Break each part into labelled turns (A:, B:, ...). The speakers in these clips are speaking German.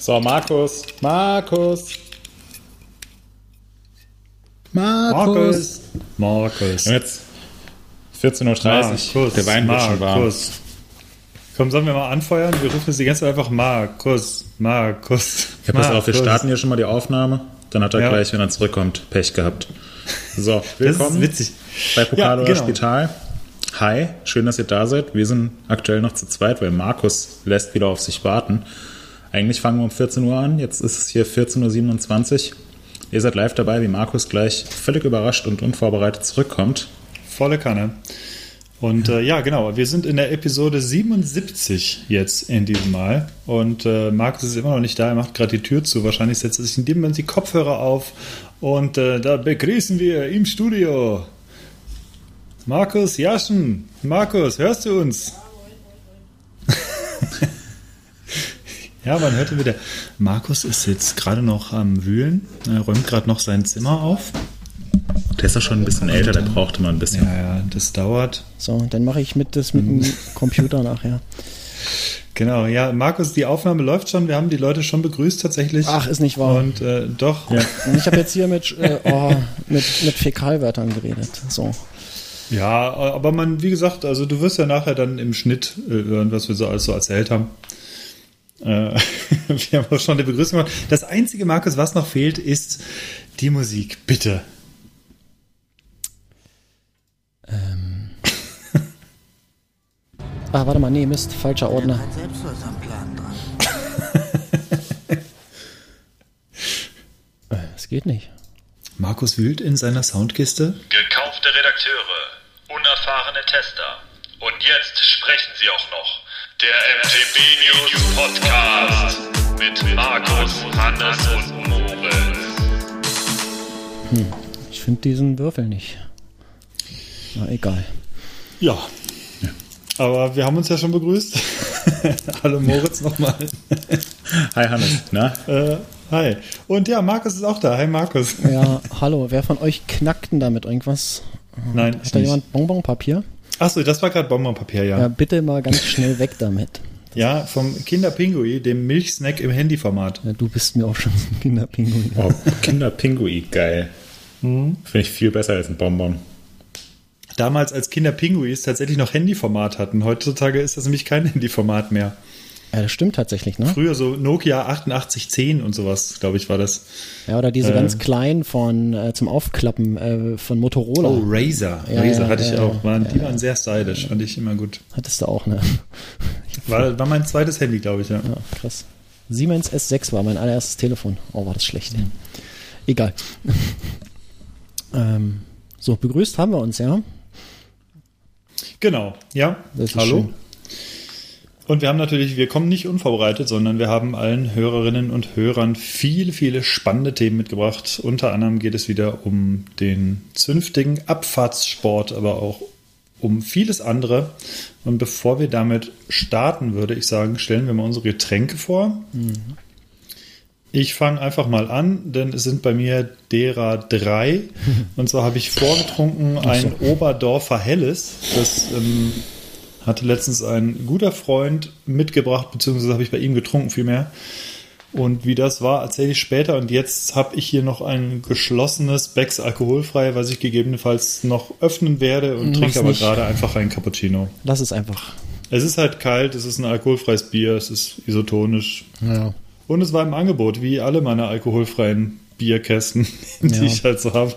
A: So, Markus. Markus.
B: Markus. Markus.
A: Und jetzt 14.30 Uhr. Der Wein wird schon warm.
B: Markus. Komm, sollen wir mal anfeuern? Wir rufen jetzt die ganze Zeit einfach Markus. Markus.
A: Ja, pass auf, wir starten hier schon mal die Aufnahme. Dann hat er
B: Ja.
A: gleich, wenn er zurückkommt, Pech gehabt. So,
B: Das ist
A: willkommen
B: witzig.
A: bei Pokal
B: Ja,
A: oder
B: genau.
A: Spital. Hi, schön, dass ihr da seid. Wir sind aktuell noch zu zweit, weil Markus lässt wieder auf sich warten. Eigentlich fangen wir um 14 Uhr an, jetzt ist es hier 14.27 Uhr. Ihr seid live dabei, wie Markus gleich völlig überrascht und unvorbereitet zurückkommt.
B: Volle Kanne. Und äh, ja, genau. Wir sind in der Episode 77 jetzt in diesem Mal. Und äh, Markus ist immer noch nicht da. Er macht gerade die Tür zu. Wahrscheinlich setzt er sich in dem Moment die Kopfhörer auf. Und äh, da begrüßen wir im Studio Markus Jaschen. Markus, hörst du uns? ja, man hört ihn wieder. Markus ist jetzt gerade noch am Wühlen. Er räumt gerade noch sein Zimmer auf.
A: Der ist doch schon ein bisschen älter, der braucht immer ein bisschen.
B: Ja, ja, das dauert.
C: So, dann mache ich mit das mit
B: Mhm.
C: dem Computer nachher.
B: Genau, ja, Markus, die Aufnahme läuft schon. Wir haben die Leute schon begrüßt tatsächlich.
C: Ach, ist nicht wahr.
B: Und äh, doch,
C: Und ich habe jetzt hier mit, äh, oh, mit, mit Fäkalwörtern geredet. So.
B: ja, aber man, wie gesagt, also du wirst ja nachher dann im Schnitt äh, hören, was wir so alles so erzählt haben. Äh, wir haben auch schon eine Begrüßung gemacht. Das einzige, Markus, was noch fehlt, ist die Musik. Bitte.
C: Ah, warte mal, nee, Mist, falscher Ordner.
D: Selbst was am Plan dran.
C: Äh, Es geht nicht.
B: Markus wühlt in seiner Soundkiste.
E: Gekaufte Redakteure, unerfahrene Tester. Und jetzt sprechen sie auch noch. Der MTB News Podcast mit Markus, Hannes und Moritz.
C: Ich finde diesen Würfel nicht. Na, egal.
B: Ja. Aber wir haben uns ja schon begrüßt. Hallo Moritz nochmal.
A: Hi Hannes, na?
B: Äh, hi. Und ja, Markus ist auch da. Hi Markus.
C: Ja, hallo, wer von euch knackt denn damit irgendwas?
B: Nein,
C: Hat da
B: nicht.
C: jemand Bonbonpapier?
B: Achso, das war gerade Bonbonpapier, ja.
C: Ja,
B: ja.
C: bitte mal ganz schnell weg damit.
B: vom Kinderpingui, dem Milchsnack im Handyformat.
C: Ja, du bist mir auch schon so ein Kinderpinguin.
A: Oh, Kinderpingui, geil.
B: Mhm.
A: Finde ich viel besser als ein Bonbon.
B: Damals, als Kinderpinguis tatsächlich noch Handyformat hatten. Heutzutage ist das nämlich kein Handyformat mehr.
C: Ja, das stimmt tatsächlich, ne?
B: Früher so Nokia 8810 und sowas, glaube ich, war das.
C: Ja, oder diese
B: Äh.
C: ganz kleinen von äh, zum Aufklappen äh, von Motorola.
B: Oh, Razer.
C: Ja,
B: Razer
C: ja,
B: hatte ich
C: ja,
B: auch. Waren, die waren sehr stylisch, fand ich immer gut.
C: Hattest du auch, ne?
B: War, war mein zweites Handy, glaube ich, ja.
C: Ja, krass. Siemens S6 war mein allererstes Telefon. Oh, war das schlecht. ey. Egal. ähm, so, begrüßt haben wir uns, ja.
B: Genau, ja. Hallo.
C: schön.
B: Und wir haben natürlich, wir kommen nicht unvorbereitet, sondern wir haben allen Hörerinnen und Hörern viele, viele spannende Themen mitgebracht. Unter anderem geht es wieder um den zünftigen Abfahrtssport, aber auch um vieles andere. Und bevor wir damit starten, würde ich sagen, stellen wir mal unsere Getränke vor. Ich fange einfach mal an, denn es sind bei mir derer drei. Und zwar habe ich vorgetrunken ein Oberdorfer Helles. Das ähm, hatte letztens ein guter Freund mitgebracht, beziehungsweise habe ich bei ihm getrunken vielmehr. Und wie das war, erzähle ich später. Und jetzt habe ich hier noch ein geschlossenes Becks alkoholfrei, was ich gegebenenfalls noch öffnen werde und trinke aber
C: nicht.
B: gerade einfach ein Cappuccino.
C: Lass es einfach.
B: Es ist halt kalt, es ist ein alkoholfreies Bier, es ist isotonisch.
C: Ja.
B: Und es war im Angebot, wie alle meine alkoholfreien Bierkästen, die
C: Ja.
B: ich halt so habe.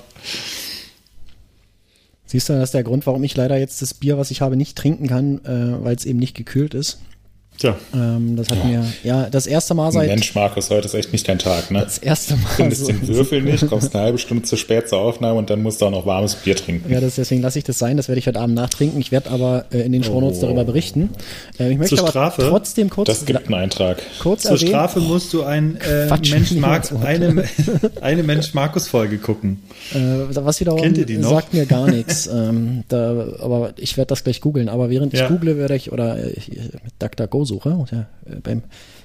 C: Siehst du, das ist der Grund, warum ich leider jetzt das Bier, was ich habe, nicht trinken kann, äh, weil es eben nicht gekühlt ist.
B: Tja,
C: Ähm, das hat mir, ja, das erste Mal seit.
A: Mensch, Markus, heute ist echt nicht dein Tag, ne?
C: Das erste Mal.
A: findest
C: so-
A: den Würfel nicht, kommst eine halbe Stunde zu spät zur Aufnahme und dann musst du auch noch warmes Bier trinken.
C: Ja, das, deswegen lasse ich das sein. Das werde ich heute Abend nachtrinken. Ich werde aber äh, in den Shownotes darüber berichten. Äh, ich möchte
B: Zur
C: aber
B: Strafe?
C: trotzdem kurz,
A: Das gibt einen Eintrag.
C: kurz
B: zur
C: erwähnen.
B: Strafe musst du ein äh,
C: Quatsch,
B: Mensch Mark, eine, eine Mensch Markus Folge gucken.
C: Äh, was wiederum
B: Kennt ihr die noch?
C: sagt mir gar nichts. ähm, da, aber ich werde das gleich googeln. Aber während
B: Ja.
C: ich google, werde ich, oder äh, ich, äh, DuckDuckGo suche, oder, äh, beim,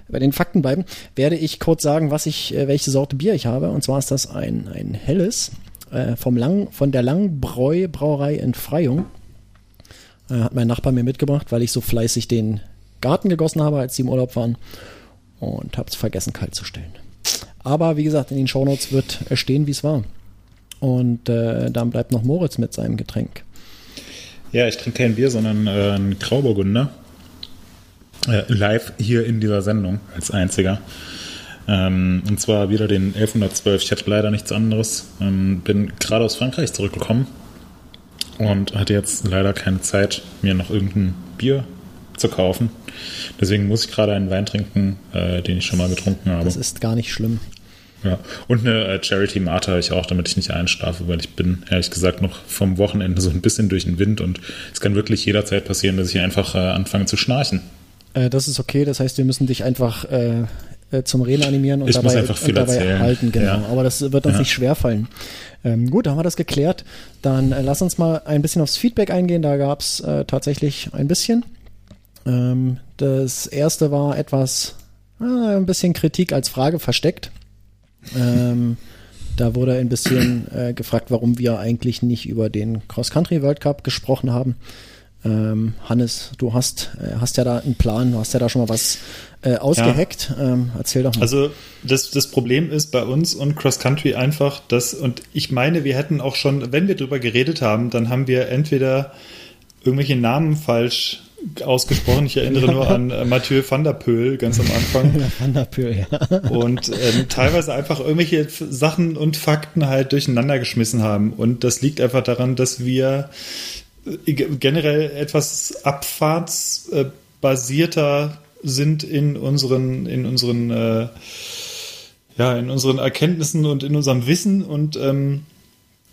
C: bei den Fakten bleiben, werde ich kurz sagen, was ich, äh, welche Sorte Bier ich habe. Und zwar ist das ein, ein helles äh, vom Lang, von der Langbräu Brauerei in Freyung. Äh, hat mein Nachbar mir mitgebracht, weil ich so fleißig den Garten gegossen habe, als sie im Urlaub waren. und habe es vergessen kalt zu stellen. Aber wie gesagt, in den Shownotes wird stehen, wie es war. Und äh, dann bleibt noch Moritz mit seinem Getränk.
A: Ja, ich trinke kein Bier, sondern äh, einen Grauburgunder. Äh, live hier in dieser Sendung als einziger. Ähm, und zwar wieder den 1112. Ich hatte leider nichts anderes. Ähm, bin gerade aus Frankreich zurückgekommen und hatte jetzt leider keine Zeit, mir noch irgendein Bier zu kaufen. Deswegen muss ich gerade einen Wein trinken, äh, den ich schon mal getrunken habe.
C: Das ist gar nicht schlimm.
A: Ja, und eine äh, Charity Mate habe ich auch, damit ich nicht einschlafe, weil ich bin, ehrlich gesagt, noch vom Wochenende so ein bisschen durch den Wind und es kann wirklich jederzeit passieren, dass ich einfach anfange zu schnarchen.
C: Äh, das ist okay, das heißt, wir müssen dich einfach äh, äh zum Reden animieren und
A: Ich
C: dabei, und dabei
A: erzählen.
C: halten. Genau.
A: Ja.
C: Aber das wird uns
A: Ja.
C: nicht schwerfallen. Ähm, gut, haben wir das geklärt. Dann äh, lass uns mal ein bisschen aufs Feedback eingehen. Da gab es äh, tatsächlich ein bisschen. Ähm, das erste war etwas, äh, ein bisschen Kritik als Frage versteckt. Ähm, da wurde ein bisschen äh, gefragt, warum wir eigentlich nicht über den Cross-Country World Cup gesprochen haben. Ähm, Hannes, du hast, äh, hast ja da einen Plan, du hast ja da schon mal was äh, ausgeheckt. Ähm, erzähl doch mal.
B: Also das, das Problem ist bei uns und Cross Country einfach, dass, und ich meine, wir hätten auch schon, wenn wir drüber geredet haben, dann haben wir entweder irgendwelche Namen falsch ausgesprochen. Ich erinnere nur an äh, Mathieu van der Poel ganz am Anfang.
C: Van der Poel, ja.
B: und ähm, teilweise einfach irgendwelche F- Sachen und Fakten halt durcheinander geschmissen haben. Und das liegt einfach daran, dass wir generell etwas abfahrtsbasierter sind in unseren, in unseren, äh, ja, in unseren Erkenntnissen und in unserem Wissen und ähm,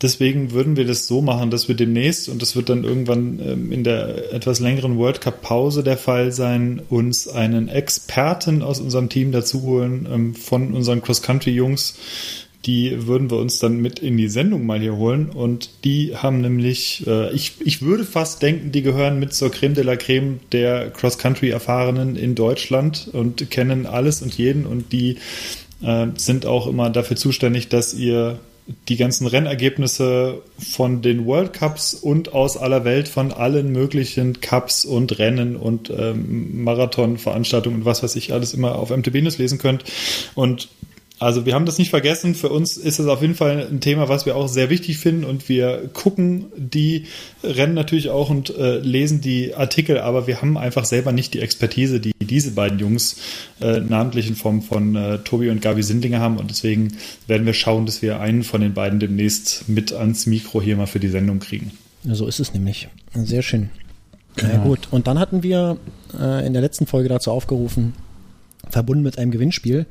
B: Deswegen würden wir das so machen, dass wir demnächst, und das wird dann irgendwann ähm, in der etwas längeren World Cup Pause der Fall sein, uns einen Experten aus unserem Team dazu holen ähm, von unseren Cross-Country-Jungs. Die würden wir uns dann mit in die Sendung mal hier holen. Und die haben nämlich, äh, ich, ich würde fast denken, die gehören mit zur Creme de la Creme der Cross-Country-Erfahrenen in Deutschland und kennen alles und jeden. Und die äh, sind auch immer dafür zuständig, dass ihr die ganzen Rennergebnisse von den World Cups und aus aller Welt von allen möglichen Cups und Rennen und ähm, Marathonveranstaltungen und was weiß ich alles immer auf MTB News lesen könnt. Und also wir haben das nicht vergessen. Für uns ist es auf jeden Fall ein Thema, was wir auch sehr wichtig finden und wir gucken die Rennen natürlich auch und äh, lesen die Artikel, aber wir haben einfach selber nicht die Expertise, die diese beiden Jungs äh, namentlich in Form von äh, Tobi und Gabi Sindlinger haben und deswegen werden wir schauen, dass wir einen von den beiden demnächst mit ans Mikro hier mal für die Sendung kriegen.
C: So ist es nämlich. Sehr schön. Ja, gut. Und dann hatten wir äh, in der letzten Folge dazu aufgerufen, verbunden mit einem Gewinnspiel,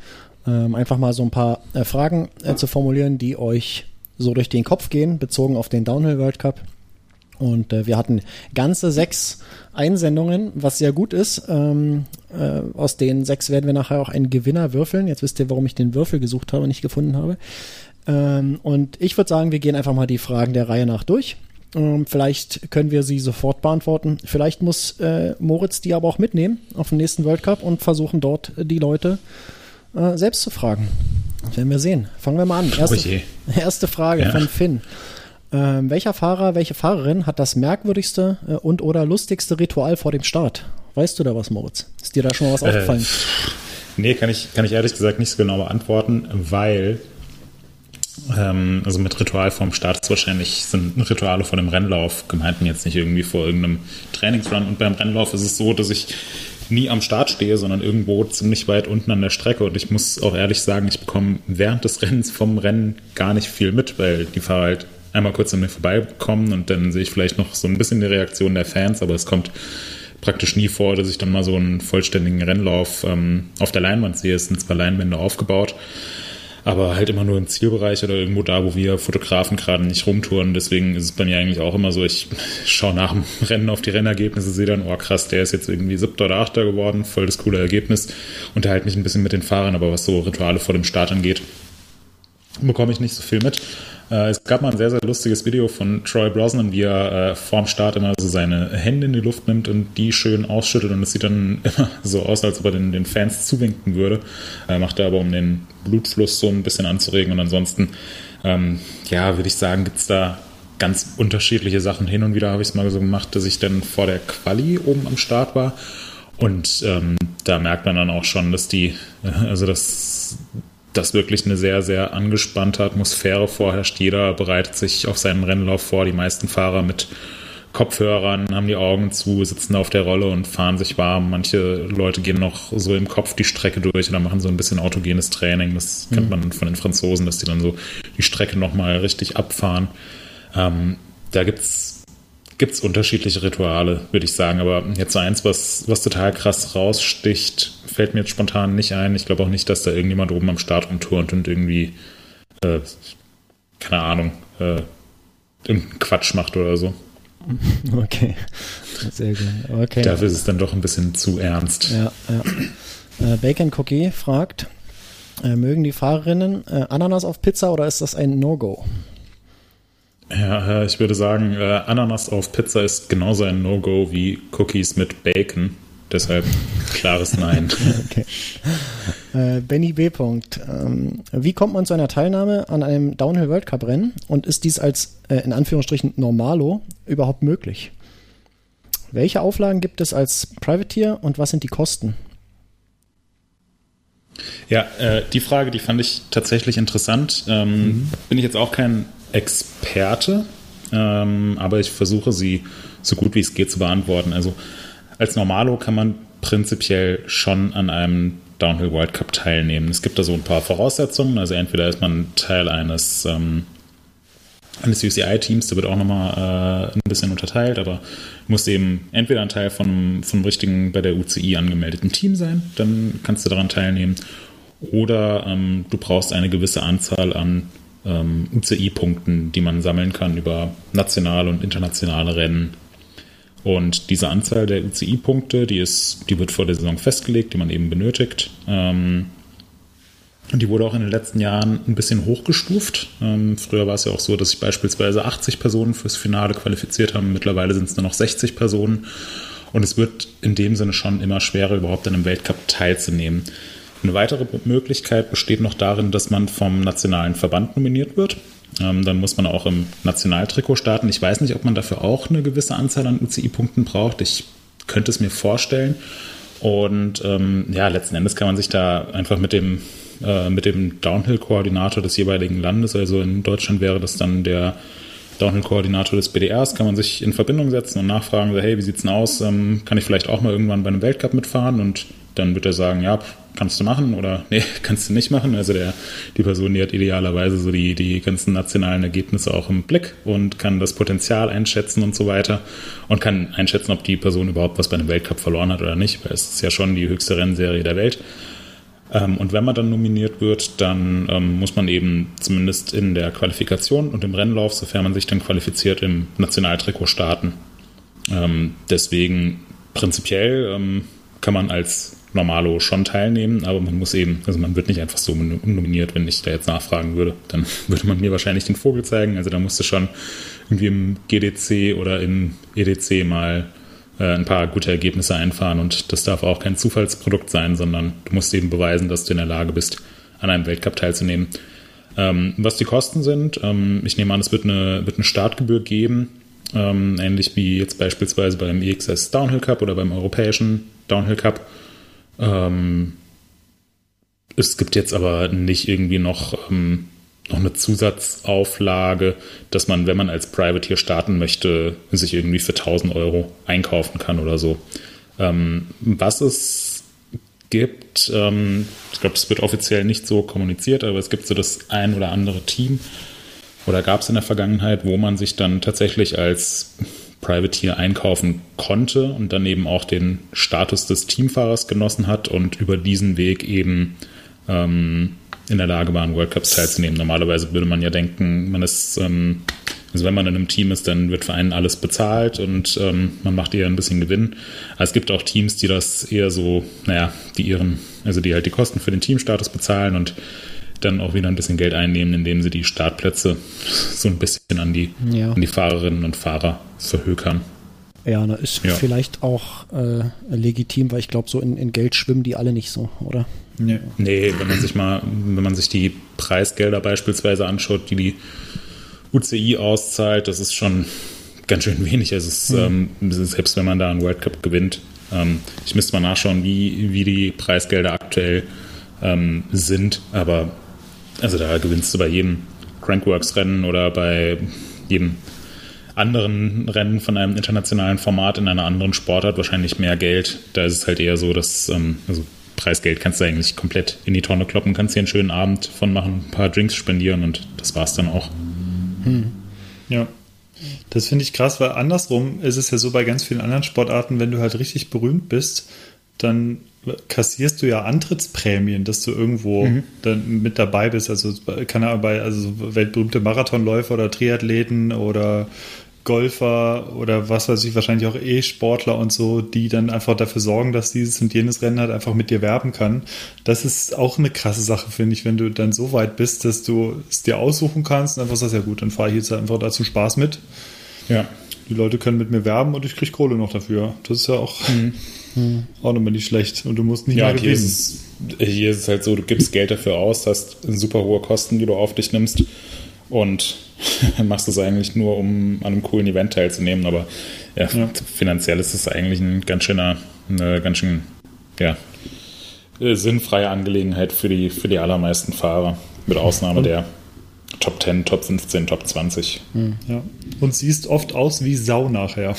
C: ähm, einfach mal so ein paar äh, Fragen äh, zu formulieren, die euch so durch den Kopf gehen, bezogen auf den Downhill World Cup. Und äh, wir hatten ganze sechs Einsendungen, was sehr gut ist. Ähm, äh, aus den sechs werden wir nachher auch einen Gewinner würfeln. Jetzt wisst ihr, warum ich den Würfel gesucht habe und nicht gefunden habe. Ähm, und ich würde sagen, wir gehen einfach mal die Fragen der Reihe nach durch. Ähm, vielleicht können wir sie sofort beantworten. Vielleicht muss äh, Moritz die aber auch mitnehmen auf den nächsten World Cup und versuchen dort äh, die Leute äh, selbst zu fragen. Das werden wir sehen. Fangen wir mal an. Erste,
A: Oh
C: erste Frage
A: Ja.
C: von Finn. Ähm, welcher Fahrer, welche Fahrerin hat das merkwürdigste äh, und oder lustigste Ritual vor dem Start? Weißt du da was, Moritz? Ist dir da schon mal was
A: Äh,
C: aufgefallen?
A: Nee, kann ich, kann ich ehrlich gesagt nicht so genau beantworten, weil ähm, also mit Ritual vorm Start ist wahrscheinlich sind Rituale vor dem Rennlauf gemeint und jetzt nicht irgendwie vor irgendeinem Trainingsrun. Und beim Rennlauf ist es so, dass ich nie am Start stehe, sondern irgendwo ziemlich weit unten an der Strecke. Und ich muss auch ehrlich sagen, ich bekomme während des Rennens vom Rennen gar nicht viel mit, weil die Fahrer halt einmal kurz an mir vorbeikommen und dann sehe ich vielleicht noch so ein bisschen die Reaktion der Fans, aber es kommt praktisch nie vor, dass ich dann mal so einen vollständigen Rennlauf ähm, auf der Leinwand sehe. Es sind zwar Leinwände aufgebaut, aber halt immer nur im Zielbereich oder irgendwo da, wo wir Fotografen gerade nicht rumtouren. Deswegen ist es bei mir eigentlich auch immer so, ich schaue nach dem Rennen auf die Rennergebnisse, sehe dann, oh krass, der ist jetzt irgendwie siebter oder achter geworden, voll das coole Ergebnis. Unterhalte mich ein bisschen mit den Fahrern, aber was so Rituale vor dem Start angeht, bekomme ich nicht so viel mit. Äh, es gab mal ein sehr, sehr lustiges Video von Troy Brosnan, wie er äh, vorm Start immer so seine Hände in die Luft nimmt und die schön ausschüttelt und es sieht dann immer so aus, als ob er den, den Fans zuwinken würde. Äh, macht er aber, um den Blutfluss so ein bisschen anzuregen und ansonsten, ähm, ja, würde ich sagen, gibt's da ganz unterschiedliche Sachen. Hin und wieder habe ich es mal so gemacht, dass ich dann vor der Quali oben am Start war Und ähm, da merkt man dann auch schon, dass die, also dass, dass wirklich eine sehr, sehr angespannte Atmosphäre vorherrscht. Jeder bereitet sich auf seinen Rennlauf vor. Die meisten Fahrer mit Kopfhörern, haben die Augen zu, sitzen auf der Rolle und fahren sich warm. Manche Leute gehen noch so im Kopf die Strecke durch oder machen so ein bisschen autogenes Training. Das kennt man von den Franzosen, dass die dann so die Strecke nochmal richtig abfahren. Ähm, da gibt's gibt's unterschiedliche Rituale, würde ich sagen. Aber jetzt so eins, was, was total krass raussticht, fällt mir jetzt spontan nicht ein. Ich glaube auch nicht, dass da irgendjemand oben am Start rumturnt und irgendwie, äh, keine Ahnung, äh, irgendeinen Quatsch macht oder so.
C: Okay, sehr gut. Okay.
A: Dafür ist es dann doch ein bisschen zu ernst.
C: Ja, ja. Äh, Bacon Cookie fragt, äh, mögen die Fahrerinnen äh, Ananas auf Pizza oder ist das ein No-Go?
A: Ja, äh, ich würde sagen, äh, Ananas auf Pizza ist genauso ein No-Go wie Cookies mit Bacon. Deshalb klares Nein.
C: okay. Äh, Benny B. Punkt. Ähm, wie kommt man zu einer Teilnahme an einem Downhill World Cup Rennen und ist dies als äh, in Anführungsstrichen Normalo überhaupt möglich? Welche Auflagen gibt es als Privateer und was sind die Kosten?
A: Ja, äh, die Frage, die fand ich tatsächlich interessant. Ähm, mhm. Bin ich jetzt auch kein Experte, ähm, aber ich versuche sie so gut wie es geht zu beantworten. Also als Normalo kann man prinzipiell schon an einem Downhill World Cup teilnehmen. Es gibt da so ein paar Voraussetzungen. Also entweder ist man Teil eines, ähm, eines UCI-Teams, da wird auch nochmal äh, ein bisschen unterteilt, aber muss eben entweder ein Teil von, von richtigen bei der UCI angemeldeten Team sein, dann kannst du daran teilnehmen. Oder ähm, du brauchst eine gewisse Anzahl an ähm, UCI-Punkten, die man sammeln kann über nationale und internationale Rennen und diese Anzahl der UCI-Punkte, die, die wird vor der Saison festgelegt, die man eben benötigt. Ähm, und die wurde auch in den letzten Jahren ein bisschen hochgestuft. Ähm, früher war es ja auch so, dass sich beispielsweise 80 Personen fürs Finale qualifiziert haben. Mittlerweile sind es nur noch 60 Personen. Und es wird in dem Sinne schon immer schwerer, überhaupt an einem Weltcup teilzunehmen. Eine weitere Möglichkeit besteht noch darin, dass man vom nationalen Verband nominiert wird. Ähm, dann muss man auch im Nationaltrikot starten. Ich weiß nicht, ob man dafür auch eine gewisse Anzahl an UCI-Punkten braucht. Ich könnte es mir vorstellen. Und ähm, ja, letzten Endes kann man sich da einfach mit dem, äh, dem Downhill-Koordinator des jeweiligen Landes, also in Deutschland wäre das dann der Downhill-Koordinator des BDRs, kann man sich in Verbindung setzen und nachfragen, hey, wie sieht's denn aus? Ähm, kann ich vielleicht auch mal irgendwann bei einem Weltcup mitfahren? Und dann wird er sagen, ja, kannst du machen oder nee, kannst du nicht machen. Also der, die Person, die hat idealerweise so die, die ganzen nationalen Ergebnisse auch im Blick und kann das Potenzial einschätzen und so weiter und kann einschätzen, ob die Person überhaupt was bei einem Weltcup verloren hat oder nicht, weil es ist ja schon die höchste Rennserie der Welt. Ähm, und wenn man dann nominiert wird, dann ähm, muss man eben zumindest in der Qualifikation und im Rennlauf, sofern man sich dann qualifiziert, im Nationaltrikot starten. Ähm, deswegen prinzipiell kann man als Normalo schon teilnehmen, aber man muss eben, also man wird nicht einfach so nominiert, wenn ich da jetzt nachfragen würde. Dann würde man mir wahrscheinlich den Vogel zeigen. Also da musste schon irgendwie im GDC oder im EDC mal äh, ein paar gute Ergebnisse einfahren und das darf auch kein Zufallsprodukt sein, sondern du musst eben beweisen, dass du in der Lage bist, an einem Weltcup teilzunehmen. Ähm, was die Kosten sind, ähm, ich nehme an, es wird eine, wird eine Startgebühr geben, ähm, ähnlich wie jetzt beispielsweise beim EXS Downhill Cup oder beim europäischen Downhill Cup. Ähm, es gibt jetzt aber nicht irgendwie noch, ähm, noch eine Zusatzauflage, dass man, wenn man als Privateer starten möchte, sich irgendwie für 1000 Euro einkaufen kann oder so. Ähm, was es gibt, ähm, ich glaube, das wird offiziell nicht so kommuniziert, aber es gibt so das ein oder andere Team oder gab es in der Vergangenheit, wo man sich dann tatsächlich als Privateer einkaufen konnte und dann eben auch den Status des Teamfahrers genossen hat und über diesen Weg eben ähm, in der Lage war, an World Cups teilzunehmen. Normalerweise würde man ja denken, man ist, ähm, also wenn man in einem Team ist, dann wird für einen alles bezahlt und ähm, man macht eher ein bisschen Gewinn. Aber es gibt auch Teams, die das eher so, naja, die ihren, also die halt die Kosten für den Teamstatus bezahlen und dann auch wieder ein bisschen Geld einnehmen, indem sie die Startplätze so ein bisschen an die, ja. an die Fahrerinnen und Fahrer verhökern.
C: Ja, da ist ja. vielleicht auch äh, legitim, weil ich glaube, so in, in, Geld schwimmen die alle nicht so, oder?
A: Nee. nee, wenn man sich mal, wenn man sich die Preisgelder beispielsweise anschaut, die die UCI auszahlt, das ist schon ganz schön wenig. Also es, mhm. ähm, selbst wenn man da einen World Cup gewinnt, Ähm, ich müsste mal nachschauen, wie, wie die Preisgelder aktuell ähm, sind, aber also da gewinnst du bei jedem Crankworks-Rennen oder bei jedem anderen Rennen von einem internationalen Format in einer anderen Sportart wahrscheinlich mehr Geld. Da ist es halt eher so, dass, ähm, also Preisgeld kannst du eigentlich komplett in die Tonne kloppen, kannst dir einen schönen Abend von machen, ein paar Drinks spendieren und das war's dann auch.
B: Ja. Das finde ich krass, weil andersrum ist es ja so bei ganz vielen anderen Sportarten, wenn du halt richtig berühmt bist, dann kassierst du ja Antrittsprämien, dass du irgendwo dann mit dabei bist. Also kann er bei also weltberühmte Marathonläufer oder Triathleten oder Golfer oder was weiß ich, wahrscheinlich auch E-Sportler und so, die dann einfach dafür sorgen, dass dieses und jenes Rennen halt einfach mit dir werben kann. Das ist auch eine krasse Sache, finde ich, wenn du dann so weit bist, dass du es dir aussuchen kannst und einfach sagst, ja gut, dann fahre ich jetzt einfach dazu Spaß mit.
A: Ja.
B: Die Leute können mit mir werben und ich kriege Kohle noch dafür. Das ist ja auch, auch nochmal nicht schlecht. Und du musst nicht
A: Ja, und hier ist, es, hier ist es halt so, du gibst Geld dafür aus, hast super hohe Kosten, die du auf dich nimmst und machst es eigentlich nur, um an einem coolen Event teilzunehmen. Aber ja,
B: Ja.
A: finanziell ist es eigentlich ein ganz schöner, eine ganz schön, ja, äh, sinnfreie Angelegenheit für die, für die allermeisten Fahrer. Mit Ausnahme der Top 10, Top 15, Top 20.
B: Ja. Und siehst oft aus wie Sau nachher.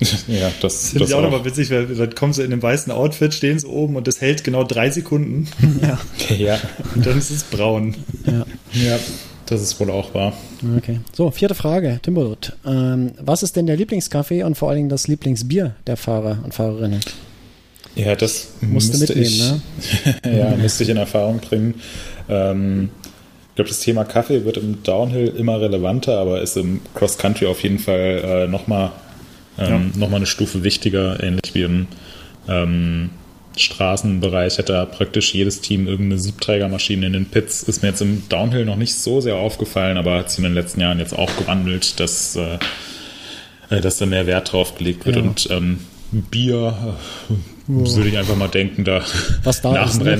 A: ja, das,
B: Finde
A: das
B: ich auch nochmal witzig, weil dann kommen sie in einem weißen Outfit, stehen sie oben und das hält genau drei Sekunden
C: Ja,
A: Ja,
B: und dann ist es braun.
C: ja.
A: ja, das ist wohl auch wahr.
C: Okay. So, vierte Frage, Timbolot. Ähm, was ist denn der Lieblingskaffee und vor allen Dingen das Lieblingsbier der Fahrer und Fahrerinnen?
A: Ja, das
C: Musst du
A: müsste
C: mitnehmen,
A: ich, ja, müsste ich in Erfahrung bringen. Ähm, ich glaube, das Thema Kaffee wird im Downhill immer relevanter, aber ist im Cross Country auf jeden Fall äh, nochmal ähm, noch mal eine Stufe wichtiger, ähnlich wie im ähm, Straßenbereich hat da praktisch jedes Team irgendeine Siebträgermaschine in den Pits. Ist mir jetzt im Downhill noch nicht so sehr aufgefallen, aber hat sich in den letzten Jahren jetzt auch gewandelt, dass, äh, äh, dass da mehr Wert drauf gelegt wird.
C: Ja.
A: Und ähm, Bier äh, würde ich einfach mal denken, da
C: Was da
A: nach,
C: ist,
A: dem
C: ne?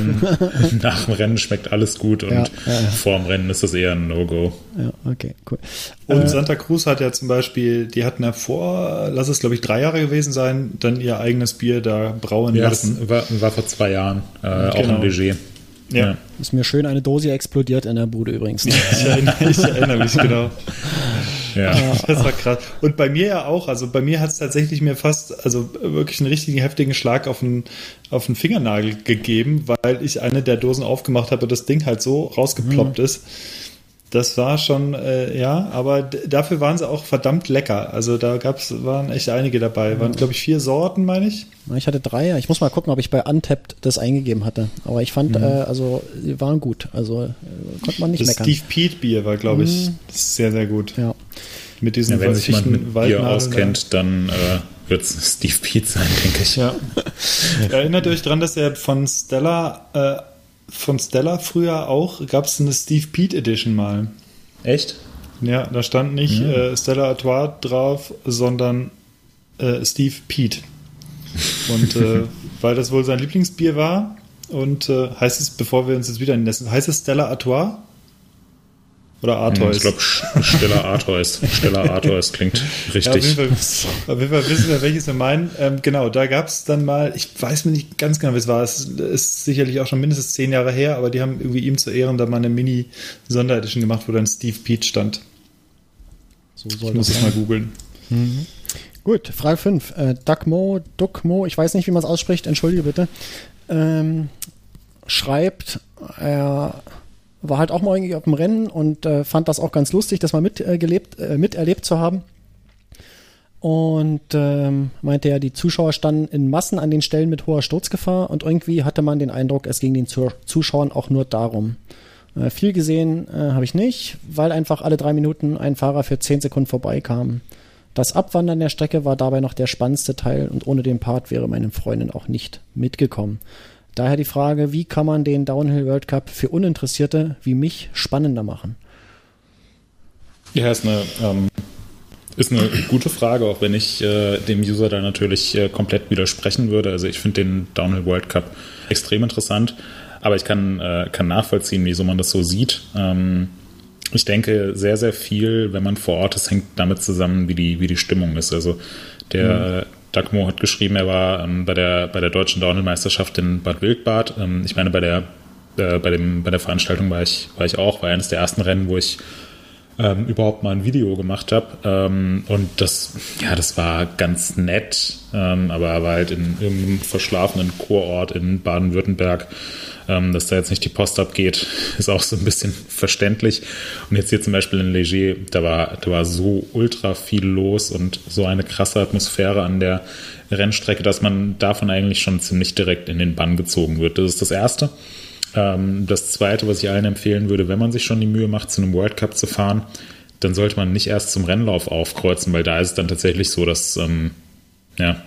A: Rennen, nach dem Rennen schmeckt alles gut und
C: Ja, ja, ja.
A: vor dem Rennen ist das eher ein No-Go.
C: Ja, okay, cool.
B: Und
C: Äh,
B: Santa Cruz hat ja zum Beispiel, die hatten ja vor, lass es glaube ich drei Jahre gewesen sein, dann ihr eigenes Bier da brauen
A: Ja,
B: lassen.
A: das war, war vor zwei Jahren, äh, auch
B: Genau.
A: im Leger.
B: Ja.
C: ist mir schön eine Dose explodiert in der Bude übrigens. Ne?
B: Ich erinnere, ich erinnere mich genau.
A: Ja.
B: Das war krass. Und bei mir ja auch. Also bei mir hat es tatsächlich mir fast, also wirklich einen richtigen heftigen Schlag auf den, auf den Fingernagel gegeben, weil ich eine der Dosen aufgemacht habe und das Ding halt so rausgeploppt ist. Das war schon, äh, ja, aber dafür waren sie auch verdammt lecker. Also da gab's, waren echt einige dabei. Waren, glaube ich, vier Sorten, meine ich.
C: Ich hatte drei. Ich muss mal gucken, ob ich bei Untapped das eingegeben hatte. Aber ich fand, äh, also, die waren gut. Also, äh, konnte man nicht
B: Das
C: meckern.
B: Steve Pete Bier war, glaube ich, sehr, sehr gut.
C: Ja.
B: Mit diesen
A: Ja, wenn sich jemand mit Bier auskennt, dann äh, wird es Steve Pete sein, denke ich.
B: Ja. Erinnert euch dran, dass er von Stella, äh, von Stella früher auch, gab es eine Steve Pete Edition mal.
A: Echt?
B: Ja, da stand nicht äh, Stella Artois drauf, sondern äh, Steve Pete. Und äh, weil das wohl sein Lieblingsbier war, und äh, heißt es, bevor wir uns jetzt wieder nennen, heißt es Stella Artois? Oder Artois?
A: Ich glaube, Stella Artois. Stella Artois klingt
B: Ja, auf,
A: richtig.
B: jeden Fall, auf jeden Fall wissen wir, welches wir meinen. Ähm, genau, da gab es dann mal, ich weiß mir nicht ganz genau, wie es war. Es ist sicherlich auch schon mindestens zehn Jahre her, aber die haben irgendwie ihm zu Ehren da mal eine Mini-Sonderedition gemacht, wo dann Steve Pete stand.
C: So soll
B: Ich muss
C: das
B: es mal googeln.
C: Gut, Frage 5. Äh, Duckmo, Duckmo, ich weiß nicht, wie man es ausspricht, entschuldige bitte, ähm, schreibt, er war halt auch mal irgendwie auf dem Rennen und äh, fand das auch ganz lustig, das mal mitgelebt, äh, äh, miterlebt zu haben. Und ähm, meinte er, die Zuschauer standen in Massen an den Stellen mit hoher Sturzgefahr und irgendwie hatte man den Eindruck, es ging den Zu Zuschauern auch nur darum. Äh, viel gesehen äh, habe ich nicht, weil einfach alle drei Minuten ein Fahrer für zehn Sekunden vorbeikam. Das Abwandern der Strecke war dabei noch der spannendste Teil und ohne den Part wäre meine Freundin auch nicht mitgekommen. Daher die Frage, wie kann man den Downhill World Cup für Uninteressierte wie mich spannender machen?
A: Ja, ist eine, ähm, ist eine gute Frage, auch wenn ich äh, dem User da natürlich äh, komplett widersprechen würde. Also ich finde den Downhill World Cup extrem interessant, aber ich kann, äh, kann nachvollziehen, wieso man das so sieht. Ähm, ich denke, sehr, sehr viel, wenn man vor Ort ist, hängt damit zusammen, wie die, wie die Stimmung ist. Also der, Doug Moore hat geschrieben, er war ähm, bei, der, bei der deutschen Downhill-Meisterschaft in Bad Wildbad. Ähm, ich meine, bei der, äh, bei, dem, bei der Veranstaltung war ich, war ich auch, war eines der ersten Rennen, wo ich ähm, überhaupt mal ein Video gemacht habe. Ähm, und das, ja, das war ganz nett, ähm, aber war halt in irgendeinem verschlafenen Kurort in Baden-Württemberg. Ähm, dass da jetzt nicht die Post abgeht, ist auch so ein bisschen verständlich. Und jetzt hier zum Beispiel in Leger, da war, da war so ultra viel los und so eine krasse Atmosphäre an der Rennstrecke, dass man davon eigentlich schon ziemlich direkt in den Bann gezogen wird. Das ist das Erste. Ähm, das Zweite, was ich allen empfehlen würde, wenn man sich schon die Mühe macht, zu einem World Cup zu fahren, dann sollte man nicht erst zum Rennlauf aufkreuzen, weil da ist es dann tatsächlich so, dass ähm, ja,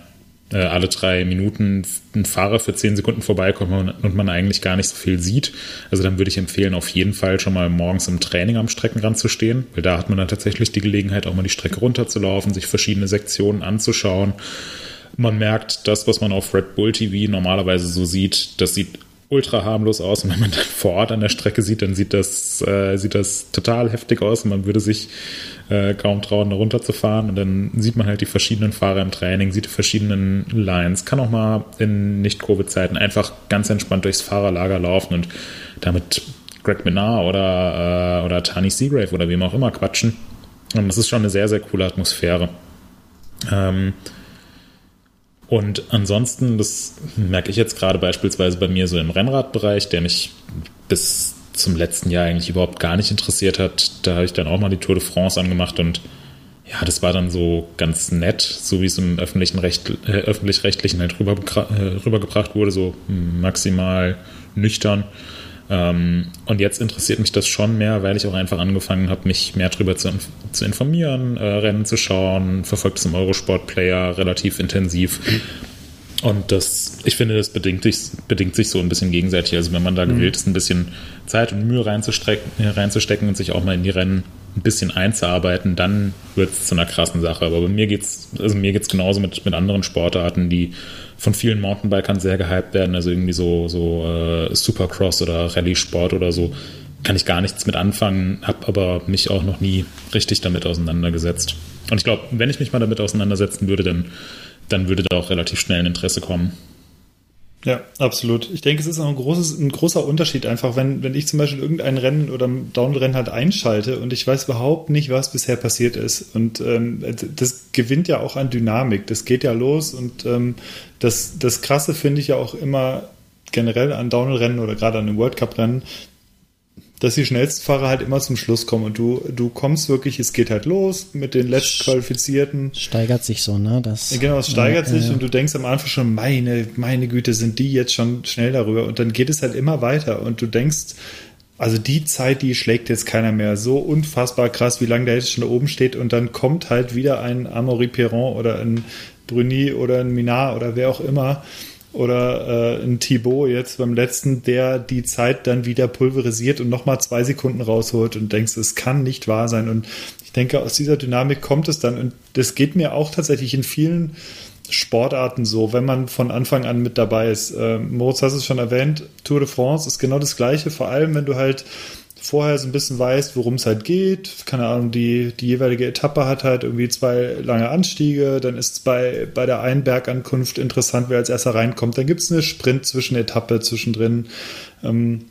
A: äh, alle drei Minuten ein Fahrer für zehn Sekunden vorbeikommt und man eigentlich gar nicht so viel sieht. Also dann würde ich empfehlen, auf jeden Fall schon mal morgens im Training am Streckenrand zu stehen, weil da hat man dann tatsächlich die Gelegenheit, auch mal die Strecke runterzulaufen, sich verschiedene Sektionen anzuschauen. Man merkt, das, was man auf Red Bull TV normalerweise so sieht, das sieht ultra harmlos aus. Und wenn man dann vor Ort an der Strecke sieht, dann sieht das, äh, sieht das total heftig aus und man würde sich äh, kaum trauen, da runterzufahren. Und dann sieht man halt die verschiedenen Fahrer im Training, sieht die verschiedenen Lines, kann auch mal in Nicht-Covid-Zeiten einfach ganz entspannt durchs Fahrerlager laufen und damit Greg Minard oder, äh, oder Tani Seagrave oder wem auch immer quatschen. Und das ist schon eine sehr, sehr coole Atmosphäre. Ähm, und ansonsten, das merke ich jetzt gerade beispielsweise bei mir so im Rennradbereich, der mich bis zum letzten Jahr eigentlich überhaupt gar nicht interessiert hat. Da habe ich dann auch mal die Tour de France angemacht und ja, das war dann so ganz nett, so wie es im öffentlichen Recht, äh, öffentlich-rechtlichen halt rüber, äh, rübergebracht wurde, so maximal nüchtern. Ähm, und jetzt interessiert mich das schon mehr, weil ich auch einfach angefangen habe, mich mehr darüber zu, zu informieren, äh, Rennen zu schauen, verfolgt es im Eurosport-Player relativ intensiv. Und das, ich finde, das bedingt sich, bedingt sich so ein bisschen gegenseitig. Also wenn man da gewillt ist, ein bisschen Zeit und Mühe reinzustecken, reinzustecken und sich auch mal in die Rennen ein bisschen einzuarbeiten, dann wird es zu einer krassen Sache. Aber bei mir geht's, also mir geht's genauso mit, mit anderen Sportarten, die von vielen Mountainbikern sehr gehypt werden, also irgendwie so, so äh, Supercross oder Rallye-Sport oder so, kann ich gar nichts mit anfangen, habe aber mich auch noch nie richtig damit auseinandergesetzt. Und ich glaube, wenn ich mich mal damit auseinandersetzen würde, dann, dann würde da auch relativ schnell ein Interesse kommen.
B: Ja, absolut. Ich denke, es ist auch ein, großes, ein großer Unterschied einfach, wenn, wenn ich zum Beispiel irgendein Rennen oder ein Downrennen halt einschalte und ich weiß überhaupt nicht, was bisher passiert ist. Und ähm, das gewinnt ja auch an Dynamik. Das geht ja los und ähm, das, das Krasse finde ich ja auch immer generell an Downhill-Rennen oder gerade an den World Cup-Rennen, dass die schnellsten Fahrer halt immer zum Schluss kommen und du, du kommst wirklich, es geht halt los mit den letztqualifizierten.
C: Steigert sich so, ne? Das,
B: genau, es steigert äh, sich äh, und du denkst am Anfang schon, meine, meine Güte, sind die jetzt schon schnell darüber und dann geht es halt immer weiter und du denkst, also die Zeit, die schlägt jetzt keiner mehr. So unfassbar krass, wie lange der jetzt schon da oben steht und dann kommt halt wieder ein Amaury Perron oder ein Bruni oder ein Minard oder wer auch immer oder äh, ein Thibaut jetzt beim letzten, der die Zeit dann wieder pulverisiert und nochmal zwei Sekunden rausholt und denkst, es kann nicht wahr sein. Und ich denke, aus dieser Dynamik kommt es dann. Und das geht mir auch tatsächlich in vielen Sportarten so, wenn man von Anfang an mit dabei ist. Äh, Moritz hast es schon erwähnt, Tour de France ist genau das Gleiche, vor allem wenn du halt vorher so ein bisschen weißt, worum es halt geht. Keine Ahnung, die, die jeweilige Etappe hat halt irgendwie zwei lange Anstiege. Dann ist es bei, bei der einen Bergankunft interessant, wer als erster reinkommt. Dann gibt es eine Sprint-Zwischenetappe zwischendrin. Ähm,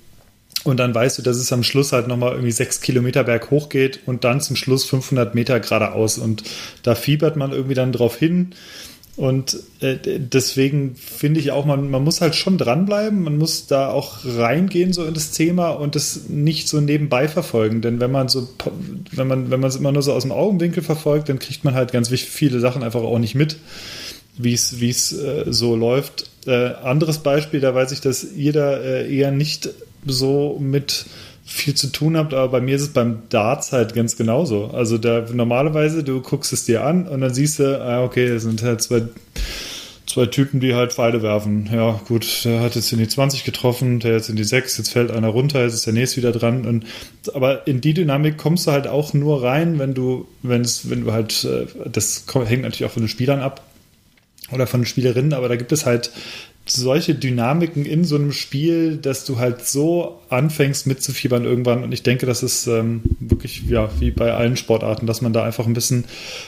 B: und dann weißt du, dass es am Schluss halt nochmal irgendwie sechs Kilometer berghoch geht und dann zum Schluss 500 Meter geradeaus. Und da fiebert man irgendwie dann drauf hin. Und äh, deswegen finde ich auch, man, man muss halt schon dranbleiben, man muss da auch reingehen so in das Thema und das nicht so nebenbei verfolgen. Denn wenn man so, wenn man, wenn man es immer nur so aus dem Augenwinkel verfolgt, dann kriegt man halt ganz viele Sachen einfach auch nicht mit, wie es, wie es äh, so läuft. Äh, anderes Beispiel, da weiß ich, dass ihr da äh, eher nicht so mit viel zu tun habt, aber bei mir ist es beim Darts halt ganz genauso. Also da normalerweise, du guckst es dir an und dann siehst du, ah, okay, das sind halt zwei, zwei Typen, die halt Pfeile werfen. Ja, gut, der hat jetzt in die 20 getroffen, der jetzt in die 6, jetzt fällt einer runter, jetzt ist der nächste wieder dran. Und, aber in die Dynamik kommst du halt auch nur rein, wenn du, wenn es, wenn du halt, äh, das hängt natürlich auch von den Spielern ab oder von den Spielerinnen, aber da gibt es halt solche Dynamiken in so einem Spiel, dass du halt so anfängst mitzufiebern irgendwann. Und ich denke, das ist ähm, wirklich ja wie bei allen Sportarten, dass man da einfach ein bisschen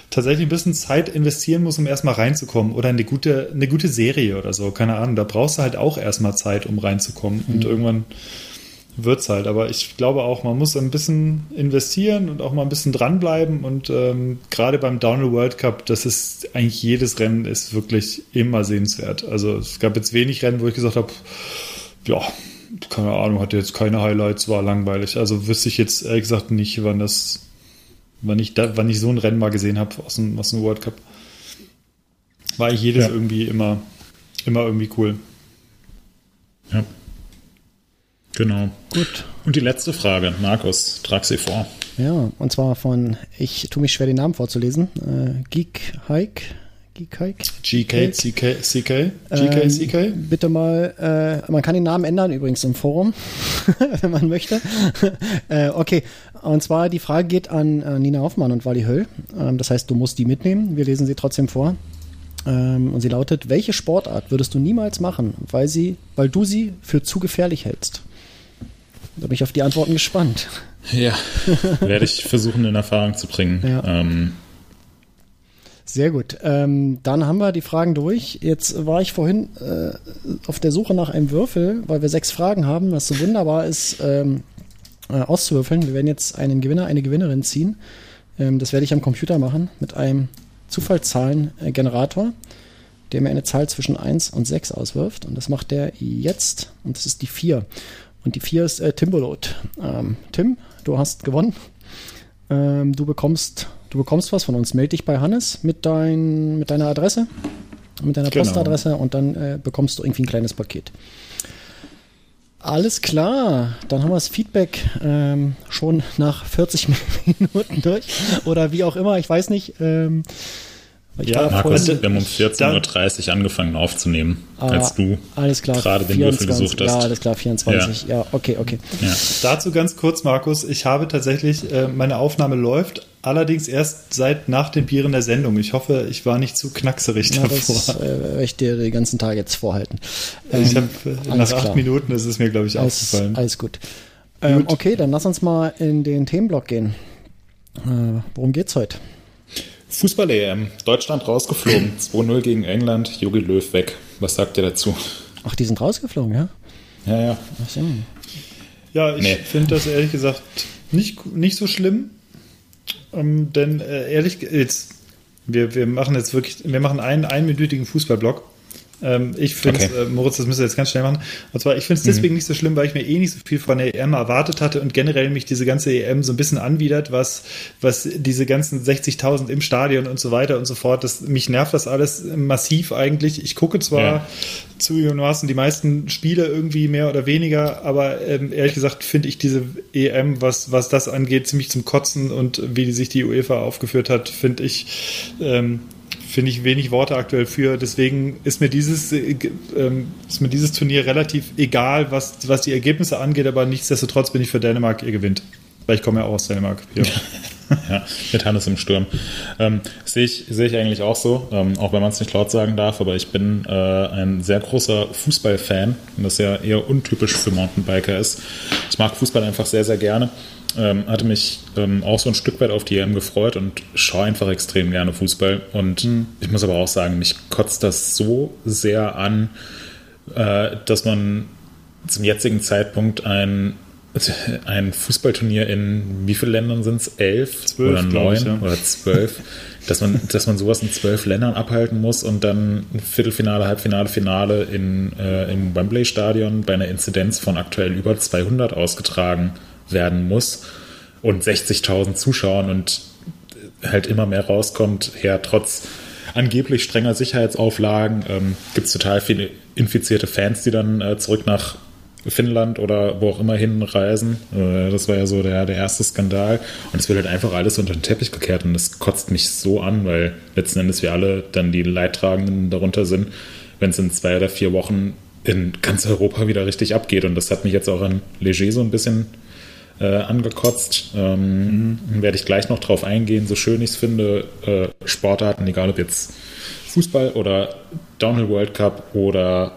B: tatsächlich ein bisschen Zeit investieren muss, um erstmal reinzukommen. Oder eine gute, eine gute Serie oder so. Keine Ahnung. Da brauchst du halt auch erstmal Zeit, um reinzukommen. Mhm. Und irgendwann wird es halt. Aber ich glaube auch, man muss ein bisschen investieren und auch mal ein bisschen dranbleiben. Und ähm, gerade beim Downhill World Cup, das ist eigentlich jedes Rennen ist wirklich immer sehenswert. Also es gab jetzt wenig Rennen, wo ich gesagt habe, ja, keine Ahnung, hatte jetzt keine Highlights, war langweilig. Also wüsste ich jetzt ehrlich gesagt nicht, wann das, wann ich da, wann ich so ein Rennen mal gesehen habe aus dem, aus dem World Cup. War ich jedes ja. irgendwie immer, immer irgendwie cool.
A: Ja. Genau. Gut. Und die letzte Frage, Markus, trag sie vor.
C: Ja, und zwar von, ich tue mich schwer, den Namen vorzulesen, äh, Geek Hike. Geek Hike?
B: GK, CK, GK, CK?
C: Ähm, bitte mal, äh, man kann den Namen ändern übrigens im Forum, wenn man möchte. äh, okay, und zwar die Frage geht an äh, Nina Hoffmann und Wally Höll. Ähm, das heißt, du musst die mitnehmen. Wir lesen sie trotzdem vor. Ähm, und sie lautet: Welche Sportart würdest du niemals machen, weil sie, weil du sie für zu gefährlich hältst? Da bin ich auf die Antworten gespannt.
A: Ja, werde ich versuchen in Erfahrung zu bringen. Ja. Ähm.
C: Sehr gut. Ähm, dann haben wir die Fragen durch. Jetzt war ich vorhin äh, auf der Suche nach einem Würfel, weil wir sechs Fragen haben, was so wunderbar ist, ähm, äh, auszuwürfeln. Wir werden jetzt einen Gewinner, eine Gewinnerin ziehen. Ähm, das werde ich am Computer machen mit einem Zufallszahlengenerator, der mir eine Zahl zwischen 1 und 6 auswirft. Und das macht der jetzt. Und das ist die 4. Und die vier ist äh, Timbolot. Ähm, Tim, du hast gewonnen. Ähm, du bekommst, du bekommst was von uns. Meld dich bei Hannes mit, dein, mit deiner Adresse, mit deiner genau. Postadresse und dann äh, bekommst du irgendwie ein kleines Paket. Alles klar, dann haben wir das Feedback ähm, schon nach 40 Minuten durch oder wie auch immer, ich weiß nicht. Ähm,
A: ja, Markus, wir haben um 14.30 Uhr angefangen aufzunehmen, ah, als du
C: alles klar,
A: gerade den Würfel gesucht hast.
C: Ja, alles klar, 24. Ja, ja okay, okay. Ja.
B: Dazu ganz kurz, Markus, ich habe tatsächlich, äh, meine Aufnahme läuft, allerdings erst seit nach den Bieren der Sendung. Ich hoffe, ich war nicht zu knackserig
C: ja, davor. Das äh, werde ich dir den ganzen Tag jetzt vorhalten.
B: Ähm, ich habe äh, nach acht Minuten, das ist mir, glaube ich, alles, aufgefallen.
C: Alles gut. Ähm, gut. Okay, dann lass uns mal in den Themenblock gehen. Äh, worum geht's heute?
A: Fußball-EM. Deutschland rausgeflogen. 2-0 gegen England. Jogi Löw weg. Was sagt ihr dazu?
C: Ach, die sind rausgeflogen, ja?
A: Ja, ja.
C: Ach so.
B: Ja, ich nee. finde das ehrlich gesagt nicht, nicht so schlimm. Ähm, denn äh, ehrlich, jetzt, wir, wir machen jetzt wirklich, wir machen einen einminütigen Fußballblock. Ähm, ich finde, okay. äh, Moritz, das müssen wir jetzt ganz schnell machen. Und zwar, ich finde es mhm. deswegen nicht so schlimm, weil ich mir eh nicht so viel von der EM erwartet hatte und generell mich diese ganze EM so ein bisschen anwidert, was, was diese ganzen 60.000 im Stadion und so weiter und so fort, das, mich nervt das alles massiv eigentlich. Ich gucke zwar ja. zugegebenermaßen die meisten Spiele irgendwie mehr oder weniger, aber ähm, ehrlich gesagt finde ich diese EM, was, was das angeht, ziemlich zum Kotzen und wie sich die UEFA aufgeführt hat, finde ich, ähm, finde ich wenig Worte aktuell für. Deswegen ist mir dieses, äh, ähm, ist mir dieses Turnier relativ egal, was, was die Ergebnisse angeht, aber nichtsdestotrotz bin ich für Dänemark, ihr gewinnt. Weil ich komme ja auch aus Dänemark. Ja.
A: ja, mit Hannes im Sturm. Ähm, Sehe ich, seh ich eigentlich auch so, ähm, auch wenn man es nicht laut sagen darf, aber ich bin äh, ein sehr großer Fußballfan das ja eher untypisch für Mountainbiker ist. Ich mag Fußball einfach sehr, sehr gerne ähm, hatte mich ähm, auch so ein Stück weit auf die EM gefreut und schaue einfach extrem gerne Fußball. Und mhm. ich muss aber auch sagen, mich kotzt das so sehr an, äh, dass man zum jetzigen Zeitpunkt ein, ein Fußballturnier in wie viele Ländern sind es? Elf zwölf, oder neun ich, ja. oder zwölf? dass man, dass man sowas in zwölf Ländern abhalten muss und dann Viertelfinale, Halbfinale, Finale in, äh, im Wembley-Stadion bei einer Inzidenz von aktuell über 200 ausgetragen werden muss und 60.000 Zuschauern und halt immer mehr rauskommt, her trotz angeblich strenger Sicherheitsauflagen ähm, gibt es total viele infizierte Fans, die dann äh, zurück nach Finnland oder wo auch immer hinreisen. Äh, das war ja so der, der erste Skandal. Und es wird halt einfach alles unter den Teppich gekehrt und das kotzt mich so an, weil letzten Endes wir alle dann die Leidtragenden darunter sind, wenn es in zwei oder vier Wochen in ganz Europa wieder richtig abgeht. Und das hat mich jetzt auch an Leger so ein bisschen äh, angekotzt. Ähm, mhm. Werde ich gleich noch drauf eingehen, so schön ich es finde. Äh, Sportarten, egal ob jetzt Fußball oder Downhill World Cup oder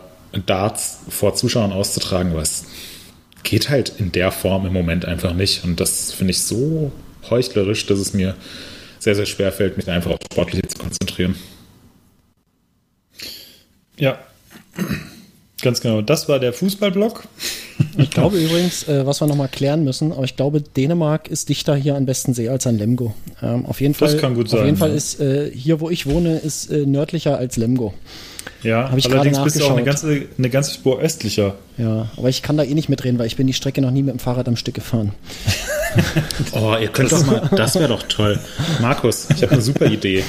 A: Darts vor Zuschauern auszutragen, es geht halt in der Form im Moment einfach nicht. Und das finde ich so heuchlerisch, dass es mir sehr, sehr schwer fällt, mich einfach auf Sportliche zu konzentrieren.
B: Ja, ganz genau. Das war der Fußballblock.
C: Ich glaube übrigens, äh, was wir nochmal klären müssen, aber ich glaube, Dänemark ist dichter hier an besten See als an Lemgo. Ähm, auf jeden
B: Das
C: Fall,
B: kann gut
C: auf
B: sein,
C: jeden Fall
B: ja.
C: ist äh, hier, wo ich wohne, ist äh, nördlicher als Lemgo.
B: Ja,
C: Hab ich
B: allerdings
C: gerade
B: bist du auch eine ganze, eine ganze Spur östlicher.
C: Ja, aber ich kann da eh nicht mitreden, weil ich bin die Strecke noch nie mit dem Fahrrad am Stück gefahren.
A: Oh, ihr könnt doch mal, das wäre doch toll. Markus, ich habe eine super Idee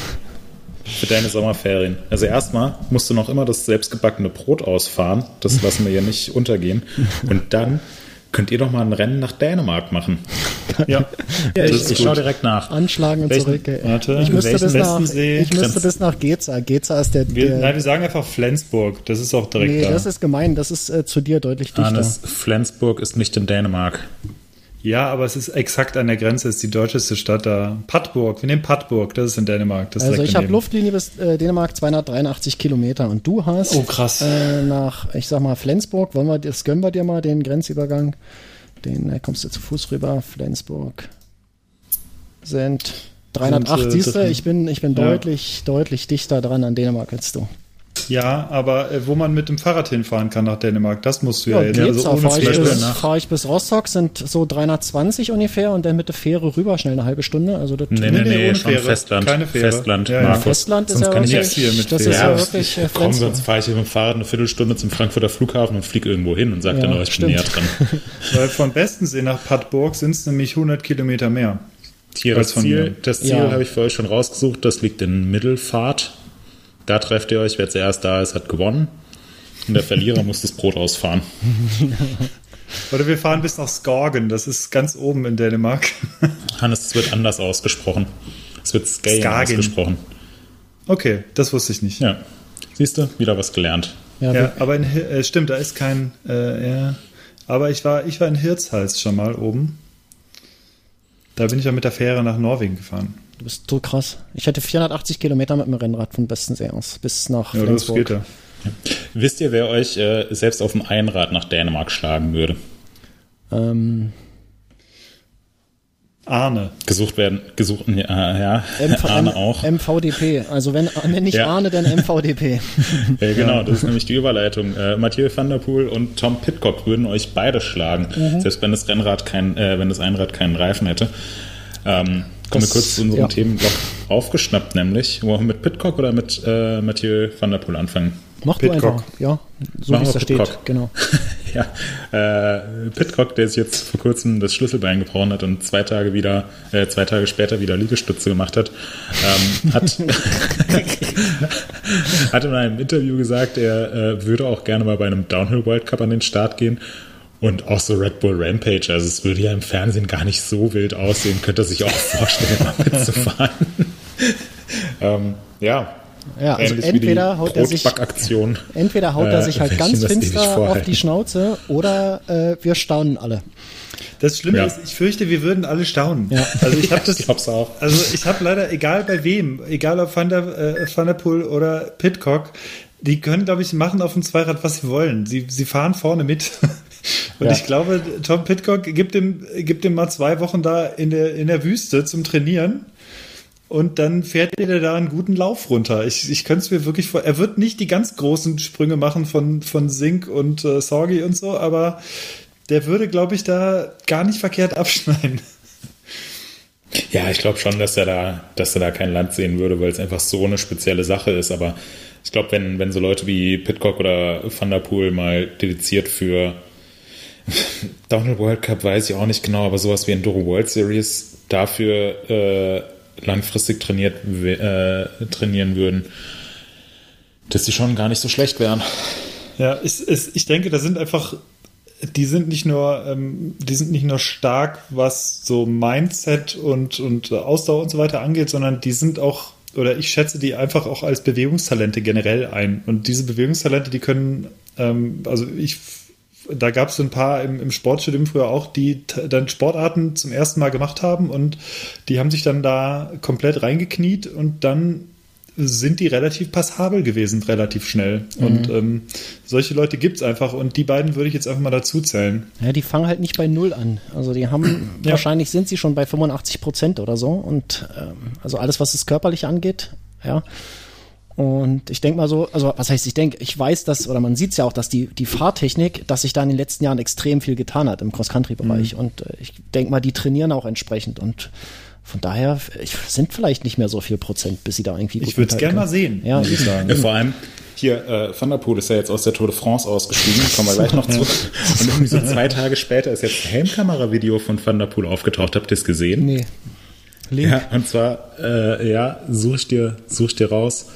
A: für deine Sommerferien. Also erstmal musst du noch immer das selbstgebackene Brot ausfahren. Das lassen wir hier nicht untergehen. Und dann könnt ihr doch mal ein Rennen nach Dänemark machen.
B: Ja,
A: Ja, ich, ich schaue direkt nach.
C: Anschlagen und
A: Welchen-
C: zurück. ey.
B: Warte,
C: ich müsste, bis nach, ich müsste bis nach Geza. Geza ist der.
B: Wir,
C: der
B: nein, wir sagen einfach Flensburg. Das ist auch direkt
C: nee,
B: da.
C: das ist gemein. Das ist äh, zu dir deutlich dichter.
A: Hannes, Flensburg ist nicht in Dänemark.
B: Ja, aber es ist exakt an der Grenze. Es ist die deutscheste Stadt da. Padburg. Wir nehmen Padburg. Das ist in Dänemark.
C: Also ich habe. Luftlinie bis äh, Dänemark 283 Kilometer und du hast
B: Oh, krass.
C: äh, nach, ich sag mal, Flensburg, wollen wir, das gönnen wir dir mal, den Grenzübergang. Den äh, kommst du zu Fuß rüber. Flensburg sind 308,
B: Sind, äh,
C: siehst du, ich bin, ich bin
B: Ja.
C: deutlich, deutlich dichter dran an Dänemark als du.
B: Ja, aber äh, wo man mit dem Fahrrad hinfahren kann nach Dänemark, das musst du ja,
C: Ja,
B: jetzt.
C: Geza
B: ohne
C: fahre ich, bis-
A: nach-
C: fahr ich bis Rostock, sind so 320 ungefähr und dann mit der Fähre rüber, schnell eine halbe Stunde. Also das
A: Nee, nee,
B: nee,
A: nee,
B: ohne
A: schon
B: Fähre.
A: Festland.
B: Keine Fähre.
A: Festland,
B: Ja, ja.
A: Markus.
C: Festland ist
A: Sonst
C: ja
A: kann ich
C: wirklich,
B: jetzt hier mit
C: das
B: Fähre.
C: ist ja,
B: Ja,
C: wirklich äh,
A: Komm,
C: Flensburg.
A: sonst fahre ich mit dem Fahrrad eine Viertelstunde zum Frankfurter Flughafen und fliege irgendwo hin und sage
C: Ja,
A: dann, oh, ich bin näher dran.
B: Weil von Bestensee nach Padburg sind es nämlich 100 Kilometer mehr.
A: Hier das
B: von
A: Ziel,
B: mir.
A: das Ziel
C: Ja.
A: habe ich für euch schon rausgesucht. Das liegt in Mittelfahrt. Da trefft ihr euch. Wer zuerst da ist, hat gewonnen. Und der Verlierer muss das Brot ausfahren.
B: Oder wir fahren bis nach Skorgen. Das ist ganz oben in Dänemark.
A: Hannes, es wird anders ausgesprochen. Es wird Skagen
B: Skagen.
A: ausgesprochen.
B: Okay, das wusste ich nicht.
A: Ja. Siehst du, wieder was gelernt.
C: Ja,
B: Ja, aber in, äh, stimmt, da ist kein. Äh, ja. Aber ich war, ich war in Hirtshals schon mal oben. Da bin ich ja mit der Fähre nach Norwegen gefahren.
C: Du bist so krass. Ich hätte 480 Kilometer mit dem Rennrad von Bestensee aus bis nach
B: Ja, das
C: Flensburg.
B: geht ja.
A: Wisst ihr, wer euch äh, selbst auf dem Einrad nach Dänemark schlagen würde?
C: Ähm,
B: Arne.
A: Gesucht werden, gesucht, ja, ja
C: MV,
A: Arne auch.
C: MVDP. Also wenn, wenn nicht
A: Ja.
C: Arne, dann MVDP.
A: Ja, genau, das ist nämlich die Überleitung. Äh, Mathieu van der Poel und Tom Pitcock würden euch beide schlagen,
C: Mhm.
A: selbst wenn das Rennrad kein, äh, wenn das Einrad keinen Reifen hätte. Ähm, kommen wir kurz zu unserem
C: ja.
A: Themenblock aufgeschnappt, nämlich. Wollen wir mit Pitcock oder mit äh, Mathieu van der Poel anfangen?
C: Mach du
B: Pitcock.
C: einfach. Ja, so
A: Machen
C: wie es da steht.
A: Pitcock.
C: Genau.
A: ja, äh, Pitcock, der sich jetzt vor kurzem das Schlüsselbein gebrochen hat und zwei Tage wieder, äh, zwei Tage später wieder Liegestütze gemacht hat, ähm, hat, hat in einem Interview gesagt, er äh, würde auch gerne mal bei einem Downhill World Cup an den Start gehen. Und auch so Red Bull Rampage, also es würde ja im Fernsehen gar nicht so wild aussehen, könnte er sich auch vorstellen, mal mitzufahren. ähm, ja.
C: Ja, also
A: Ähnlich
C: entweder haut er sich, entweder haut er
A: äh,
C: sich halt ganz finster auf die Schnauze oder äh, wir staunen alle.
B: Das Schlimme
A: Ja.
B: ist, ich fürchte, wir würden alle staunen.
C: Ja.
B: Also ich habe das.
A: Ich glaub's auch.
B: Also ich habe leider, egal bei wem, egal ob Van der, äh, Van der Poel oder Pitcock, die können, glaube ich, machen auf dem Zweirad, was sie wollen. Sie, sie fahren vorne mit. Und
C: Ja.
B: ich glaube, Tom Pitcock gibt ihm, gibt ihm mal zwei Wochen da in der, in der Wüste zum Trainieren. Und dann fährt er da einen guten Lauf runter. Ich, ich könnte es mir wirklich vor. Er wird nicht die ganz großen Sprünge machen von, von Sink und äh, Sorgi und so, aber der würde, glaube ich, da gar nicht verkehrt abschneiden.
A: Ja, ich glaube schon, dass er da, dass er da kein Land sehen würde, weil es einfach so eine spezielle Sache ist. Aber ich glaube, wenn, wenn so Leute wie Pitcock oder Van der Poel mal dediziert für Downhill World Cup weiß ich auch nicht genau, aber sowas wie Enduro World Series dafür äh, langfristig trainiert, äh, trainieren würden, dass die schon gar nicht so schlecht wären.
B: Ja, es, ich denke, da sind einfach, die sind nicht nur, ähm, die sind nicht nur stark, was so Mindset und, und Ausdauer und so weiter angeht, sondern die sind auch, oder ich schätze die einfach auch als Bewegungstalente generell ein. Und diese Bewegungstalente, die können, ähm, also ich, da gab es so ein paar im, im Sportstudium früher auch, die dann Sportarten zum ersten Mal gemacht haben und die haben sich dann da komplett reingekniet und dann sind die relativ passabel gewesen, relativ schnell.
C: Mhm.
B: Und ähm, solche Leute gibt es einfach und die beiden würde ich jetzt einfach mal dazu zählen.
C: Ja, die fangen halt nicht bei Null an. Also die haben,
B: Ja.
C: wahrscheinlich sind sie schon bei 85 Prozent oder so. Und ähm, also alles, was das körperlich angeht, ja. Und ich denke mal so, also was heißt, ich denke, ich weiß dass, oder man sieht es ja auch, dass die, die Fahrtechnik, dass sich da in den letzten Jahren extrem viel getan hat im Cross-Country-Bereich. Und äh, ich denke mal, die trainieren auch entsprechend. Und von daher ich, sind vielleicht nicht mehr so viel Prozent, bis sie da irgendwie
B: Ich würde es gerne mal sehen,
C: Ja,
B: muss ich sagen.
A: Ja, vor allem hier, äh, Van der Poel ist ja jetzt aus der Tour de France ausgestiegen, kommen wir gleich noch zu. Und irgendwie so zwei Tage später ist jetzt ein Helmkamera-Video von Van der Poel aufgetaucht. Habt ihr es gesehen?
C: Nee. Link.
A: Ja, und zwar, äh, ja, such dir, such ich dir raus.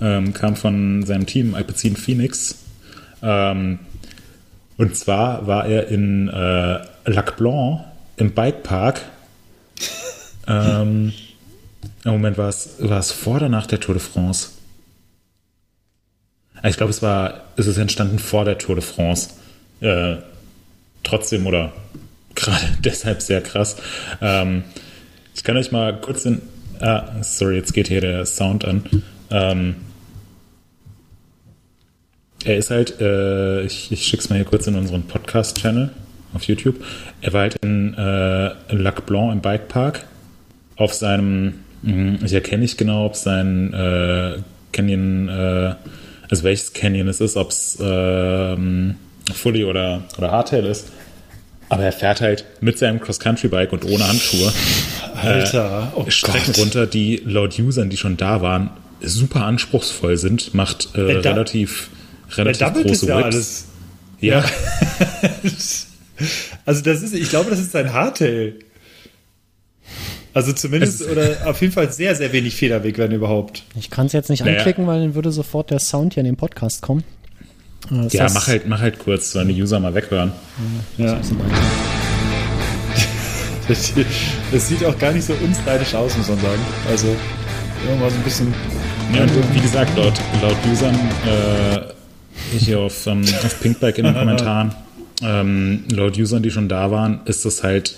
A: Ähm, kam von seinem Team Alpecin Phoenix. Ähm, und zwar war er in äh, Lac Blanc im Bikepark. ähm, im Moment war es, war es vor oder nach der Tour de France? Ich glaube, es war, es ist entstanden vor der Tour de France. Äh, trotzdem oder gerade deshalb sehr krass. Ähm, ich kann euch mal kurz in. Ah, sorry, jetzt geht hier der Sound an. Ähm, er ist halt, äh, ich, ich schick's mal hier kurz in unseren Podcast-Channel auf YouTube. Er war halt in äh, Lac Blanc im Bikepark auf seinem, mh, ich erkenne nicht genau, ob sein äh, Canyon, äh, also welches Canyon es ist, ob es ähm, Fully oder, oder Hardtail ist. Aber er fährt halt mit seinem Cross-Country-Bike und ohne Handschuhe
B: Alter, oh
A: Strecken
B: Gott.
A: runter, die laut Usern, die schon da waren, super anspruchsvoll sind, macht äh,
B: Er da-
A: relativ, Relativ
B: ist
A: große
B: ja
A: Whips.
B: alles.
A: Ja,
B: Also das ist, ich glaube, das ist sein Hardtail. Also zumindest,
A: Es-
B: oder auf jeden Fall sehr, sehr wenig Federweg, wenn überhaupt.
C: Ich kann es jetzt nicht
A: Naja.
C: anklicken, weil dann würde sofort der Sound hier in den Podcast kommen. Das
A: ja
C: heißt-
A: mach, halt, mach halt kurz, sollen die User mal weghören.
B: Ja. Das, das sieht auch gar nicht so unstylisch aus, muss man sagen. Also, irgendwann so ein bisschen.
A: Ja, und wie gesagt, laut, laut Usern äh, hier auf, ähm, auf Pinkbike in den Kommentaren, ähm, laut Usern, die schon da waren, ist das halt,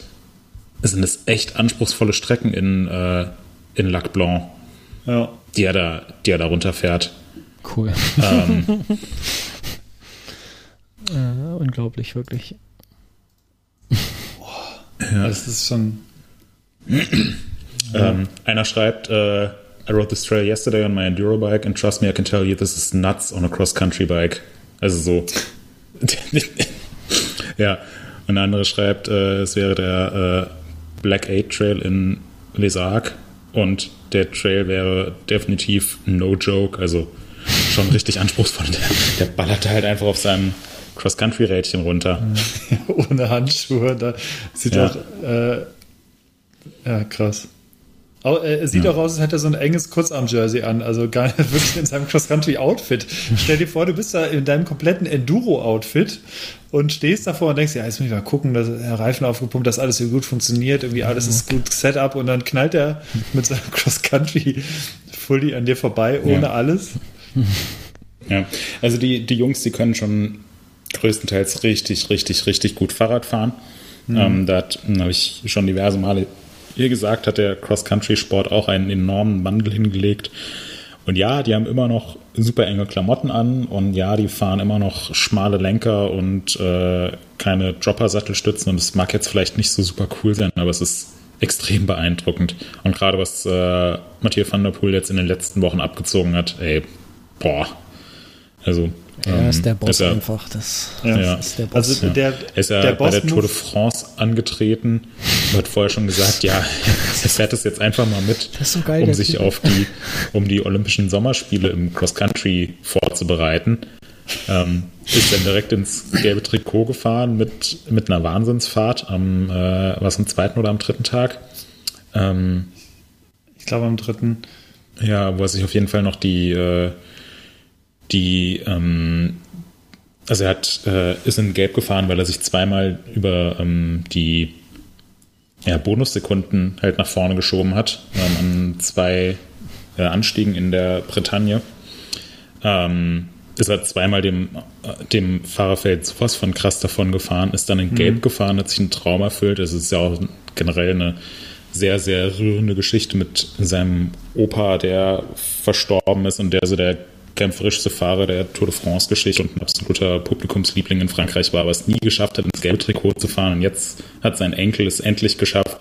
A: sind das echt anspruchsvolle Strecken in, äh, in Lac Blanc,
B: Ja.
A: die er da, die er da runterfährt.
C: Cool.
A: Ähm,
C: äh, unglaublich, wirklich.
B: Das ist schon.
A: Ähm, einer schreibt, äh, I rode this trail yesterday on my enduro bike and trust me, I can tell you this is nuts on a cross-country bike. Also so. ja. Und der andere schreibt, äh, es wäre der äh, Black 8 Trail in Les Arcs und der Trail wäre definitiv no joke, also schon richtig anspruchsvoll. Der, der ballert halt einfach auf seinem Cross-Country-Rädchen runter.
B: ohne Handschuhe. Da sieht
A: Ja.
B: auch. Äh, ja, krass. Aber, äh, es sieht
A: Ja.
B: auch aus, als hätte er so ein enges Kurzarm-Jersey an. Also gar nicht wirklich in seinem Cross-Country-Outfit. Stell dir vor, du bist da in deinem kompletten Enduro-Outfit und stehst davor und denkst, ja, jetzt muss ich mal gucken, dass der Reifen aufgepumpt, dass alles so gut funktioniert, irgendwie alles ist gut Setup und dann knallt er mit seinem Cross-Country-Fully an dir vorbei, ohne
A: Ja.
B: alles.
A: Ja, also die, die Jungs, die können schon größtenteils richtig, richtig, richtig gut Fahrrad fahren. Ähm, da hat- habe ich schon diverse Male hier gesagt, hat der Cross-Country-Sport auch einen enormen Wandel hingelegt. Und ja, die haben immer noch super enge Klamotten an und ja, die fahren immer noch schmale Lenker und äh, keine Dropper-Sattelstützen und es mag jetzt vielleicht nicht so super cool sein, aber es ist extrem beeindruckend. Und gerade was äh, Matthias van der Poel jetzt in den letzten Wochen abgezogen hat, ey, boah. Also,
C: Er ist der Boss
A: ist er-
C: einfach. Das,
B: Ja.
C: das ist der Boss.
B: Also
A: ja.
B: der,
A: Er ist ja
B: der
A: bei der Tour de France angetreten und hat vorher schon gesagt, ja, er fährt das jetzt einfach mal mit,
C: so geil,
A: um sich
C: Typ.
A: auf die, um die Olympischen Sommerspiele im Cross-Country vorzubereiten. Ähm, ist dann direkt ins gelbe Trikot gefahren mit, mit einer Wahnsinnsfahrt am, äh, was am zweiten oder am dritten Tag. Ähm,
B: ich glaube am dritten.
A: ja, wo er sich auf jeden Fall noch die, äh, die, ähm, also er hat, äh, ist in Gelb gefahren, weil er sich zweimal über ähm, die ja, Bonussekunden halt nach vorne geschoben hat, ähm, an zwei äh, Anstiegen in der Bretagne. Ähm, ist er zweimal dem, äh, dem Fahrerfeld sowas von krass davon gefahren, ist dann in Gelb gefahren, hat sich einen Traum erfüllt. Es ist ja auch generell eine sehr, sehr rührende Geschichte mit seinem Opa, der verstorben ist und der so der kämpferischste Fahrer der Tour de France-Geschichte und ein absoluter Publikumsliebling in Frankreich war, aber es nie geschafft hat, ins gelbe Trikot zu fahren. Und jetzt hat sein Enkel es endlich geschafft.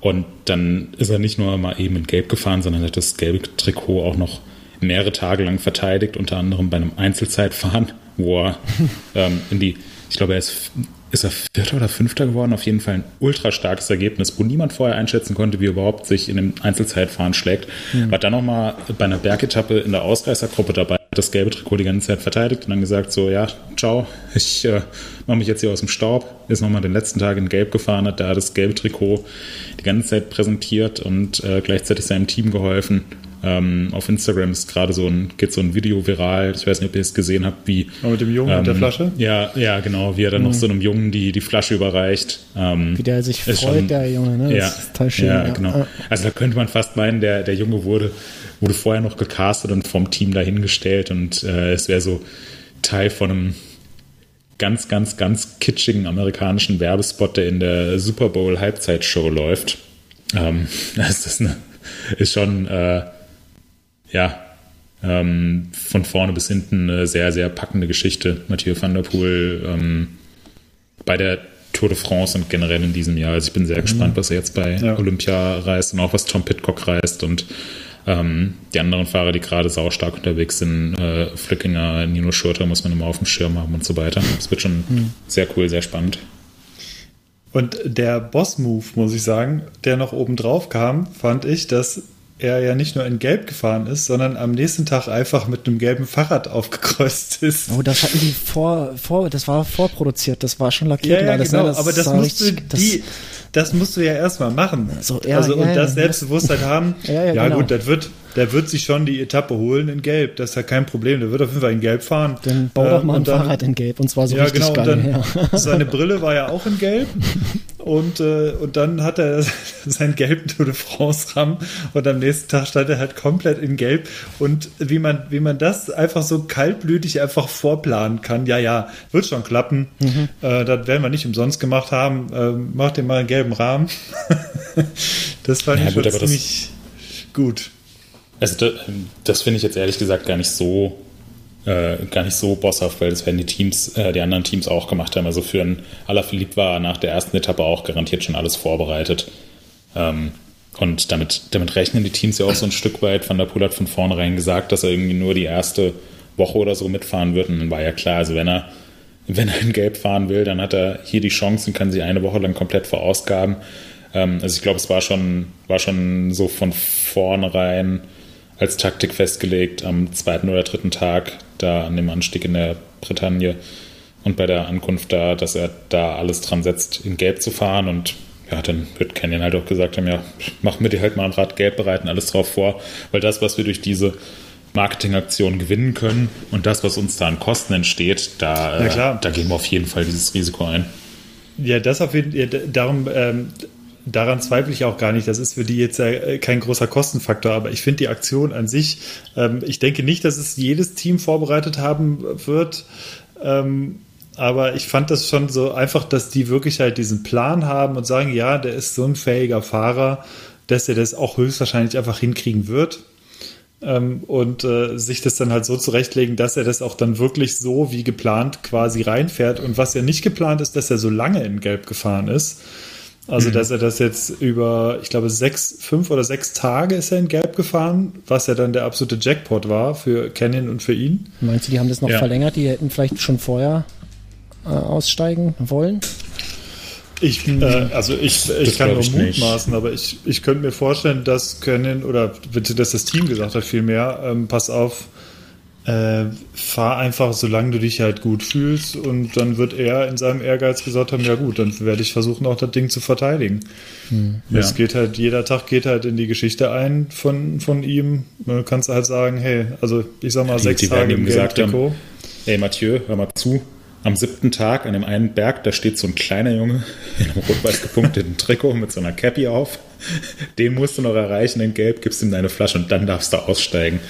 A: Und dann ist er nicht nur mal eben in Gelb gefahren, sondern hat das gelbe Trikot auch noch mehrere Tage lang verteidigt, unter anderem bei einem Einzelzeitfahren, wo er ähm, in die, ich glaube, er ist, ist er Vierter oder Fünfter geworden, auf jeden Fall ein ultra starkes Ergebnis, wo niemand vorher einschätzen konnte, wie er überhaupt sich in dem Einzelzeitfahren schlägt. War dann nochmal bei einer Bergetappe in der Ausreißergruppe dabei, hat das gelbe Trikot die ganze Zeit verteidigt und dann gesagt so, ja, ciao, ich äh, mache mich jetzt hier aus dem Staub. Ist nochmal den letzten Tag in Gelb gefahren, hat da das gelbe Trikot die ganze Zeit präsentiert und äh, gleichzeitig seinem Team geholfen. Ähm, auf Instagram ist gerade so ein, geht so ein Video viral. Ich weiß nicht, ob ihr es gesehen habt, wie.
B: Aber mit dem Jungen und der Flasche?
A: Ja, ja, genau, wie er dann noch so einem Jungen die, die Flasche überreicht. Ähm,
C: Wie der sich freut,
A: schon-
C: der Junge, ne? Das
A: ja,
C: ist total schön.
A: Ja,
C: ja.
A: genau. Also da könnte man fast meinen, der, der Junge wurde, wurde vorher noch gecastet und vom Team dahingestellt und äh, es wäre so Teil von einem ganz, ganz, ganz kitschigen amerikanischen Werbespot, der in der Super Bowl Halbzeitshow läuft. Ähm, das ist, eine, ist schon, äh, ja, ähm, von vorne bis hinten eine sehr, sehr packende Geschichte. Mathieu van der Poel ähm, bei der Tour de France und generell in diesem Jahr. Also ich bin sehr gespannt, was er jetzt bei
B: Ja.
A: Olympia reist und auch was Tom Pitcock reist und ähm, die anderen Fahrer, die gerade saustark unterwegs sind, äh, Flückinger, Nino Schurter muss man immer auf dem Schirm haben und so weiter. Das wird schon sehr cool, sehr spannend.
B: Und der Boss-Move, muss ich sagen, der noch oben drauf kam, fand ich, dass er ja nicht nur in Gelb gefahren ist, sondern am nächsten Tag einfach mit einem gelben Fahrrad aufgekreuzt ist.
C: Oh, das hatten die vor, vor, das war vorproduziert, das war schon lackiert
B: Ja, ja,
C: alles,
B: genau,
C: ne?
B: aber das musst du,
C: richtig- das-
B: die, das musst du ja erstmal machen.
C: So, ja,
B: also,
C: ja,
B: und das. Selbstbewusstsein haben,
C: ja, genau.
B: gut, das wird, der wird sich schon die Etappe holen in Gelb, das ist ja kein Problem, der wird auf jeden Fall in Gelb fahren.
C: Dann bau
B: Ähm,
C: doch mal ein
B: dann-
C: Fahrrad in Gelb und zwar so
B: ja,
C: richtig
B: genau. Und
C: geil.
B: dann,
C: ja.
B: seine Brille war ja auch in Gelb. Und, äh, und dann hat er seinen gelben Tour de France Ram und am nächsten Tag stand er halt komplett in Gelb. Und wie man, wie man das einfach so kaltblütig einfach vorplanen kann, ja, ja, wird schon klappen.
C: Mhm.
B: Äh, das werden wir nicht umsonst gemacht haben. Äh, mach dir mal einen gelben Rahmen. das fand
A: Ja,
B: ich
A: gut,
B: schon
A: aber das-
B: ziemlich gut.
A: Also das, finde ich jetzt ehrlich gesagt gar nicht so äh, gar nicht so bosshaft, weil das werden die Teams, äh, die anderen Teams auch gemacht haben. Also für einen Alaphilippe war nach der ersten Etappe auch garantiert schon alles vorbereitet. Ähm, und damit, damit rechnen die Teams ja auch so ein Stück weit. Van der Poel hat von vornherein gesagt, dass er irgendwie nur die erste Woche oder so mitfahren wird. Und dann war ja klar, also wenn er, wenn er in Gelb fahren will, dann hat er hier die Chance und kann sie eine Woche lang komplett verausgaben. Ähm, also ich glaube, es war schon, war schon so von vornherein als Taktik festgelegt am zweiten oder dritten Tag da an dem Anstieg in der Bretagne und bei der Ankunft da, dass er da alles dran setzt, in Gelb zu fahren. Und ja, dann wird Canyon halt auch gesagt haben, ja, mach mir dir halt mal ein Rad gelb, bereiten alles drauf vor, weil das, was wir durch diese Marketingaktion gewinnen können und das, was uns da an Kosten entsteht, da,
B: Ja,
A: da gehen wir auf jeden Fall dieses Risiko ein.
B: Ja, das auf jeden Fall, darum, ähm, daran zweifle ich auch gar nicht. Das ist für die jetzt äh, kein großer Kostenfaktor, aber ich finde die Aktion an sich, ähm, ich denke nicht, dass es jedes Team vorbereitet haben wird. Ähm, aber ich fand das schon so einfach, dass die wirklich halt diesen Plan haben und sagen, ja, der ist so ein fähiger Fahrer, dass er das auch höchstwahrscheinlich einfach hinkriegen wird. Ähm, und äh, sich das dann halt so zurechtlegen, dass er das auch dann wirklich so wie geplant quasi reinfährt. Und was ja nicht geplant ist, dass er so lange in Gelb gefahren ist. Also, dass er das jetzt über, ich glaube, sechs, fünf oder sechs Tage ist er in Gelb gefahren, was ja dann der absolute Jackpot war für Canyon und für ihn.
C: Meinst du, die haben das noch
A: Ja.
C: verlängert? Die hätten vielleicht schon vorher äh, aussteigen wollen?
B: Ich, äh, also ich, ich
A: Das
B: kann nur
A: ich nicht.
B: mutmaßen, aber ich, ich könnte mir vorstellen, dass Canyon oder bitte, dass das Team gesagt hat vielmehr, ähm, pass auf, äh, fahr einfach, solange du dich halt gut fühlst und dann wird er in seinem Ehrgeiz gesagt haben, ja gut, dann werde ich versuchen, auch das Ding zu verteidigen. Es
A: Ja.
B: geht halt, jeder Tag geht halt in die Geschichte ein von, von ihm. Du kannst halt sagen, hey, also ich sag mal,
A: Die-
B: sechs
A: die
B: Tage
A: ihm
B: im
A: gesagt haben,
B: Gelb-Trikot.
A: Ey Mathieu, hör mal zu. Am siebten Tag an dem einen Berg, da steht so ein kleiner Junge in einem rot-weiß gepunkteten Trikot mit so einer Cappy auf. Den musst du noch erreichen in Gelb, gibst ihm deine Flasche und dann darfst du aussteigen.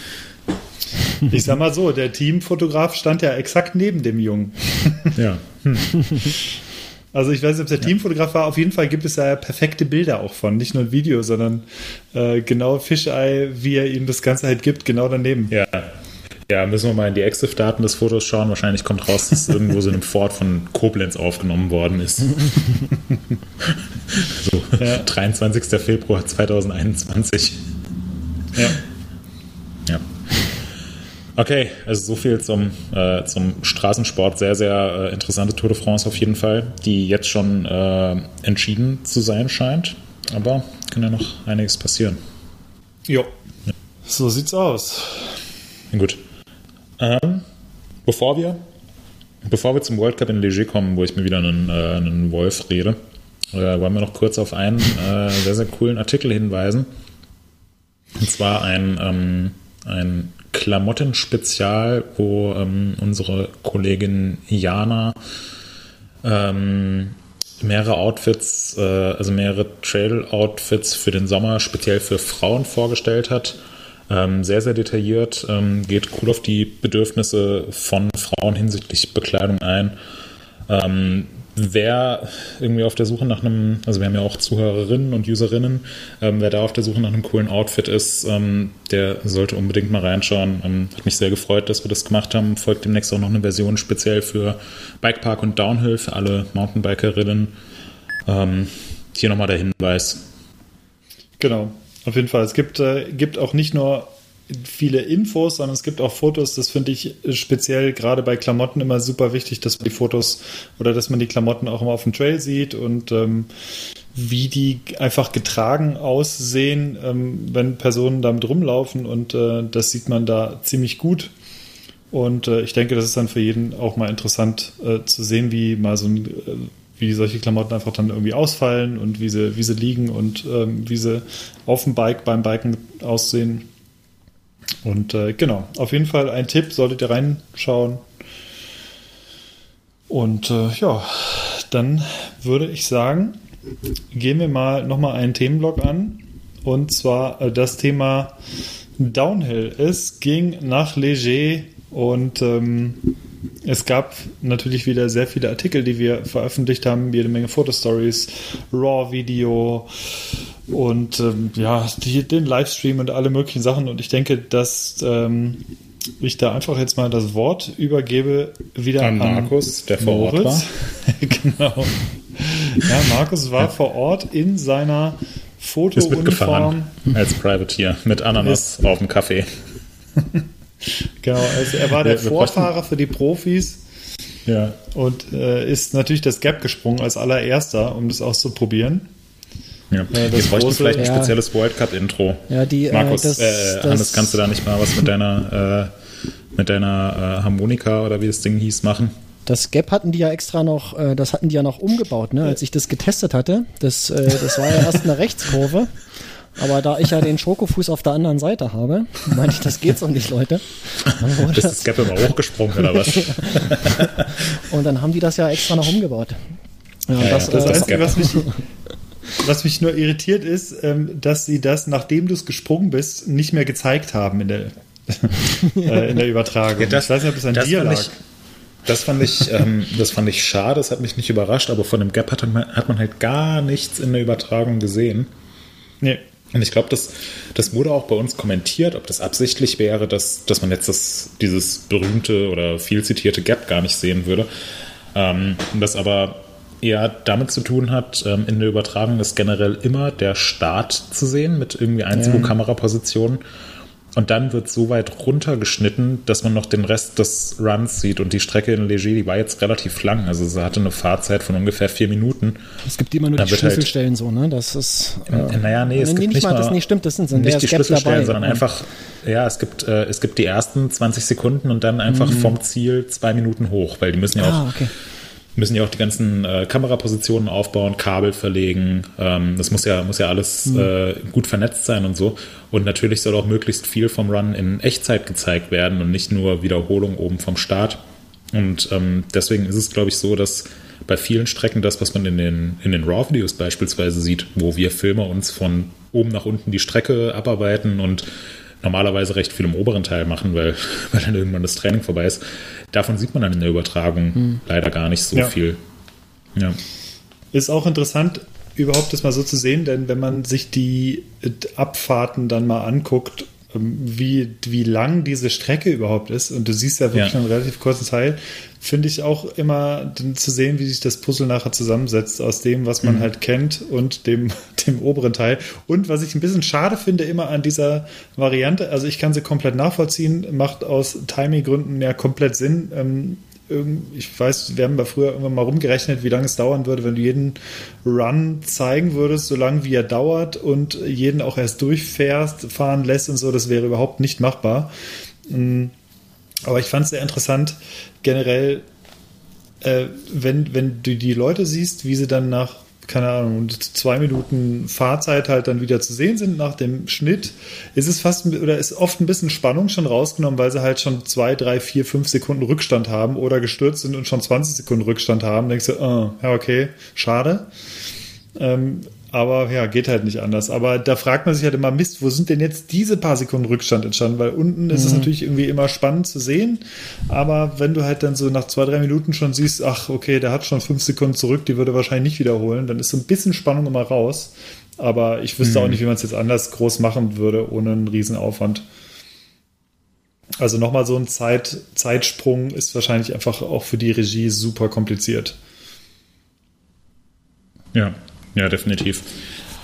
B: Ich sag mal so, der Teamfotograf stand ja exakt neben dem Jungen.
A: Ja.
B: Also ich weiß nicht, ob der Teamfotograf war. Auf jeden Fall gibt es da perfekte Bilder auch von. Nicht nur ein Video, sondern äh, genau Fischei, wie er ihm das Ganze halt gibt, genau daneben.
A: Ja. Ja, müssen wir mal in die EXIF-Daten des Fotos schauen. Wahrscheinlich kommt raus, dass es irgendwo so in einem Fort von Koblenz aufgenommen worden ist. so,
B: Ja.
A: 23. Februar 2021.
B: Ja.
A: Ja. Okay, also so viel zum, äh, zum Straßensport. Sehr, sehr äh, interessante Tour de France auf jeden Fall, die jetzt schon äh, entschieden zu sein scheint. Aber kann ja noch einiges passieren.
B: Jo. So sieht's aus.
A: Gut. Ähm, bevor wir bevor wir zum World Cup in Leger kommen, wo ich mir wieder einen, äh, einen Wolf rede, äh, wollen wir noch kurz auf einen äh, sehr, sehr coolen Artikel hinweisen. Und zwar ein, ähm, ein Klamottenspezial, wo ähm, unsere Kollegin Jana ähm, mehrere Outfits, äh, also mehrere Trail-Outfits für den Sommer speziell für Frauen vorgestellt hat. Ähm, sehr, sehr detailliert, ähm, geht cool auf die Bedürfnisse von Frauen hinsichtlich Bekleidung ein. Wer irgendwie auf der Suche nach einem, also wir haben ja auch Zuhörerinnen und Userinnen, ähm, wer da auf der Suche nach einem coolen Outfit ist, ähm, der sollte unbedingt mal reinschauen. Ähm, hat mich sehr gefreut, dass wir das gemacht haben. Folgt demnächst auch noch eine Version speziell für Bikepark und Downhill für alle Mountainbikerinnen. Ähm, hier nochmal der Hinweis.
B: Genau. Auf jeden Fall. Es gibt, äh, gibt auch nicht nur viele Infos, sondern es gibt auch Fotos. Das finde ich speziell gerade bei Klamotten immer super wichtig, dass man die Fotos oder dass man die Klamotten auch immer auf dem Trail sieht und ähm, wie die einfach getragen aussehen, ähm, wenn Personen damit rumlaufen und äh, das sieht man da ziemlich gut. Und äh, ich denke, das ist dann für jeden auch mal interessant äh, zu sehen, wie mal so ein, äh, wie solche Klamotten einfach dann irgendwie ausfallen und wie sie, wie sie liegen und ähm, wie sie auf dem Bike beim Biken aussehen. Und äh, genau, auf jeden Fall ein Tipp, solltet ihr reinschauen. Und äh, ja, dann würde ich sagen, gehen wir mal nochmal einen Themenblock an. Und zwar äh, das Thema Downhill. Es ging nach Leger und ähm, es gab natürlich wieder sehr viele Artikel, die wir veröffentlicht haben, jede Menge Fotostories, Raw-Video und ähm, ja, die, den Livestream und alle möglichen Sachen. Und ich denke, dass ähm, ich da einfach jetzt mal das Wort übergebe wieder
A: An Markus, der vor Ort war.
B: genau. Ja, Markus war vor Ort in seiner
A: Ist
B: Fotouniform.
A: als Privateer mit Ananas auf dem Kaffee.
B: Genau, also er war der
A: wir
B: Vorfahrer für die Profis
A: Ja.
B: und äh, ist natürlich das Gap gesprungen als allererster, um das auszuprobieren.
A: Ja.
B: das
A: Jetzt bräuchten wir vielleicht ein
C: Ja.
A: spezielles World Cup-Intro.
C: Ja, die, äh,
A: Markus,
C: das-
A: äh,
C: das-
A: Hannes, kannst du da nicht mal was mit deiner, äh, mit deiner äh, Harmonika oder wie das Ding hieß machen?
C: Das Gap hatten die ja extra noch, äh, das hatten die ja noch umgebaut, ne? Als ich das getestet hatte. Das, äh, das war ja erst eine Rechtskurve. Aber da ich ja den Schokofuß auf der anderen Seite habe, meinte ich, das geht so nicht, Leute. Dann
A: Bist
C: das,
A: das Gap immer hochgesprungen oder was?
C: und dann haben die das ja extra noch umgebaut. Ja,
A: Ja,
C: das,
A: ja, das
C: äh,
A: ist
B: Einzige,
A: Gap.
B: was mich, was mich nur irritiert ist, ähm, dass sie das, nachdem du es gesprungen bist, nicht mehr gezeigt haben in der, äh, in der Übertragung. ich weiß nicht, ob es an
A: das
B: dir
A: fand
B: lag.
A: Ich, das fand ich, ähm, das fand ich schade, das hat mich nicht überrascht, aber von dem Gap hat man, hat man halt gar nichts in der Übertragung gesehen.
B: Nee.
A: Und ich glaube, das, das wurde auch bei uns kommentiert, ob das absichtlich wäre, dass, dass man jetzt das, dieses berühmte oder viel zitierte Gap gar nicht sehen würde. Ähm, das aber eher damit zu tun hat, ähm, in der Übertragung ist generell immer der Start zu sehen mit irgendwie einzigen Kamerapositionen. Und dann wird so weit runtergeschnitten, dass man noch den Rest des Runs sieht. Und die Strecke in Leger, die war jetzt relativ lang. Also sie hatte eine Fahrzeit von ungefähr vier Minuten.
C: es gibt immer nur
A: Da
C: die
A: halt-
C: Schlüsselstellen so, ne? Das ist.
A: Äh, naja, nee, es
C: nee,
A: gibt
C: nicht mal, das nicht stimmt, das sind,
A: nicht die Schlüsselstellen,
C: dabei.
A: sondern einfach, ja, es gibt, äh, es gibt die ersten 20 Sekunden und dann einfach vom Ziel zwei Minuten hoch, weil die müssen ja auch,
C: Mhm. Ah, okay.
A: Müssen ja auch die ganzen äh, Kamerapositionen aufbauen, Kabel verlegen. Ähm, das muss ja, muss ja alles
C: Mhm.
A: äh, gut vernetzt sein und so. Und natürlich soll auch möglichst viel vom Run in Echtzeit gezeigt werden und nicht nur Wiederholung oben vom Start. Und ähm, deswegen ist es, glaube ich, so, dass bei vielen Strecken das, was man in den, in den RAW-Videos beispielsweise sieht, wo wir Filmer uns von oben nach unten die Strecke abarbeiten und normalerweise recht viel im oberen Teil machen, weil, weil dann irgendwann das Training vorbei ist. Davon sieht man dann in der Übertragung leider gar nicht so
B: Ja.
A: viel. Ja.
B: Ist auch interessant, überhaupt das mal so zu sehen, denn wenn man sich die Abfahrten dann mal anguckt, ähm, wie, wie lang diese Strecke überhaupt ist, und du siehst ja wirklich
A: Ja.
B: einen relativ kurzen Teil, finde ich auch immer zu sehen, wie sich das Puzzle nachher zusammensetzt aus dem, was man halt kennt und dem, dem oberen Teil. Und was ich ein bisschen schade finde immer an dieser Variante, also ich kann sie komplett nachvollziehen, macht aus Timing-Gründen ja komplett Sinn. Ähm, ich weiß, wir haben ja früher irgendwann mal rumgerechnet, wie lange es dauern würde, wenn du jeden Run zeigen würdest, so lange wie er dauert und jeden auch erst durchfährst, fahren lässt und so, das wäre überhaupt nicht machbar. Mm, Aber ich fand es sehr interessant, generell, äh, wenn, wenn du die Leute siehst, wie sie dann nach, keine Ahnung, zwei Minuten Fahrzeit halt dann wieder zu sehen sind nach dem Schnitt, ist es fast oder ist oft ein bisschen Spannung schon rausgenommen, weil sie halt schon zwei, drei, vier, fünf Sekunden Rückstand haben oder gestürzt sind und schon 20 Sekunden Rückstand haben. Denkst du, ah, ja, okay, schade. Ähm, aber ja, geht halt nicht anders. Aber da fragt man sich halt immer, Mist, wo sind denn jetzt diese paar Sekunden Rückstand entstanden? Weil unten ist es natürlich irgendwie immer spannend zu sehen. Aber wenn du halt dann so nach zwei, drei Minuten schon siehst, ach, okay, der hat schon fünf Sekunden zurück, die würde wahrscheinlich nicht wiederholen, dann ist so ein bisschen Spannung immer raus. Aber ich wüsste auch nicht, wie man es jetzt anders groß machen würde, ohne einen Riesenaufwand. Also nochmal so ein Zeit, Zeitsprung ist wahrscheinlich einfach auch für die Regie super kompliziert.
A: Ja, ja, definitiv.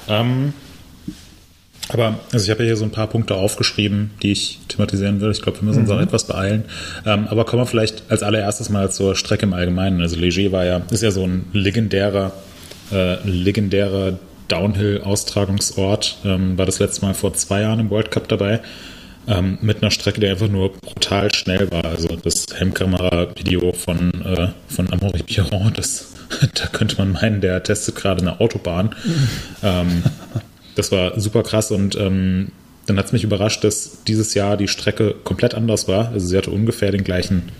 A: Ähm, aber, also ich habe ja hier so ein paar Punkte aufgeschrieben, die ich thematisieren will. Ich glaube, wir müssen uns auch etwas beeilen. Ähm, aber kommen wir vielleicht als allererstes mal zur Strecke im Allgemeinen. Also Leger war ja, ist ja so ein legendärer, äh, legendärer Downhill-Austragungsort. Ähm, war das letzte Mal vor zwei Jahren im World Cup dabei. Ähm, mit einer Strecke, die einfach nur brutal schnell war. Also das Helmkamera-Video von, äh, von Amaury Piron, das, da könnte man meinen, der testet gerade eine Autobahn. ähm, das war super krass und ähm, dann hat es mich überrascht, dass dieses Jahr die Strecke komplett anders war. Also sie hatte ungefähr den gleichen,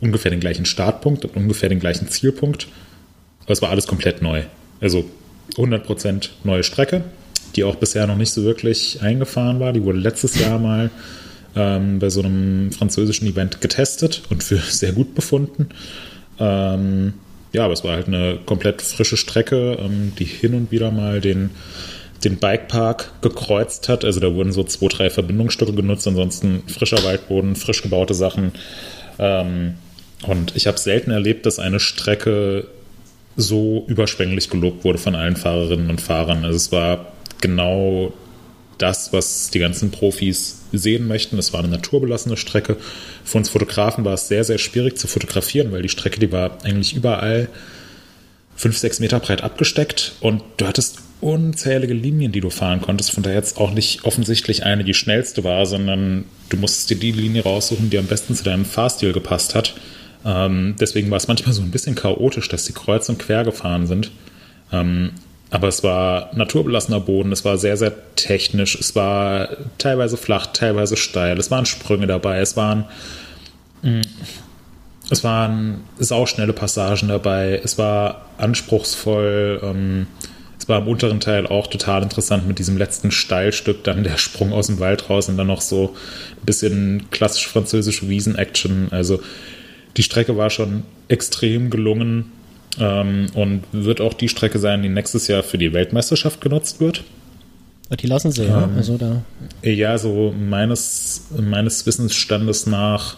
A: ungefähr den gleichen Startpunkt und ungefähr den gleichen Zielpunkt. Aber es war alles komplett neu. Also 100% neue Strecke, die auch bisher noch nicht so wirklich eingefahren war. Die wurde letztes Jahr mal ähm, bei so einem französischen Event getestet und für sehr gut befunden. Ähm, ja, aber es war halt eine komplett frische Strecke, ähm, die hin und wieder mal den, den Bikepark gekreuzt hat. Also da wurden so zwei, drei Verbindungsstücke genutzt, ansonsten frischer Waldboden, frisch gebaute Sachen. Ähm, und ich habe selten erlebt, dass eine Strecke so überschwänglich gelobt wurde von allen Fahrerinnen und Fahrern. Also es war genau das, was die ganzen Profis sehen möchten. Es war eine naturbelassene Strecke. Für uns Fotografen war es sehr, sehr schwierig zu fotografieren, weil die Strecke, die war eigentlich überall fünf, sechs Meter breit abgesteckt und du hattest unzählige Linien, die du fahren konntest, von der jetzt auch nicht offensichtlich eine die schnellste war, sondern du musstest dir die Linie raussuchen, die am besten zu deinem Fahrstil gepasst hat. Ähm, deswegen war es manchmal so ein bisschen chaotisch, dass die kreuz und quer gefahren sind. Ähm, aber es war naturbelassener Boden, es war sehr, sehr technisch, es war teilweise flach, teilweise steil, es waren Sprünge dabei, es waren, mh, es waren sauschnelle Passagen dabei, es war anspruchsvoll, ähm, es war im unteren Teil auch total interessant mit diesem letzten Steilstück, dann der Sprung aus dem Wald raus und dann noch so ein bisschen klassisch französische Wiesen-Action. Also die Strecke war schon extrem gelungen ähm, und wird auch die Strecke sein, die nächstes Jahr für die Weltmeisterschaft genutzt wird.
C: Die lassen sie, ja. Also da.
A: Ja, so meines, meines Wissensstandes nach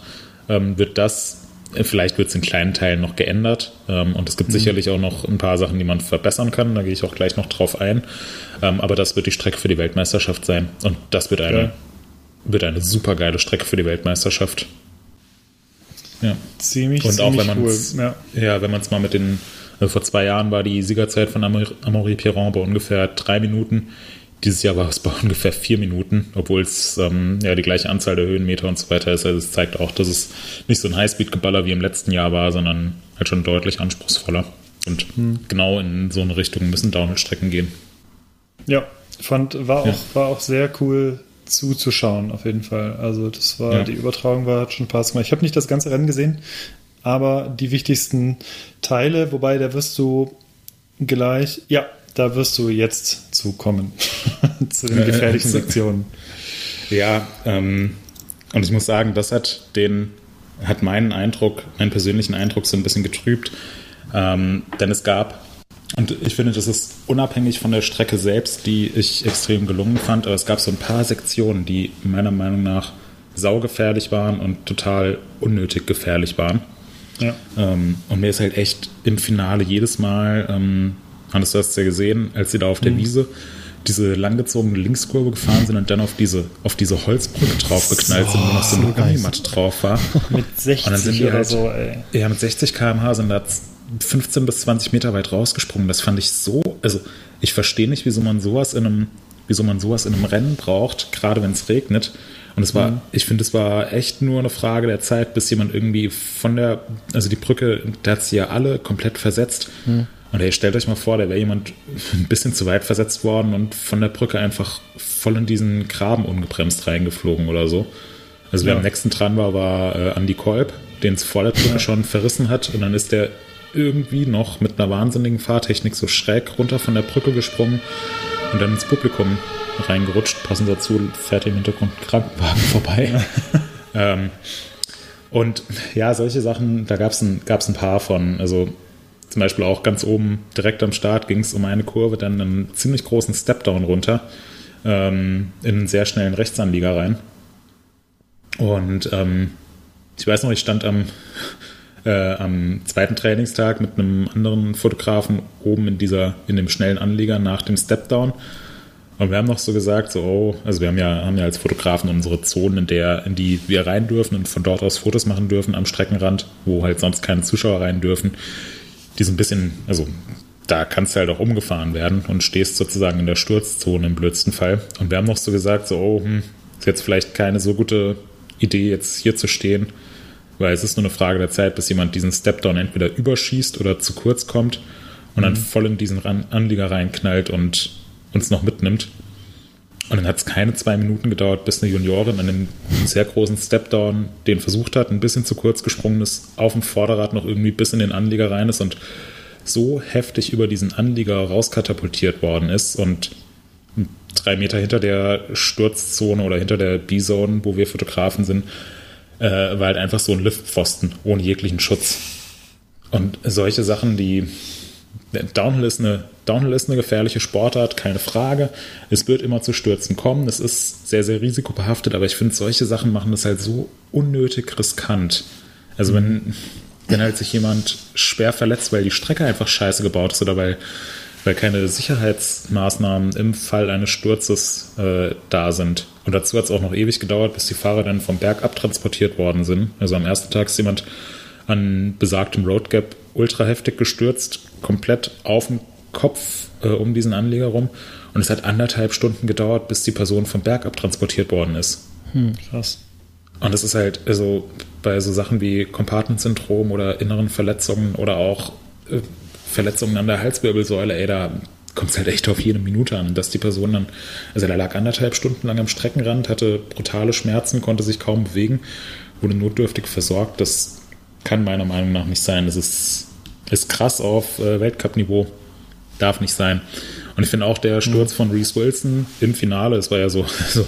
A: ähm, wird das, äh, vielleicht wird es in kleinen Teilen noch geändert ähm, und es gibt sicherlich auch noch ein paar Sachen, die man verbessern kann, da gehe ich auch gleich noch drauf ein. Ähm, aber das wird die Strecke für die Weltmeisterschaft sein und das wird eine,
B: Ja.
A: wird eine super geile Strecke für die Weltmeisterschaft. Ja.
B: Ziemlich,
A: Und auch
B: ziemlich
A: wenn man
B: cool.
A: es
B: Ja.
A: ja, wenn man es mal mit den, also vor zwei Jahren war die Siegerzeit von Amaury Piron bei ungefähr drei Minuten. Dieses Jahr war es bei ungefähr vier Minuten, obwohl es ähm, ja die gleiche Anzahl der Höhenmeter und so weiter ist. Also es zeigt auch, dass es nicht so ein Highspeed-Geballer wie im letzten Jahr war, sondern halt schon deutlich anspruchsvoller. Und genau in so eine Richtung müssen Downhill-Strecken gehen.
B: Ja, fand, war,
A: Ja.
B: Auch, war auch sehr cool zuzuschauen, auf jeden Fall. Also, das war,
A: Ja.
B: die Übertragung war, hat schon Spaß gemacht. Ich habe nicht das ganze Rennen gesehen, aber die wichtigsten Teile, wobei da wirst du gleich, ja, da wirst du jetzt zukommen zu den
A: Äh,
B: gefährlichen Sektionen.
A: Ja, ähm, und ich muss sagen, das hat den, hat meinen Eindruck, meinen persönlichen Eindruck so ein bisschen getrübt. Ähm, denn es gab Und ich finde, das ist unabhängig von der Strecke selbst, die ich extrem gelungen fand. Aber es gab so ein paar Sektionen, die meiner Meinung nach saugefährlich waren und total unnötig gefährlich waren.
B: Ja.
A: Ähm, und mir ist halt echt im Finale jedes Mal, ähm, Hannes, du hast es ja gesehen, als sie da auf der Wiese diese langgezogene Linkskurve gefahren sind und dann auf diese, auf diese Holzbrücke draufgeknallt sind, wo noch so eine Gummimatte drauf war.
B: Mit 60
A: Und dann sind die
B: oder
A: halt,
B: so, ey.
A: ja, mit 60 km/h sind da 15 bis 20 Meter weit rausgesprungen. Das fand ich so, also ich verstehe nicht, wieso man sowas in einem, wieso man sowas in einem Rennen braucht, gerade wenn es regnet. Und es war, ich finde, es war echt nur eine Frage der Zeit, bis jemand irgendwie von der, also die Brücke, da hat sie ja alle komplett versetzt. Und ey, stellt euch mal vor, da wäre jemand ein bisschen zu weit versetzt worden und von der Brücke einfach voll in diesen Graben ungebremst reingeflogen oder so. Also wer
B: Ja.
A: am nächsten dran war, war äh, Andy Kolb, den es vor der Brücke schon verrissen hat. Und dann ist der irgendwie noch mit einer wahnsinnigen Fahrtechnik so schräg runter von der Brücke gesprungen und dann ins Publikum reingerutscht. Passend dazu fährt im Hintergrund ein Krankenwagen vorbei. ähm, und ja, solche Sachen, da gab es ein, gab's ein paar von. Also zum Beispiel auch ganz oben direkt am Start ging es um eine Kurve, dann einen ziemlich großen Stepdown runter ähm, in einen sehr schnellen Rechtsanlieger rein. Und ähm, ich weiß noch, ich stand am, äh, am zweiten Trainingstag mit einem anderen Fotografen oben in dieser, in dem schnellen Anlieger nach dem Stepdown. Und wir haben noch so gesagt, so, oh, also wir haben ja, haben ja als Fotografen unsere Zone, in der, in die wir rein dürfen und von dort aus Fotos machen dürfen am Streckenrand, wo halt sonst keine Zuschauer rein dürfen. Die sind ein bisschen, also da kannst du halt auch umgefahren werden und stehst sozusagen in der Sturzzone im blödsten Fall. Und wir haben noch so gesagt, so, oh, hm, ist jetzt vielleicht keine so gute Idee, jetzt hier zu stehen, weil es ist nur eine Frage der Zeit, bis jemand diesen Stepdown entweder überschießt oder zu kurz kommt und dann voll in diesen Anlieger reinknallt und uns noch mitnimmt. Und dann hat es keine zwei Minuten gedauert, bis eine Juniorin an einem sehr großen Stepdown den versucht hat, ein bisschen zu kurz gesprungen ist, auf dem Vorderrad noch irgendwie bis in den Anlieger rein ist und so heftig über diesen Anlieger rauskatapultiert worden ist und drei Meter hinter der Sturzzone oder hinter der B-Zone, wo wir Fotografen sind, äh, war halt einfach so ein Liftpfosten ohne jeglichen Schutz. Und solche Sachen, die Downhill ist eine Downhill ist eine gefährliche Sportart, keine Frage. Es wird immer zu Stürzen kommen. Es ist sehr, sehr risikobehaftet, aber ich finde, solche Sachen machen das halt so unnötig riskant. Also wenn, wenn halt sich jemand schwer verletzt, weil die Strecke einfach scheiße gebaut ist oder weil, weil keine Sicherheitsmaßnahmen im Fall eines Sturzes äh, da sind. Und dazu hat es auch noch ewig gedauert, bis die Fahrer dann vom Berg abtransportiert worden sind. Also am ersten Tag ist jemand an besagtem Road Gap ultra heftig gestürzt, komplett auf dem Kopf äh, um diesen Anleger rum. Und es hat anderthalb Stunden gedauert, bis die Person vom Berg abtransportiert worden ist.
B: Krass.
A: Und das ist halt, also bei so Sachen wie Compartment-Syndrom oder inneren Verletzungen oder auch äh, Verletzungen an der Halswirbelsäule, ey, da kommt es halt echt auf jede Minute an, dass die Person dann, also er lag anderthalb Stunden lang am Streckenrand, hatte brutale Schmerzen, konnte sich kaum bewegen, wurde notdürftig versorgt. Das kann meiner Meinung nach nicht sein. Das ist, ist krass auf äh, Weltcup-Niveau. Darf nicht sein. Und ich finde auch der Sturz von Reese Wilson im Finale, es war ja so, so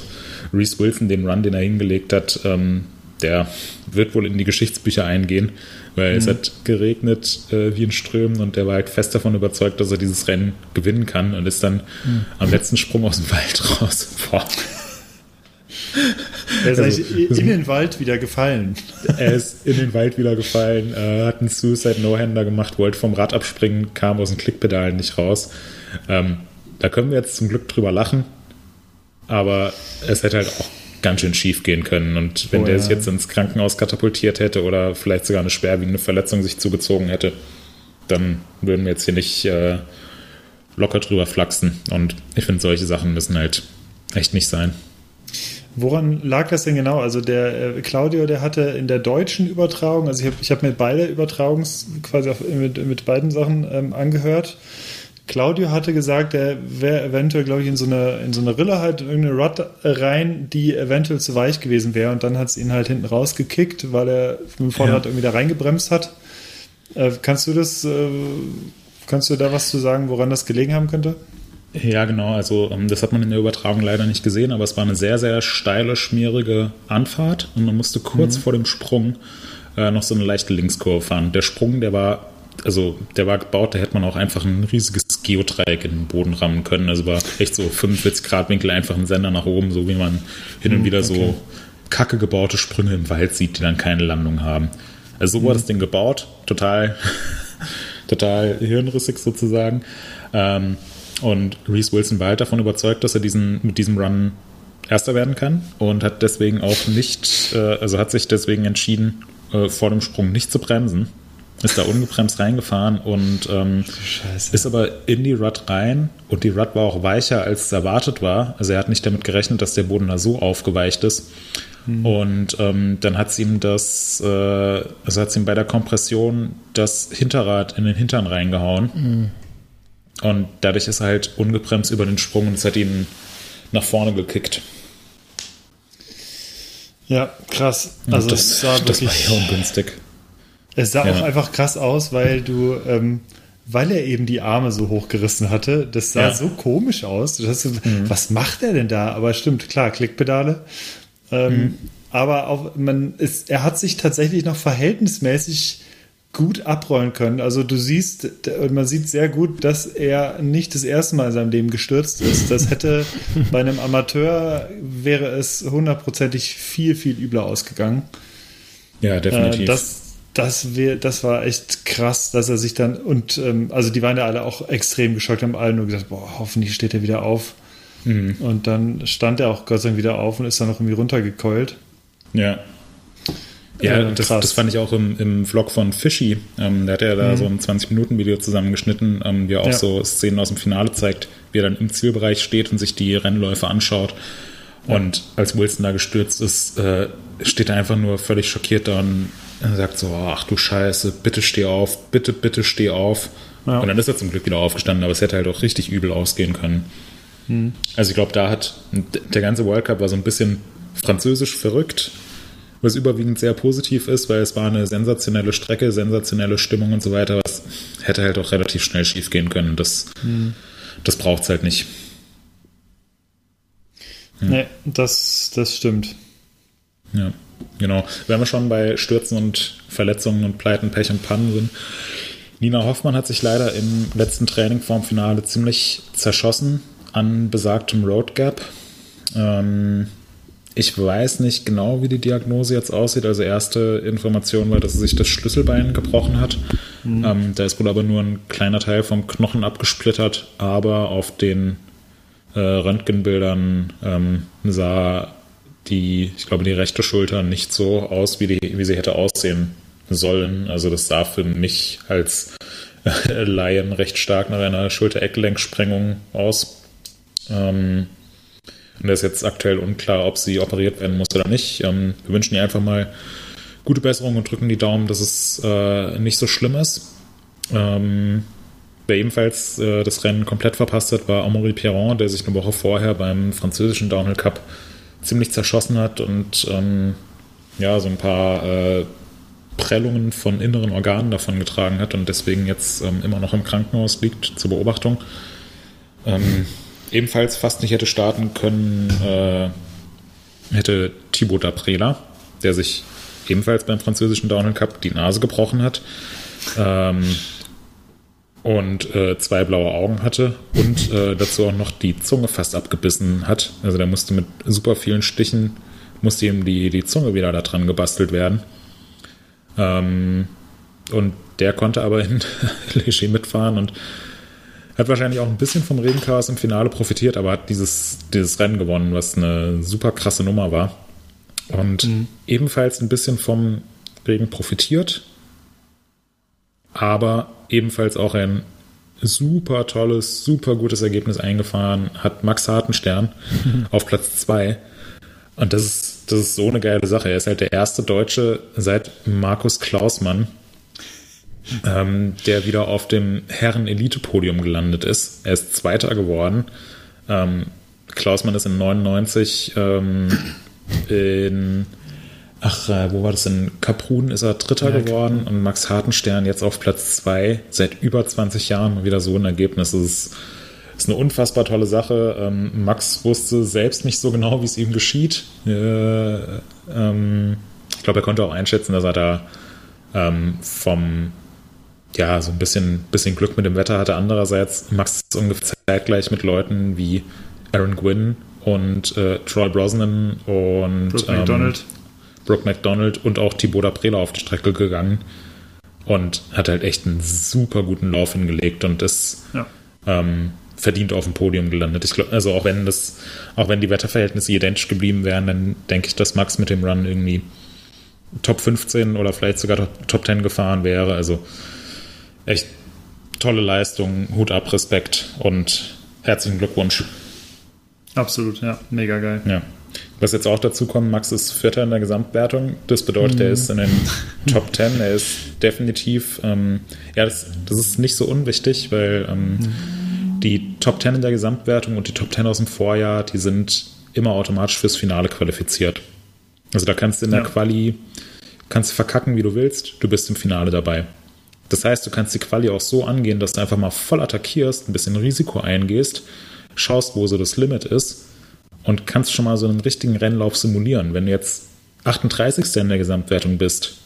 A: Reese Wilson, den Run, den er hingelegt hat, ähm, der wird wohl in die Geschichtsbücher eingehen, weil es hat geregnet äh, wie in Strömen und der war halt fest davon überzeugt, dass er dieses Rennen gewinnen kann und ist dann am letzten Sprung aus dem Wald raus. Boah.
B: Er ist
A: Also,
B: in den Wald wieder gefallen.
A: Er ist in den Wald wieder gefallen, äh, hat einen Suicide No-Hander gemacht, wollte vom Rad abspringen, kam aus den Klickpedalen nicht raus. Ähm, da können wir jetzt zum Glück drüber lachen, aber es hätte halt auch ganz schön schief gehen können. Und wenn
B: Oh,
A: der
B: ja.
A: sich jetzt ins Krankenhaus katapultiert hätte oder vielleicht sogar eine schwerwiegende Verletzung sich zugezogen hätte, dann würden wir jetzt hier nicht äh, locker drüber flachsen. Und ich finde, solche Sachen müssen halt echt nicht sein.
B: Woran lag das denn genau? Also der äh, Claudio, der hatte in der deutschen Übertragung, also ich habe ich hab mir beide Übertragungs quasi auf, mit, mit beiden Sachen ähm, angehört. Claudio hatte gesagt, er wäre eventuell, glaube ich, in so eine, in so eine Rille halt in irgendeine Rod rein, die eventuell zu weich gewesen wäre und dann hat es ihn halt hinten rausgekickt, weil er mit dem Vorderrad
A: Ja.
B: irgendwie da reingebremst hat. Äh, kannst du das, äh, kannst du da was zu sagen, woran das gelegen haben könnte?
A: Ja, genau. Also ähm, das hat man in der Übertragung leider nicht gesehen, aber es war eine sehr, sehr steile, schmierige Anfahrt und man musste kurz vor dem Sprung äh, noch so eine leichte Linkskurve fahren. Der Sprung, der war also der war gebaut, da hätte man auch einfach ein riesiges Geodreieck in den Boden rammen können. Also war echt so 45 Grad Winkel einfach ein Sender nach oben, so wie man hin und wieder so kacke gebaute Sprünge im Wald sieht, die dann keine Landung haben. Also so war das Ding gebaut, total, total hirnrissig sozusagen. Ähm, und Reese Wilson war halt davon überzeugt, dass er diesen, mit diesem Run Erster werden kann und hat deswegen auch nicht, äh, also hat sich deswegen entschieden, äh, vor dem Sprung nicht zu bremsen. Ist da ungebremst reingefahren und ähm, ist aber in die Rut rein und die Rut war auch weicher, als es erwartet war. Also er hat nicht damit gerechnet, dass der Boden da so aufgeweicht ist. Und ähm, dann hat es ihm das, äh, also hat es ihm bei der Kompression das Hinterrad in den Hintern reingehauen. Und dadurch ist er halt ungebremst über den Sprung und es hat ihn nach vorne gekickt.
B: Ja, krass. Also
A: das,
B: es sah
A: das war ja ungünstig.
B: Es sah
A: Ja.
B: auch einfach krass aus, weil du, ähm, weil er eben die Arme so hochgerissen hatte, das sah
A: Ja. Mhm.
B: so komisch aus. Du hast so, Was macht er denn da? Aber stimmt, klar, Klickpedale. Ähm,
A: Mhm.
B: Aber auch, man ist, er hat sich tatsächlich noch verhältnismäßig gut abrollen können. Also du siehst, man sieht sehr gut, dass er nicht das erste Mal in seinem Leben gestürzt ist. Das hätte bei einem Amateur wäre es hundertprozentig viel, viel übler ausgegangen.
A: Ja, definitiv.
B: Äh, das, das, wär, das war echt krass, dass er sich dann und ähm, also die waren ja alle auch extrem geschockt, haben alle nur gesagt, boah, hoffentlich steht er wieder auf.
A: Mhm.
B: Und dann stand er auch Gott sei Dank wieder auf und ist dann noch irgendwie runtergekeult.
A: Ja. Ja,
B: Äh,
A: das, das fand ich auch im, im Vlog von Fishy. Ähm, der hat ja da so ein 20-Minuten-Video zusammengeschnitten, ähm, wie er auch
B: Ja.
A: so Szenen aus dem Finale zeigt, wie er dann im Zielbereich steht und sich die Rennläufe anschaut. Und als Wilson da gestürzt ist, äh, steht er einfach nur völlig schockiert da und sagt so, ach du Scheiße, bitte steh auf, bitte, bitte steh auf.
B: Ja.
A: Und dann ist er zum Glück wieder aufgestanden, aber es hätte halt auch richtig übel ausgehen können. Also ich glaube, da hat der ganze World Cup war so ein bisschen französisch verrückt, was überwiegend sehr positiv ist, weil es war eine sensationelle Strecke, sensationelle Stimmung und so weiter. Was hätte halt auch relativ schnell schief gehen können. Das, das braucht es halt nicht.
B: Nee, das, das stimmt.
A: Ja, genau. Wenn wir schon bei Stürzen und Verletzungen und Pleiten, Pech und Pannen sind. Nina Hoffmann hat sich leider im letzten Training vorm Finale ziemlich zerschossen an besagtem Road Gap. Ähm, ich weiß nicht genau, wie die Diagnose jetzt aussieht. Also erste Information war, dass sie sich das Schlüsselbein gebrochen hat. Ähm, da ist wohl aber nur ein kleiner Teil vom Knochen abgesplittert, aber auf den äh, Röntgenbildern ähm, sah die, ich glaube, die rechte Schulter nicht so aus, wie, die, wie sie hätte aussehen sollen. Also das sah für mich als Laien recht stark nach einer Schulter-Eckgelenksprengung aus. Ähm, und es ist jetzt aktuell unklar, ob sie operiert werden muss oder nicht. Ähm, wir wünschen ihr einfach mal gute Besserung und drücken die Daumen, dass es äh, nicht so schlimm ist. Ähm, wer ebenfalls äh, das Rennen komplett verpasst hat, war Amaury Pierron, der sich eine Woche vorher beim französischen Downhill Cup ziemlich zerschossen hat und ähm, ja, so ein paar äh, Prellungen von inneren Organen davon getragen hat und deswegen jetzt ähm, immer noch im Krankenhaus liegt zur Beobachtung. Ähm, ebenfalls fast nicht hätte starten können, äh, hätte Thibaut Daprela, der sich ebenfalls beim französischen Downhill Cup die Nase gebrochen hat ähm, und äh, zwei blaue Augen hatte und äh, dazu auch noch die Zunge fast abgebissen hat. Also der musste mit super vielen Stichen, musste ihm die, die Zunge wieder da dran gebastelt werden. Ähm, und der konnte aber in Leger mitfahren und hat wahrscheinlich auch ein bisschen vom Regenchaos im Finale profitiert, aber hat dieses, dieses Rennen gewonnen, was eine super krasse Nummer war. Und ebenfalls ein bisschen vom Regen profitiert, aber ebenfalls auch ein super tolles, super gutes Ergebnis eingefahren, hat Max Hartenstern auf Platz 2. Und das ist, das ist so eine geile Sache. Er ist halt der erste Deutsche seit Markus Klausmann, ähm, der wieder auf dem Herren-Elite-Podium gelandet ist. Er ist Zweiter geworden. Ähm, Klausmann ist in 99 ähm, in, ach, äh, wo war das in Kaprun ist er Dritter geworden und Max Hartenstern jetzt auf Platz 2 seit über 20 Jahren mal wieder so ein Ergebnis. Das ist, ist eine unfassbar tolle Sache. Ähm, Max wusste selbst nicht so genau, wie es ihm geschieht. Äh, ähm, ich glaube, er konnte auch einschätzen, dass er da ähm, vom ja, so ein bisschen, bisschen Glück mit dem Wetter hatte. Andererseits Max ist ungefähr zeitgleich mit Leuten wie Aaron Gwynn und äh, Troy Brosnan und
B: Brooke
A: ähm,
B: McDonald.
A: Brooke McDonald und auch Thibaut Aprela auf die Strecke gegangen und hat halt echt einen super guten Lauf hingelegt und ist
B: Ja.
A: ähm, verdient auf dem Podium gelandet. Ich glaube, also auch wenn das, auch wenn die Wetterverhältnisse identisch geblieben wären, dann denke ich, dass Max mit dem Run irgendwie Top 15 oder vielleicht sogar Top- Top 10 gefahren wäre. Also echt tolle Leistung, Hut ab, Respekt und herzlichen Glückwunsch.
B: Absolut, ja. Mega geil.
A: Ja. Was jetzt auch dazu kommt, Max ist Vierter in der Gesamtwertung. Das bedeutet, er ist in den Top 10. Er ist definitiv, ähm, ja, das, das ist nicht so unwichtig, weil ähm, die Top 10 in der Gesamtwertung und die Top 10 aus dem Vorjahr, die sind immer automatisch fürs Finale qualifiziert. Also da kannst du in der
B: Ja.
A: Quali, kannst du verkacken, wie du willst, du bist im Finale dabei. Das heißt, du kannst die Quali auch so angehen, dass du einfach mal voll attackierst, ein bisschen Risiko eingehst, schaust, wo so das Limit ist und kannst schon mal so einen richtigen Rennlauf simulieren. Wenn du jetzt 38. in der Gesamtwertung bist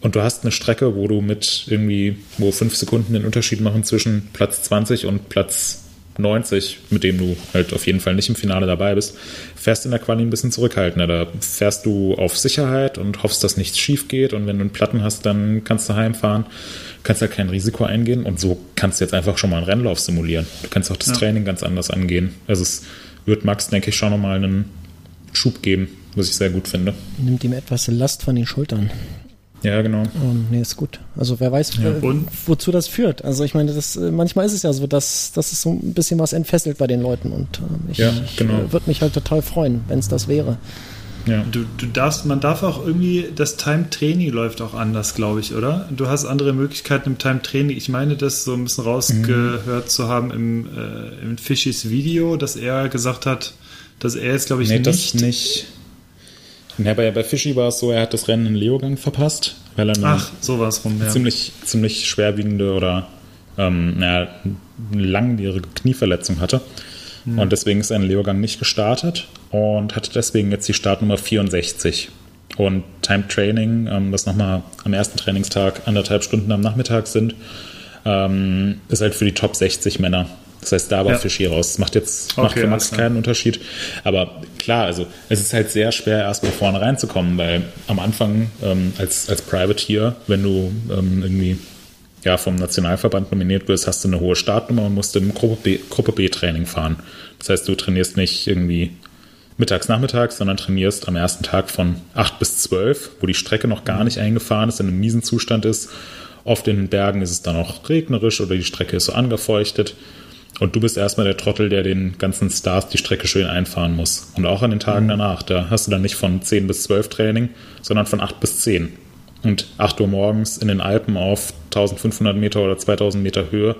A: und du hast eine Strecke, wo du mit irgendwie, wo fünf Sekunden den Unterschied machen zwischen Platz 20 und Platz 90, mit dem du halt auf jeden Fall nicht im Finale dabei bist, fährst in der Quali ein bisschen zurückhaltender. Da fährst du auf Sicherheit und hoffst, dass nichts schief geht und wenn du einen Platten hast, dann kannst du heimfahren, kannst halt kein Risiko eingehen und so kannst du jetzt einfach schon mal einen Rennlauf simulieren. Du kannst auch das
B: Ja.
A: Training ganz anders angehen. Also es wird Max, denke ich, schon nochmal einen Schub geben, was ich sehr gut finde.
C: Nimmt ihm etwas Last von den Schultern.
A: Ja, genau.
C: Ähm, nee, ist gut. Also wer weiß, äh,
B: und?
C: wozu das führt. Also ich meine, das, äh, manchmal ist es ja so, dass, dass es so ein bisschen was entfesselt bei den Leuten und ähm, ich,
A: Ja,
C: ich
A: genau.
C: äh, würde mich halt total freuen, wenn es das wäre.
A: Ja.
B: Du, du darfst, man darf auch irgendwie, das Time-Training läuft auch anders, glaube ich, oder? Du hast andere Möglichkeiten im Time-Training. Ich meine, das so ein bisschen rausgehört zu haben im, äh, im Fischis Video, dass er gesagt hat, dass er jetzt, glaube ich,
A: Nee,
B: nicht.
A: das nicht. Ja, bei, bei Fischi war es so, er hat das Rennen in Leogang verpasst, weil er
B: Ach, sowas rum, ja.
A: ziemlich, ziemlich schwerwiegende oder ähm, eine langjährige Knieverletzung hatte. Und deswegen ist er in Leogang nicht gestartet und hatte deswegen jetzt die Startnummer 64. Und Time Training, ähm, das nochmal am ersten Trainingstag anderthalb Stunden am Nachmittag sind, ähm, ist halt für die Top 60 Männer. Das heißt, da war
B: Ja.
A: Fischi raus. Das macht jetzt macht
B: Okay,
A: für Max keinen Unterschied. Aber klar, also es ist halt sehr schwer, erstmal vorne reinzukommen, weil am Anfang ähm, als, als Privateer, wenn du ähm, irgendwie ja, vom Nationalverband nominiert wirst, hast du eine hohe Startnummer und musst im Gruppe B, Gruppe B Training fahren. Das heißt, du trainierst nicht irgendwie mittags, nachmittags, sondern trainierst am ersten Tag von 8 bis 12, wo die Strecke noch gar nicht eingefahren ist, in einem miesen Zustand ist. Oft in den Bergen ist es dann auch regnerisch oder die Strecke ist so angefeuchtet. Und du bist erstmal der Trottel, der den ganzen Stars die Strecke schön einfahren muss. Und auch an den Tagen danach. Da hast du dann nicht von 10 bis 12 Training, sondern von 8 bis 10. Und 8 Uhr morgens in den Alpen auf 1500 Meter oder 2000 Meter Höhe,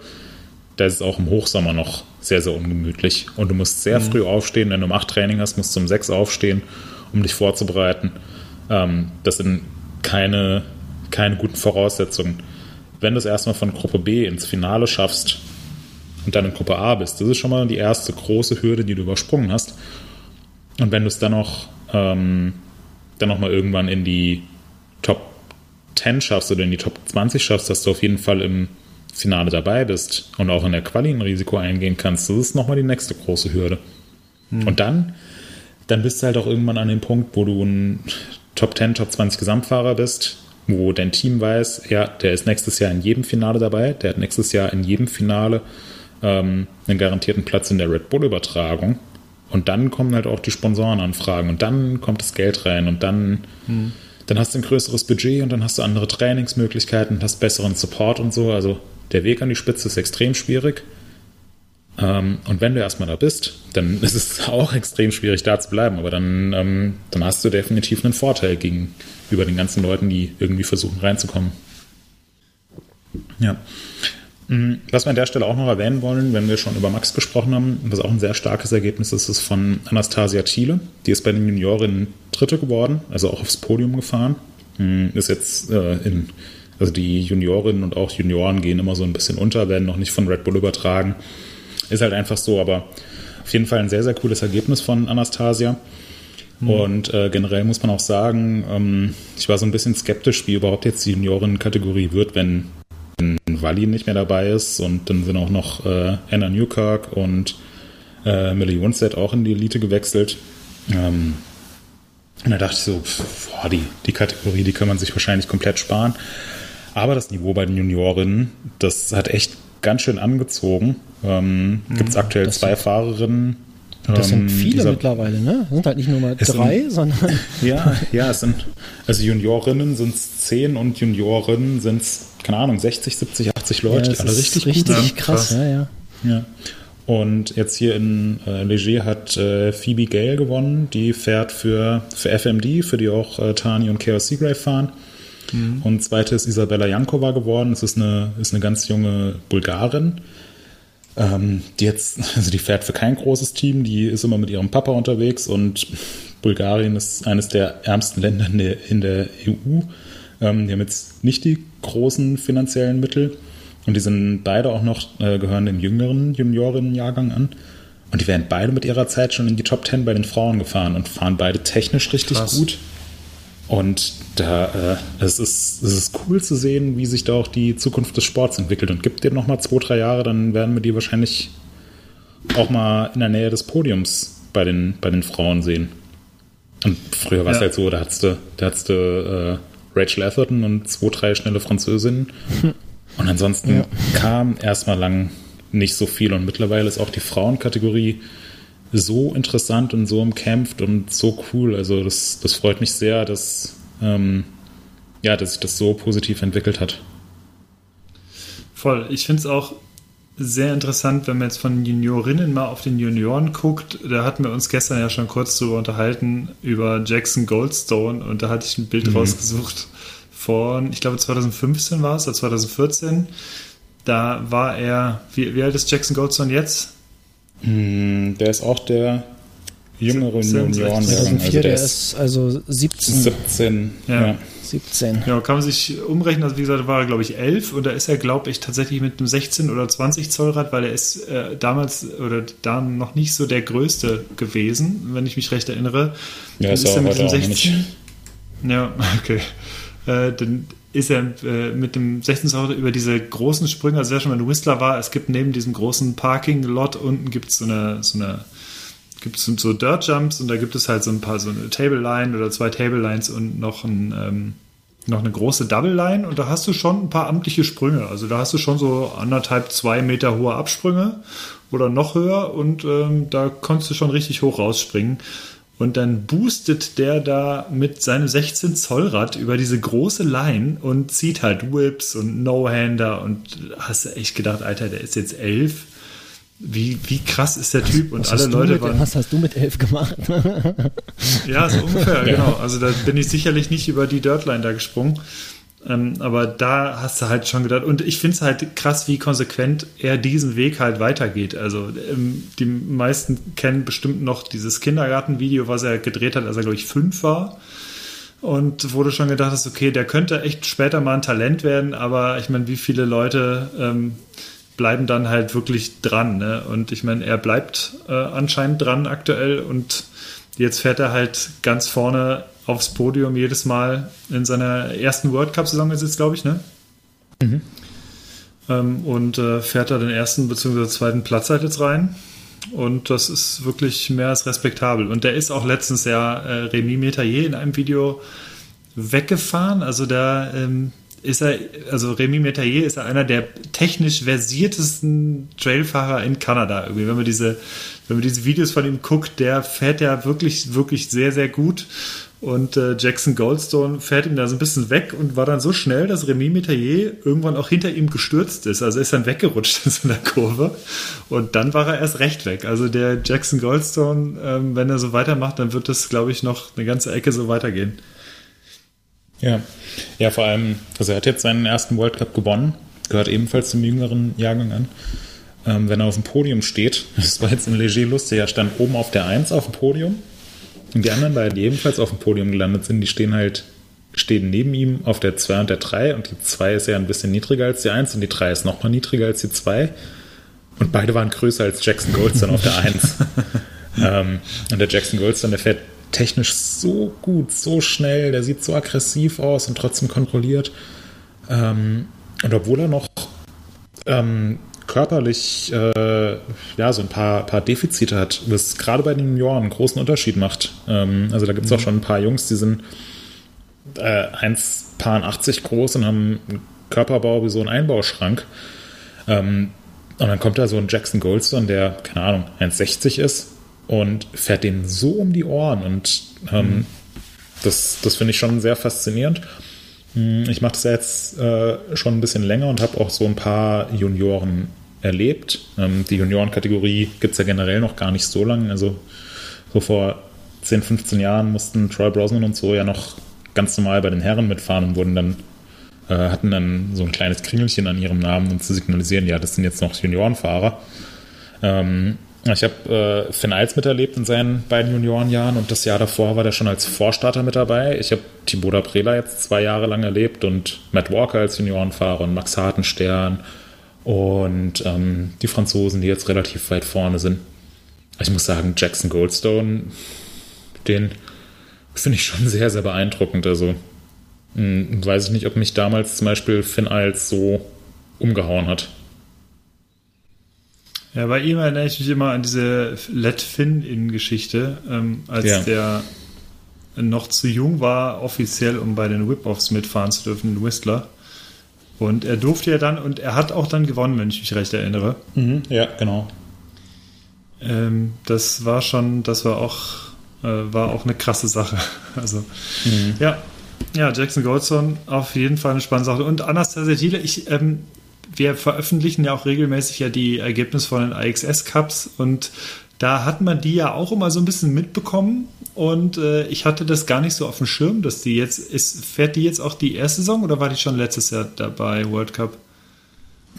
A: da ist es auch im Hochsommer noch sehr, sehr ungemütlich. Und du musst sehr früh aufstehen. Wenn du um 8 Training hast, musst du um 6 aufstehen, um dich vorzubereiten. Ähm, das sind keine, keine guten Voraussetzungen. Wenn du es erstmal von Gruppe B ins Finale schaffst und dann in Gruppe A bist, das ist schon mal die erste große Hürde, die du übersprungen hast. Und wenn du es dann noch, ähm, dann noch mal irgendwann in die Top 10 schaffst oder in die Top 20 schaffst, dass du auf jeden Fall im Finale dabei bist und auch in der Quali ein Risiko eingehen kannst, das ist nochmal die nächste große Hürde. Und dann, dann bist du halt auch irgendwann an dem Punkt, wo du ein Top 10, Top 20 Gesamtfahrer bist, wo dein Team weiß, ja, der ist nächstes Jahr in jedem Finale dabei, der hat nächstes Jahr in jedem Finale ähm, einen garantierten Platz in der Red Bull-Übertragung. Und dann kommen halt auch die Sponsorenanfragen und dann kommt das Geld rein und dann, dann hast du ein größeres Budget und dann hast du andere Trainingsmöglichkeiten, hast besseren Support und so. Also der Weg an die Spitze ist extrem schwierig. Ähm, und wenn du erstmal da bist, dann ist es auch extrem schwierig, da zu bleiben. Aber dann, ähm, dann hast du definitiv einen Vorteil gegenüber den ganzen Leuten, die irgendwie versuchen reinzukommen. Ja. Mm, Was wir an der Stelle auch noch erwähnen wollen, wenn wir schon über Max gesprochen haben, was auch ein sehr starkes Ergebnis ist, ist von Anastasia Thiele. Die ist bei den Juniorinnen Dritte geworden, also auch aufs Podium gefahren. Mm, Ist jetzt äh, in, also die Juniorinnen und auch Junioren gehen immer so ein bisschen unter, werden noch nicht von Red Bull übertragen. Ist halt einfach so, aber auf jeden Fall ein sehr, sehr cooles Ergebnis von Anastasia. Und äh, generell muss man auch sagen, ähm, ich war so ein bisschen skeptisch, wie überhaupt jetzt die Junioren-Kategorie wird, wenn Wally nicht mehr dabei ist und dann sind auch noch äh, Anna Newkirk und äh, Millie Jonset auch in die Elite gewechselt. Ähm, und da dachte ich so, pf, boah, die, die Kategorie, die kann man sich wahrscheinlich komplett sparen. Aber das Niveau bei den Juniorinnen, das hat echt ganz schön angezogen. Ähm, Gibt es aktuell
C: das
A: zwei
C: sind-
A: Fahrerinnen.
C: Das
A: ähm,
C: sind viele
A: dieser-
C: mittlerweile, ne? Das sind halt nicht nur mal
A: Es sind-
C: drei, sondern
A: Ja, ja, es sind, also Juniorinnen sind es 10 und Juniorinnen sind es, keine Ahnung, 60, 70, 80 Leute,
C: ja,
A: die alle richtig,
C: richtig
A: gut
C: krass,
B: krass.
C: ja, ja.
A: Ja. Und jetzt hier in äh, Leger hat äh, Phoebe Gale gewonnen. Die fährt für, für FMD, für die auch äh, Tani und Chaos Seagrave fahren. Und zweite ist Isabella Jankova geworden. Das ist eine, ist eine ganz junge Bulgarin. Ähm, die jetzt, also die fährt für kein großes Team, die ist immer mit ihrem Papa unterwegs und Bulgarien ist eines der ärmsten Länder in der, in der EU. Ähm, die haben jetzt nicht die großen finanziellen Mittel und die sind beide auch noch, äh, gehören dem jüngeren Juniorinnenjahrgang an. Und die werden beide mit ihrer Zeit schon in die Top 10 bei den Frauen gefahren und fahren beide technisch richtig
B: Krass.
A: gut. Und da, äh, es, ist, es ist cool zu sehen, wie sich da auch die Zukunft des Sports entwickelt. Und gibt dir noch mal zwei, drei Jahre, dann werden wir die wahrscheinlich auch mal in der Nähe des Podiums bei den, bei den Frauen sehen. Und früher war es
B: Ja.
A: halt so, da hattest du, da hattest du äh, Rachel Atherton und zwei, drei schnelle Französinnen. Und ansonsten
C: Ja.
A: kam erstmal lang nicht so viel. Und mittlerweile ist auch die Frauenkategorie so interessant und so umkämpft und so cool. Also das, das freut mich sehr, dass, ähm, ja, dass sich das so positiv entwickelt hat.
B: Voll. Ich finde es auch sehr interessant, wenn man jetzt von Juniorinnen mal auf den Junioren guckt. Da hatten wir uns gestern ja schon kurz drüber unterhalten, über Jackson Goldstone. Und da hatte ich ein Bild rausgesucht von, ich glaube 2015 war es, oder 2014. Da war er, wie, wie alt ist Jackson Goldstone jetzt?
A: Hm, Der ist auch der jüngere Junioren. Also
C: 2004, der
A: der
C: ist also 17,
A: 17.
B: Ja.
A: Ja.
C: 17.
B: Ja, kann man sich umrechnen. Also wie gesagt, war er, glaube ich, 11 und da ist er, glaube ich, tatsächlich mit einem 16 oder 20 Zoll Rad, weil er ist äh, damals oder da noch nicht so der größte gewesen, wenn ich mich recht erinnere.
A: Ja,
B: Dann
A: ist er
B: mit
A: noch nicht.
B: Ja, okay. Äh, dann ist er äh, mit dem 16 Zoll Rad über diese großen Sprünge, also wer schon mal in Whistler war, es gibt neben diesem großen Parking-Lot unten gibt es so eine, so eine gibt es so Dirt Jumps und da gibt es halt so ein paar so eine Table Line oder zwei Table Lines und noch ein ähm, noch eine große Double Line und da hast du schon ein paar amtliche Sprünge. Also da hast du schon so anderthalb, zwei Meter hohe Absprünge oder noch höher und ähm, da konntest du schon richtig hoch rausspringen. Und dann boostet der da mit seinem 16 Zoll Rad über diese große Line und zieht halt Whips und No-Hander und hast du echt gedacht, Alter, der ist jetzt elf. Wie, wie krass ist der Typ? Und
C: Was
B: alle Leute
C: mit,
B: waren.
C: was hast du mit 11 gemacht?
B: Ja, so ungefähr, genau. Also da bin ich sicherlich nicht über die Dirtline da gesprungen. Ähm, aber da hast du halt schon gedacht, und ich finde es halt krass, wie konsequent er diesen Weg halt weitergeht. Also ähm, die meisten kennen bestimmt noch dieses Kindergartenvideo, was er gedreht hat, als er, glaube ich, fünf war. Und du schon gedacht hast, okay, der könnte echt später mal ein Talent werden, aber ich meine, wie viele Leute ähm, bleiben dann halt wirklich dran. Ne? Und ich meine, er bleibt äh, anscheinend dran aktuell und jetzt fährt er halt ganz vorne aufs Podium jedes Mal in seiner ersten World Cup-Saison ist jetzt, glaube ich, ne? Ähm, und äh, fährt da den ersten bzw. zweiten Platz halt jetzt rein. Und das ist wirklich mehr als respektabel. Und der ist auch letztens ja äh, Remy Metayer in einem Video weggefahren. Also da ähm, ist er, also Remy Metayer ist einer der technisch versiertesten Trailfahrer in Kanada. Irgendwie, wenn man diese, wenn man diese Videos von ihm guckt, der fährt ja wirklich, wirklich sehr, sehr gut. Und äh, Jackson Goldstone fährt ihm da so ein bisschen weg und war dann so schnell, dass Remy Metayer irgendwann auch hinter ihm gestürzt ist. Also er ist dann weggerutscht in so einer Kurve. Und dann war er erst recht weg. Also der Jackson Goldstone, ähm, wenn er so weitermacht, dann wird das, glaube ich, noch eine ganze Ecke so weitergehen.
A: Ja. ja, vor allem, also er hat jetzt seinen ersten World Cup gewonnen, gehört ebenfalls zum jüngeren Jahrgang an. Ähm, wenn er auf dem Podium steht, das war jetzt in Leger lustig, er stand oben auf der 1 auf dem Podium und die anderen beiden, die ebenfalls auf dem Podium gelandet sind, die stehen halt, stehen neben ihm auf der 2 und der 3 und die 2 ist ja ein bisschen niedriger als die 1 und die 3 ist nochmal niedriger als die 2 und beide waren größer als Jackson Goldstone auf der 1. ähm, und der Jackson Goldstone, der fährt technisch so gut, so schnell, der sieht so aggressiv aus und trotzdem kontrolliert. Ähm, und obwohl er noch ähm, körperlich äh, ja, so ein paar, paar Defizite hat, was gerade bei den Junioren einen großen Unterschied macht. Ähm, also da gibt es auch schon ein paar Jungs, die sind äh, 1,80 groß und haben einen Körperbau wie so ein Einbauschrank. Ähm, und dann kommt da so ein Jackson Goldstone, der, keine Ahnung, 1,60 ist und fährt den so um die Ohren. Und ähm, mhm. das, das finde ich schon sehr faszinierend. Hm, ich mache das jetzt äh, schon ein bisschen länger und habe auch so ein paar Junioren erlebt. Ähm, die Juniorenkategorie gibt es ja generell noch gar nicht so lange. Also so vor 10, 15 Jahren mussten Troy Brosnan und so ja noch ganz normal bei den Herren mitfahren und wurden dann äh, hatten dann so ein kleines Kringelchen an ihrem Namen, um zu signalisieren, ja, das sind jetzt noch Juniorenfahrer. Ähm, ich habe äh, Finn Eils miterlebt in seinen beiden Juniorenjahren und das Jahr davor war der schon als Vorstarter mit dabei. Ich habe Thibaut Aprela jetzt zwei Jahre lang erlebt und Matt Walker als Juniorenfahrer und Max Hartenstern und ähm, die Franzosen, die jetzt relativ weit vorne sind. Ich muss sagen, Jackson Goldstone, den finde ich schon sehr, sehr beeindruckend. Also mh, hm, weiß ich nicht, ob mich damals zum Beispiel Finn Eils so umgehauen hat.
B: Ja, bei ihm erinnere ich mich immer an diese Let Finn-In-Geschichte, ähm, als ja. der noch zu jung war, offiziell, um bei den Whip-Offs mitfahren zu dürfen, in Whistler. Und er durfte ja dann, und er hat auch dann gewonnen, wenn ich mich recht erinnere.
A: Mhm, ja, genau.
B: Ähm, das war schon, das war auch, äh, war auch eine krasse Sache. Also, mhm. ja. Ja, Jackson Goldson, auf jeden Fall eine spannende Sache. Und Anastasia Thiele, ich, ähm, wir veröffentlichen ja auch regelmäßig ja die Ergebnisse von den IXS Cups und da hat man die ja auch immer so ein bisschen mitbekommen und äh, ich hatte das gar nicht so auf dem Schirm, dass die jetzt ist. Fährt die jetzt auch die erste Saison oder war die schon letztes Jahr dabei, World Cup?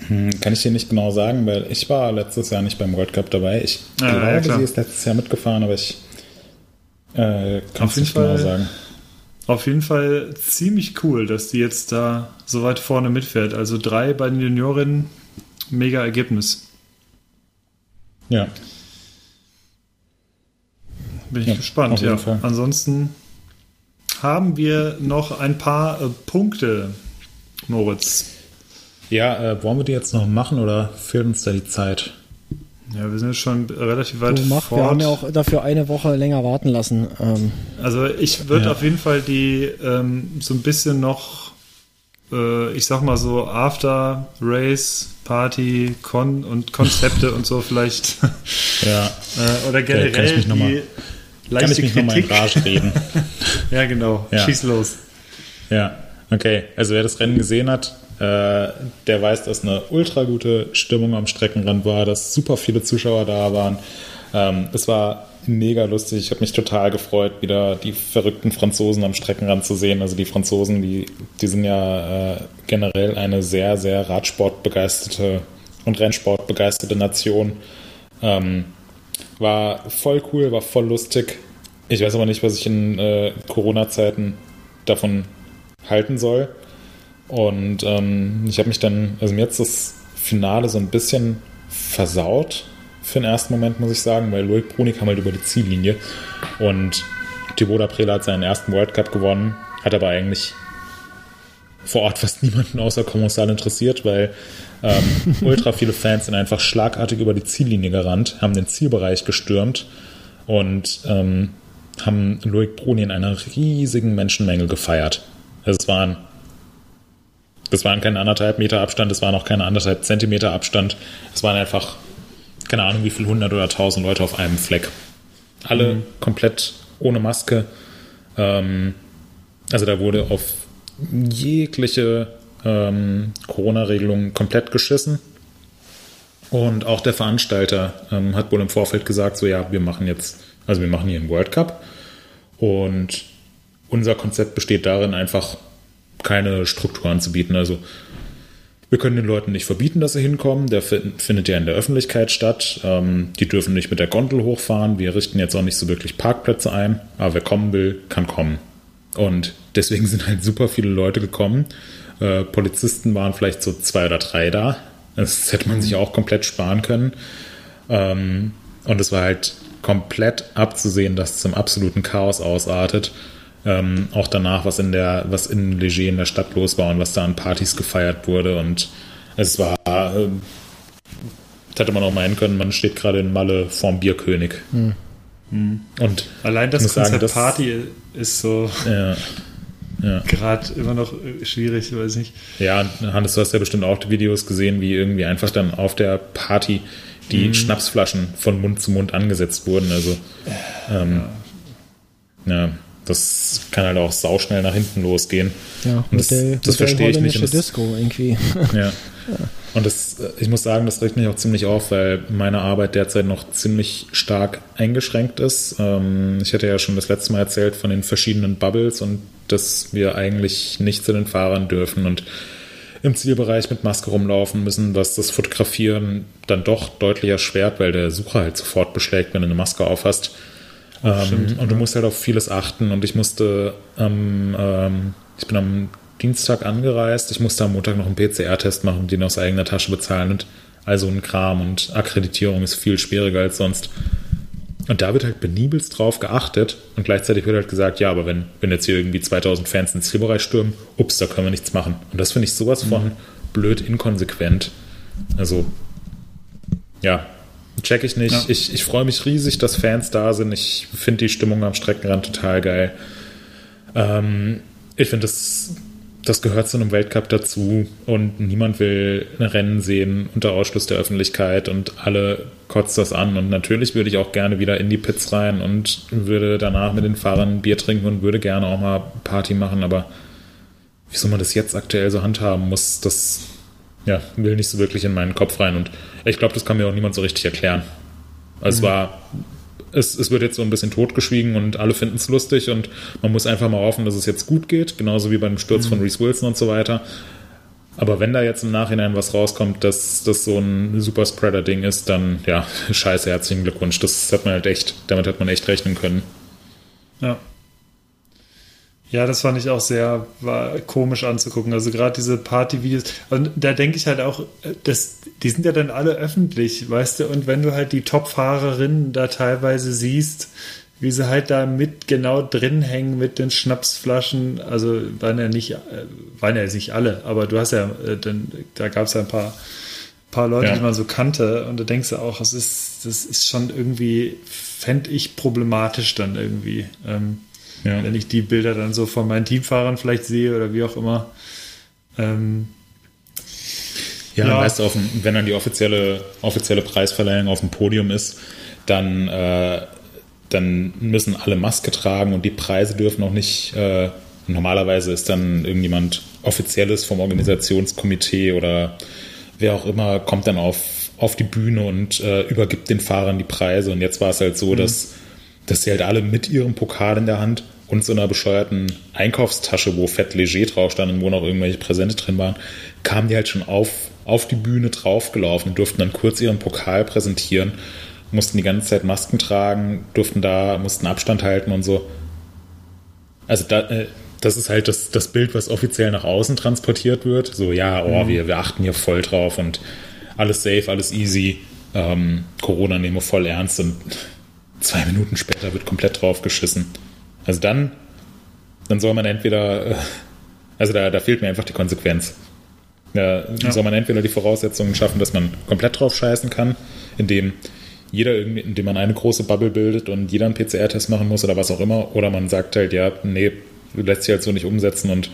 A: Hm, kann ich dir nicht genau sagen, weil ich war letztes Jahr nicht beim World Cup dabei. Ich ah, glaube, ja, sie ist letztes Jahr mitgefahren, aber ich äh, kann es nicht genau Fall, genau sagen.
B: Auf jeden Fall ziemlich cool, dass die jetzt da so weit vorne mitfährt. Also drei bei den Juniorinnen, mega Ergebnis.
A: Ja.
B: Bin ich ja, gespannt, ja. Fall. Ansonsten haben wir noch ein paar äh, Punkte, Moritz.
A: Ja, äh, wollen wir die jetzt noch machen oder fehlt uns da die Zeit?
B: Ja, wir sind schon relativ weit
C: du mach, fort. Wir haben ja auch dafür eine Woche länger warten lassen. Ähm,
B: also ich würde ja. auf jeden Fall die ähm, so ein bisschen noch, äh, ich sag mal so After Race Party Con und Konzepte und so vielleicht.
A: Ja.
B: äh, oder generell
A: kann ich mich noch mal, kann ich mich nochmal in Rage reden.
B: ja, genau. Ja. Schieß los.
A: Ja, okay. Also wer das Rennen gesehen hat, der weiß, dass eine ultra gute Stimmung am Streckenrand war, dass super viele Zuschauer da waren. Ähm, es war mega lustig. Ich habe mich total gefreut, wieder die verrückten Franzosen am Streckenrand zu sehen. Also die Franzosen, die, die sind ja äh, generell eine sehr, sehr Radsportbegeisterte und Rennsportbegeisterte Nation. Ähm, war voll cool, war voll lustig. Ich weiß aber nicht, was ich in äh, Corona-Zeiten davon halten soll. Und ähm, ich habe mich dann, also mir jetzt das Finale so ein bisschen versaut für den ersten Moment, muss ich sagen, weil Loic Bruni kam halt über die Ziellinie und Thibaut Aprela hat seinen ersten World Cup gewonnen, hat aber eigentlich vor Ort fast niemanden außer Kommissar interessiert, weil ähm, ultra viele Fans sind einfach schlagartig über die Ziellinie gerannt, haben den Zielbereich gestürmt und ähm, haben Loic Bruni in einer riesigen Menschenmenge gefeiert. Also es waren das waren keine anderthalb Meter Abstand, das waren auch keine anderthalb Zentimeter Abstand. Es waren einfach, keine Ahnung, wie viel hundert oder tausend Leute auf einem Fleck. Alle mhm. komplett ohne Maske. Ähm, also da wurde auf jegliche ähm, Corona-Regelungen komplett geschissen. Und auch der Veranstalter ähm, hat wohl im Vorfeld gesagt, so ja, wir machen jetzt, also wir machen hier einen World Cup. Und unser Konzept besteht darin, einfach keine Struktur anzubieten. Also wir können den Leuten nicht verbieten, dass sie hinkommen. Der findet ja in der Öffentlichkeit statt. Ähm, die dürfen nicht mit der Gondel hochfahren. Wir richten jetzt auch nicht so wirklich Parkplätze ein. Aber wer kommen will, kann kommen. Und deswegen sind halt super viele Leute gekommen. Äh, Polizisten waren vielleicht so zwei oder drei da. Das hätte man sich auch komplett sparen können. Ähm, und es war halt komplett abzusehen, dass es zum absoluten Chaos ausartet. Ähm, auch danach, was in der, was in Leger in der Stadt los war und was da an Partys gefeiert wurde. Und es war, äh, hätte man auch meinen können, man steht gerade in Malle vorm Bierkönig.
B: Hm.
A: Und
B: Allein das
A: ich muss sagen,
B: Konzept
A: das-
B: Party ist so
A: ja, ja.
B: gerade immer noch äh, schwierig, weiß nicht.
A: Ja, und Hannes, du hast ja bestimmt auch die Videos gesehen, wie irgendwie einfach dann auf der Party die Schnapsflaschen von Mund zu Mund angesetzt wurden. Also, ähm, ja. Das kann halt auch sauschnell nach hinten losgehen.
C: Ja,
A: und das,
C: Modell-
A: das verstehe ich nicht. Und das,
C: Disco irgendwie.
A: ja. Und das, äh, ich muss sagen, das regt mich auch ziemlich auf, weil meine Arbeit derzeit noch ziemlich stark eingeschränkt ist. Ähm, ich hatte ja schon das letzte Mal erzählt von den verschiedenen Bubbles und dass wir eigentlich nicht zu den Fahrern dürfen und im Zielbereich mit Maske rumlaufen müssen, dass das Fotografieren dann doch deutlich erschwert, weil der Sucher halt sofort beschlägt, wenn du eine Maske aufhast. Ähm, und du musst halt auf vieles achten. Und ich musste am, ähm, ich bin am Dienstag angereist, ich musste am Montag noch einen PCR-Test machen und den aus eigener Tasche bezahlen und also ein Kram und Akkreditierung ist viel schwieriger als sonst. Und da wird halt penibelst drauf geachtet und gleichzeitig wird halt gesagt, ja, aber wenn, wenn jetzt hier irgendwie 2000 Fans ins Zielbereich stürmen, ups, da können wir nichts machen. Und das finde ich sowas von blöd inkonsequent. Also, ja, check ich nicht.
B: Ja.
A: Ich, ich freue mich riesig, dass Fans da sind. Ich finde die Stimmung am Streckenrand total geil. Ähm, ich finde, das, das gehört zu einem Weltcup dazu und niemand will ein Rennen sehen unter Ausschluss der Öffentlichkeit und alle kotzt das an. Und natürlich würde ich auch gerne wieder in die Pits rein und würde danach mit den Fahrern ein Bier trinken und würde gerne auch mal Party machen, aber wieso man das jetzt aktuell so handhaben muss, das ja, will nicht so wirklich in meinen Kopf rein. Und ich glaube, das kann mir auch niemand so richtig erklären. Also es war, es, es wird jetzt so ein bisschen totgeschwiegen und alle finden es lustig und man muss einfach mal hoffen, dass es jetzt gut geht, genauso wie beim Sturz von Reese Wilson und so weiter. Aber wenn da jetzt im Nachhinein was rauskommt, dass das so ein Superspreader-Ding ist, dann ja, scheiße, herzlichen Glückwunsch. Das hat man halt echt, damit hat man echt rechnen können.
B: Ja. Ja, das fand ich auch sehr war komisch anzugucken. Also gerade diese Partyvideos. Und da denke ich halt auch, äh, das, die sind ja dann alle öffentlich, weißt du? Und wenn du halt die Top-Fahrerinnen da teilweise siehst, wie sie halt da mit genau drin hängen mit den Schnapsflaschen, also waren ja nicht, äh, waren ja nicht alle, aber du hast ja, äh, dann, da gab es ja ein paar, paar Leute,
A: Ja.
B: die man so kannte, und da denkst du auch, das ist, das ist schon irgendwie, fände ich problematisch dann irgendwie. Ähm,
A: Ja.
B: wenn ich die Bilder dann so von meinen Teamfahrern vielleicht sehe oder wie auch immer. Ähm,
A: Ja,
B: Ja.
A: weißt du, auf wenn dann die offizielle, offizielle Preisverleihung auf dem Podium ist, dann, äh, dann müssen alle Maske tragen und die Preise dürfen auch nicht. Äh, normalerweise ist dann irgendjemand Offizielles vom Organisationskomitee oder wer auch immer kommt dann auf, auf die Bühne und äh, übergibt den Fahrern die Preise. Und jetzt war es halt so, dass, dass sie halt alle mit ihrem Pokal in der Hand und so einer bescheuerten Einkaufstasche, wo Fett Leger drauf stand und wo noch irgendwelche Präsente drin waren, kamen die halt schon auf, auf die Bühne draufgelaufen und durften dann kurz ihren Pokal präsentieren, mussten die ganze Zeit Masken tragen, durften da, mussten Abstand halten und so. Also da, äh, das ist halt das, das Bild, was offiziell nach außen transportiert wird. So, ja, oh, wir, wir achten hier voll drauf und alles safe, alles easy. Ähm, Corona nehmen wir voll ernst und zwei Minuten später wird komplett drauf geschissen. Also dann, dann soll man entweder, äh, also da, da fehlt mir einfach die Konsequenz. Ja, Soll man entweder die Voraussetzungen schaffen, dass man komplett drauf scheißen kann, indem jeder irgendwie, indem man eine große Bubble bildet und jeder einen PCR-Test machen muss oder was auch immer, oder man sagt halt, ja, nee, lässt sich halt so nicht umsetzen und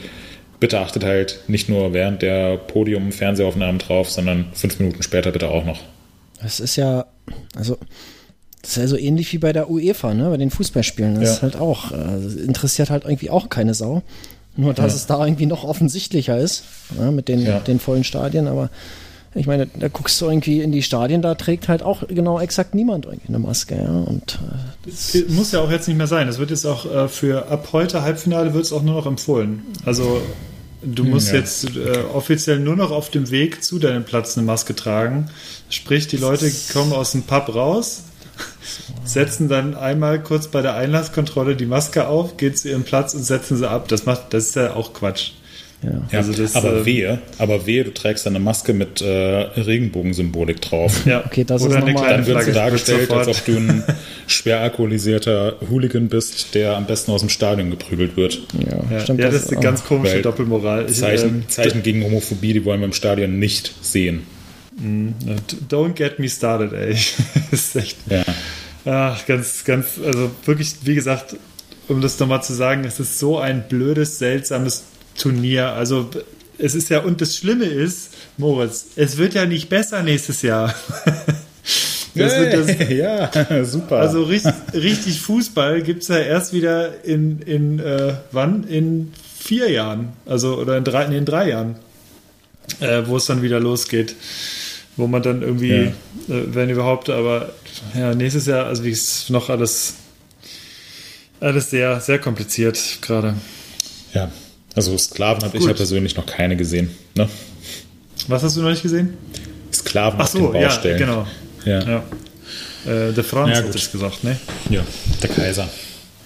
A: bitte achtet halt nicht nur während der Podium-Fernsehaufnahmen drauf, sondern fünf Minuten später bitte auch noch.
C: Das ist ja, also, das ist ja so ähnlich wie bei der UEFA, ne, bei den Fußballspielen. Das
A: Ja.
C: ist halt auch, äh, das interessiert halt irgendwie auch keine Sau. Nur, dass
A: Ja.
C: es da irgendwie noch offensichtlicher ist, ne, mit den,
A: Ja.
C: den vollen Stadien, aber ich meine, da guckst du irgendwie in die Stadien, da trägt halt auch genau exakt niemand irgendwie eine Maske, ja, und äh, das,
B: muss ja auch jetzt nicht mehr sein. Es wird jetzt auch äh, für ab heute Halbfinale wird es auch nur noch empfohlen. Also du musst
A: ja.
B: jetzt äh, offiziell nur noch auf dem Weg zu deinem Platz eine Maske tragen. Sprich, die Leute kommen aus dem Pub raus, setzen dann einmal kurz bei der Einlasskontrolle die Maske auf, gehen zu ihrem Platz und setzen sie ab. Das macht, das ist ja auch Quatsch.
C: Ja.
B: Also das,
A: aber
B: äh,
A: wehe, aber wehe, du trägst eine Maske mit äh, Regenbogensymbolik drauf.
B: Ja.
C: Okay, das
B: Oder
C: ist
B: eine
C: nochmal-
B: kleine
A: Dann wird so
B: Flagge
A: dargestellt, als ob du ein schwer alkoholisierter Hooligan bist, der am besten aus dem Stadion geprügelt wird.
C: Ja,
B: Ja,
C: stimmt.
B: ja, das ist eine ganz komische Doppelmoral. Ich,
A: Zeichen,
B: ähm,
A: Zeichen gegen Homophobie, die wollen wir im Stadion nicht sehen.
B: Don't get me started, ey. das ist echt.
A: Ja.
B: Ach, ganz, ganz, also wirklich, wie gesagt, um das nochmal zu sagen, es ist so ein blödes, seltsames Turnier. Also, es ist ja, und das Schlimme ist, Moritz, es wird ja nicht besser nächstes Jahr. Das wird das,
A: ja, super.
B: also richtig, richtig Fußball gibt es ja erst wieder in, in äh, wann? In vier Jahren. Also, oder in drei, nee, in drei Jahren. Äh, wo es dann wieder losgeht. Wo man dann irgendwie,
A: Ja.
B: äh, wenn überhaupt, aber ja, nächstes Jahr, also wie ist noch alles, alles sehr, sehr kompliziert gerade.
A: ja. Also Sklaven habe ich ja persönlich noch keine gesehen. Ne?
B: Was hast du noch nicht gesehen?
A: Sklaven
B: Ach
A: auf den
B: so, ja,
A: Baustellen.
B: genau.
A: Ja.
B: Ja. Äh, der Franz
A: Ja,
B: hat es gesagt, ne?
A: ja, der Kaiser.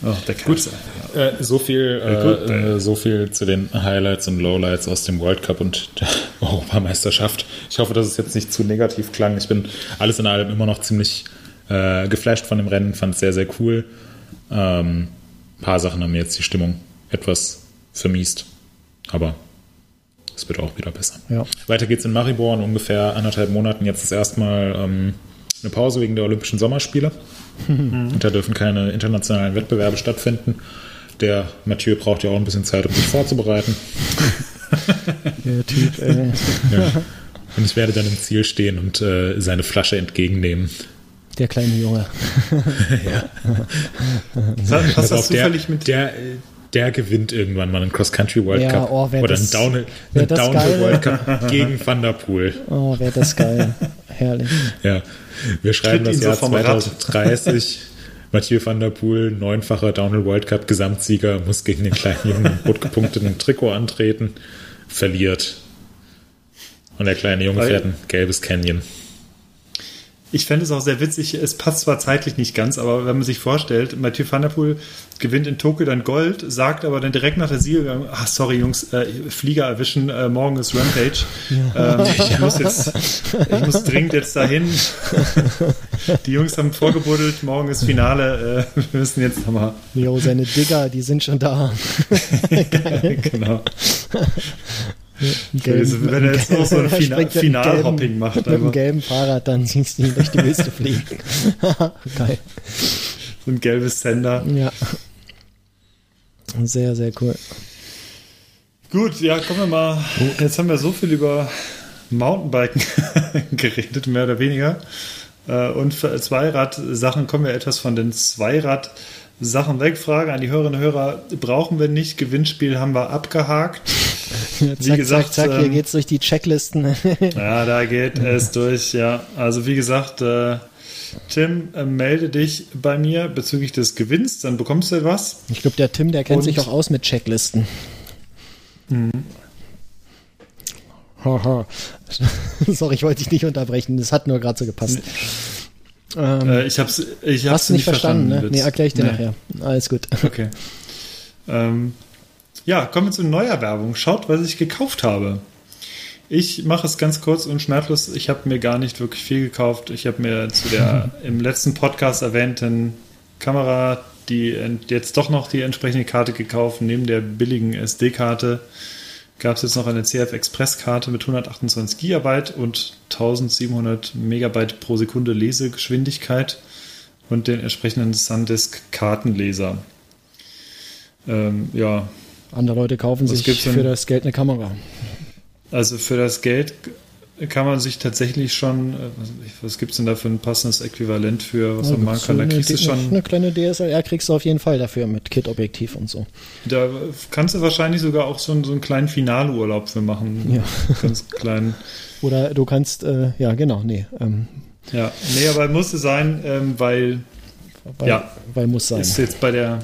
B: Oh, der Kaiser.
A: Äh, so, viel,
B: gut,
A: äh, äh, so viel zu den Highlights und Lowlights aus dem World Cup und der Europameisterschaft. Ich hoffe, dass es jetzt nicht zu negativ klang. Ich bin alles in allem immer noch ziemlich äh, geflasht von dem Rennen, fand es sehr, sehr cool. Ähm, ein paar Sachen haben mir jetzt die Stimmung etwas vermiest, aber es wird auch wieder besser.
C: Ja.
A: Weiter geht's in Maribor in ungefähr anderthalb Monaten. Jetzt ist erstmal ähm, eine Pause wegen der Olympischen Sommerspiele. Und da dürfen keine internationalen Wettbewerbe stattfinden. Der Mathieu braucht ja auch ein bisschen Zeit, um sich vorzubereiten.
C: Der Typ, ey.
A: Und ich werde dann im Ziel stehen und äh, seine Flasche entgegennehmen.
C: Der kleine Junge.
B: Passt
A: Pass
B: das
A: auf, der,
B: zufällig mit
A: der, der gewinnt irgendwann mal einen Cross-Country World
C: Ja,
A: Cup
C: oh,
A: oder
C: das-
A: einen Downhill,
C: wär
A: einen
C: das
A: Downhill Cup gegen Van der Poel.
C: Oh, wäre das geil. Herrlich.
A: Ja, wir schreiben
B: Tritt
A: das
B: so
A: Jahr
B: Rad.
A: 2030. Mathieu van der Poel, neunfacher Downhill World Cup Gesamtsieger, muss gegen den kleinen Jungen im rot gepunkteten Trikot antreten, verliert. Und der kleine Junge
B: Weil-
A: fährt ein gelbes Canyon.
B: Ich fände es auch sehr witzig, es passt zwar zeitlich nicht ganz, aber wenn man sich vorstellt, Mathieu van der Poel gewinnt in Tokio dann Gold, sagt aber dann direkt nach der Siegerehrung, ach sorry Jungs, äh, Flieger erwischen, äh, morgen ist Rampage. Ähm, ich, muss jetzt, ich muss dringend jetzt dahin. Die Jungs haben vorgebuddelt, morgen ist Finale, äh, wir müssen jetzt nochmal.
C: Jo, seine Digger, die sind schon da.
B: genau.
C: Gelben-
B: Also, wenn er jetzt noch so ein Fina-
C: springt mit einem
B: Finalhopping macht,
C: Mit einem
B: einfach.
C: gelben Fahrrad, dann siehst du ihn durch die Wüste fliegen. Geil.
B: So ein gelbes Sender.
C: Ja. Sehr, sehr cool.
B: Gut, ja, kommen wir mal. Jetzt haben wir so viel über Mountainbiken geredet, mehr oder weniger. Äh, Und für Zweirad-Sachen kommen wir etwas von den Zweirad-Sachen weg. Frage an die Hörerinnen und Hörer: Brauchen wir nicht? Gewinnspiel haben wir abgehakt.
C: Ja, zack,
B: gesagt,
C: zack, zack, hier
B: ähm,
C: geht's durch die Checklisten.
B: Ja, da geht es durch, ja. Also, wie gesagt, äh, Tim, äh, melde dich bei mir bezüglich des Gewinns, dann bekommst du was.
C: Ich glaube, der Tim, der kennt
B: Und-
C: sich auch aus mit Checklisten. Haha. Sorry, ich wollte dich nicht unterbrechen. Das hat nur gerade so gepasst. Ähm,
B: Äh, ich hab's, ich hab's
C: hast du nicht verstanden, ne?
B: Witz.
C: Nee, erkläre ich dir
B: Nee.
C: nachher. Alles gut.
B: Okay. Ähm, ja, kommen wir zu neuer Werbung. Schaut, was ich gekauft habe. Ich mache es ganz kurz und schmerzlos. Ich habe mir gar nicht wirklich viel gekauft. Ich habe mir zu der im letzten Podcast erwähnten Kamera die jetzt doch noch die entsprechende Karte gekauft. Neben der billigen SD-Karte gab es jetzt noch eine CF Express-Karte mit 128 GB und 1700 Megabyte pro Sekunde Lesegeschwindigkeit und den entsprechenden SanDisk-Kartenleser. Ähm, ja,
C: Andere Leute kaufen
B: Was
C: sich für das Geld eine Kamera.
B: also für das Geld kann man sich tatsächlich schon, äh, was, gibt es denn da für ein passendes Äquivalent für, was man machen kann? Da kriegst du schon,
C: eine kleine DSLR kriegst du auf jeden Fall dafür mit Kit-Objektiv und so.
B: da kannst du wahrscheinlich sogar auch so, einen- so einen kleinen Finalurlaub für machen.
C: Ja.
B: Ganz kleinen.
C: Oder du kannst, äh, ja genau, nee, ähm,
B: Ja, nee, aber musste sein, ähm, weil
C: weil,
B: Ja.
C: weil muss sein.
B: ist jetzt bei der,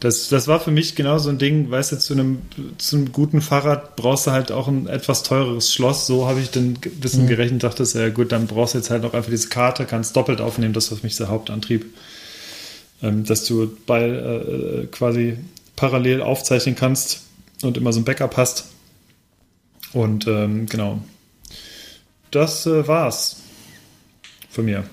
B: das, das war für mich genau so ein Ding, weißt du, zu einem, zu einem guten Fahrrad brauchst du halt auch ein etwas teureres Schloss. So habe ich dann ein bisschen gerechnet, dachte, ja gut, dann brauchst du jetzt halt noch einfach diese Karte, kannst doppelt aufnehmen, das war für mich der Hauptantrieb. Ähm, dass du bei äh, quasi parallel aufzeichnen kannst und immer so ein Backup hast. Und ähm, genau. Das äh, war's von mir.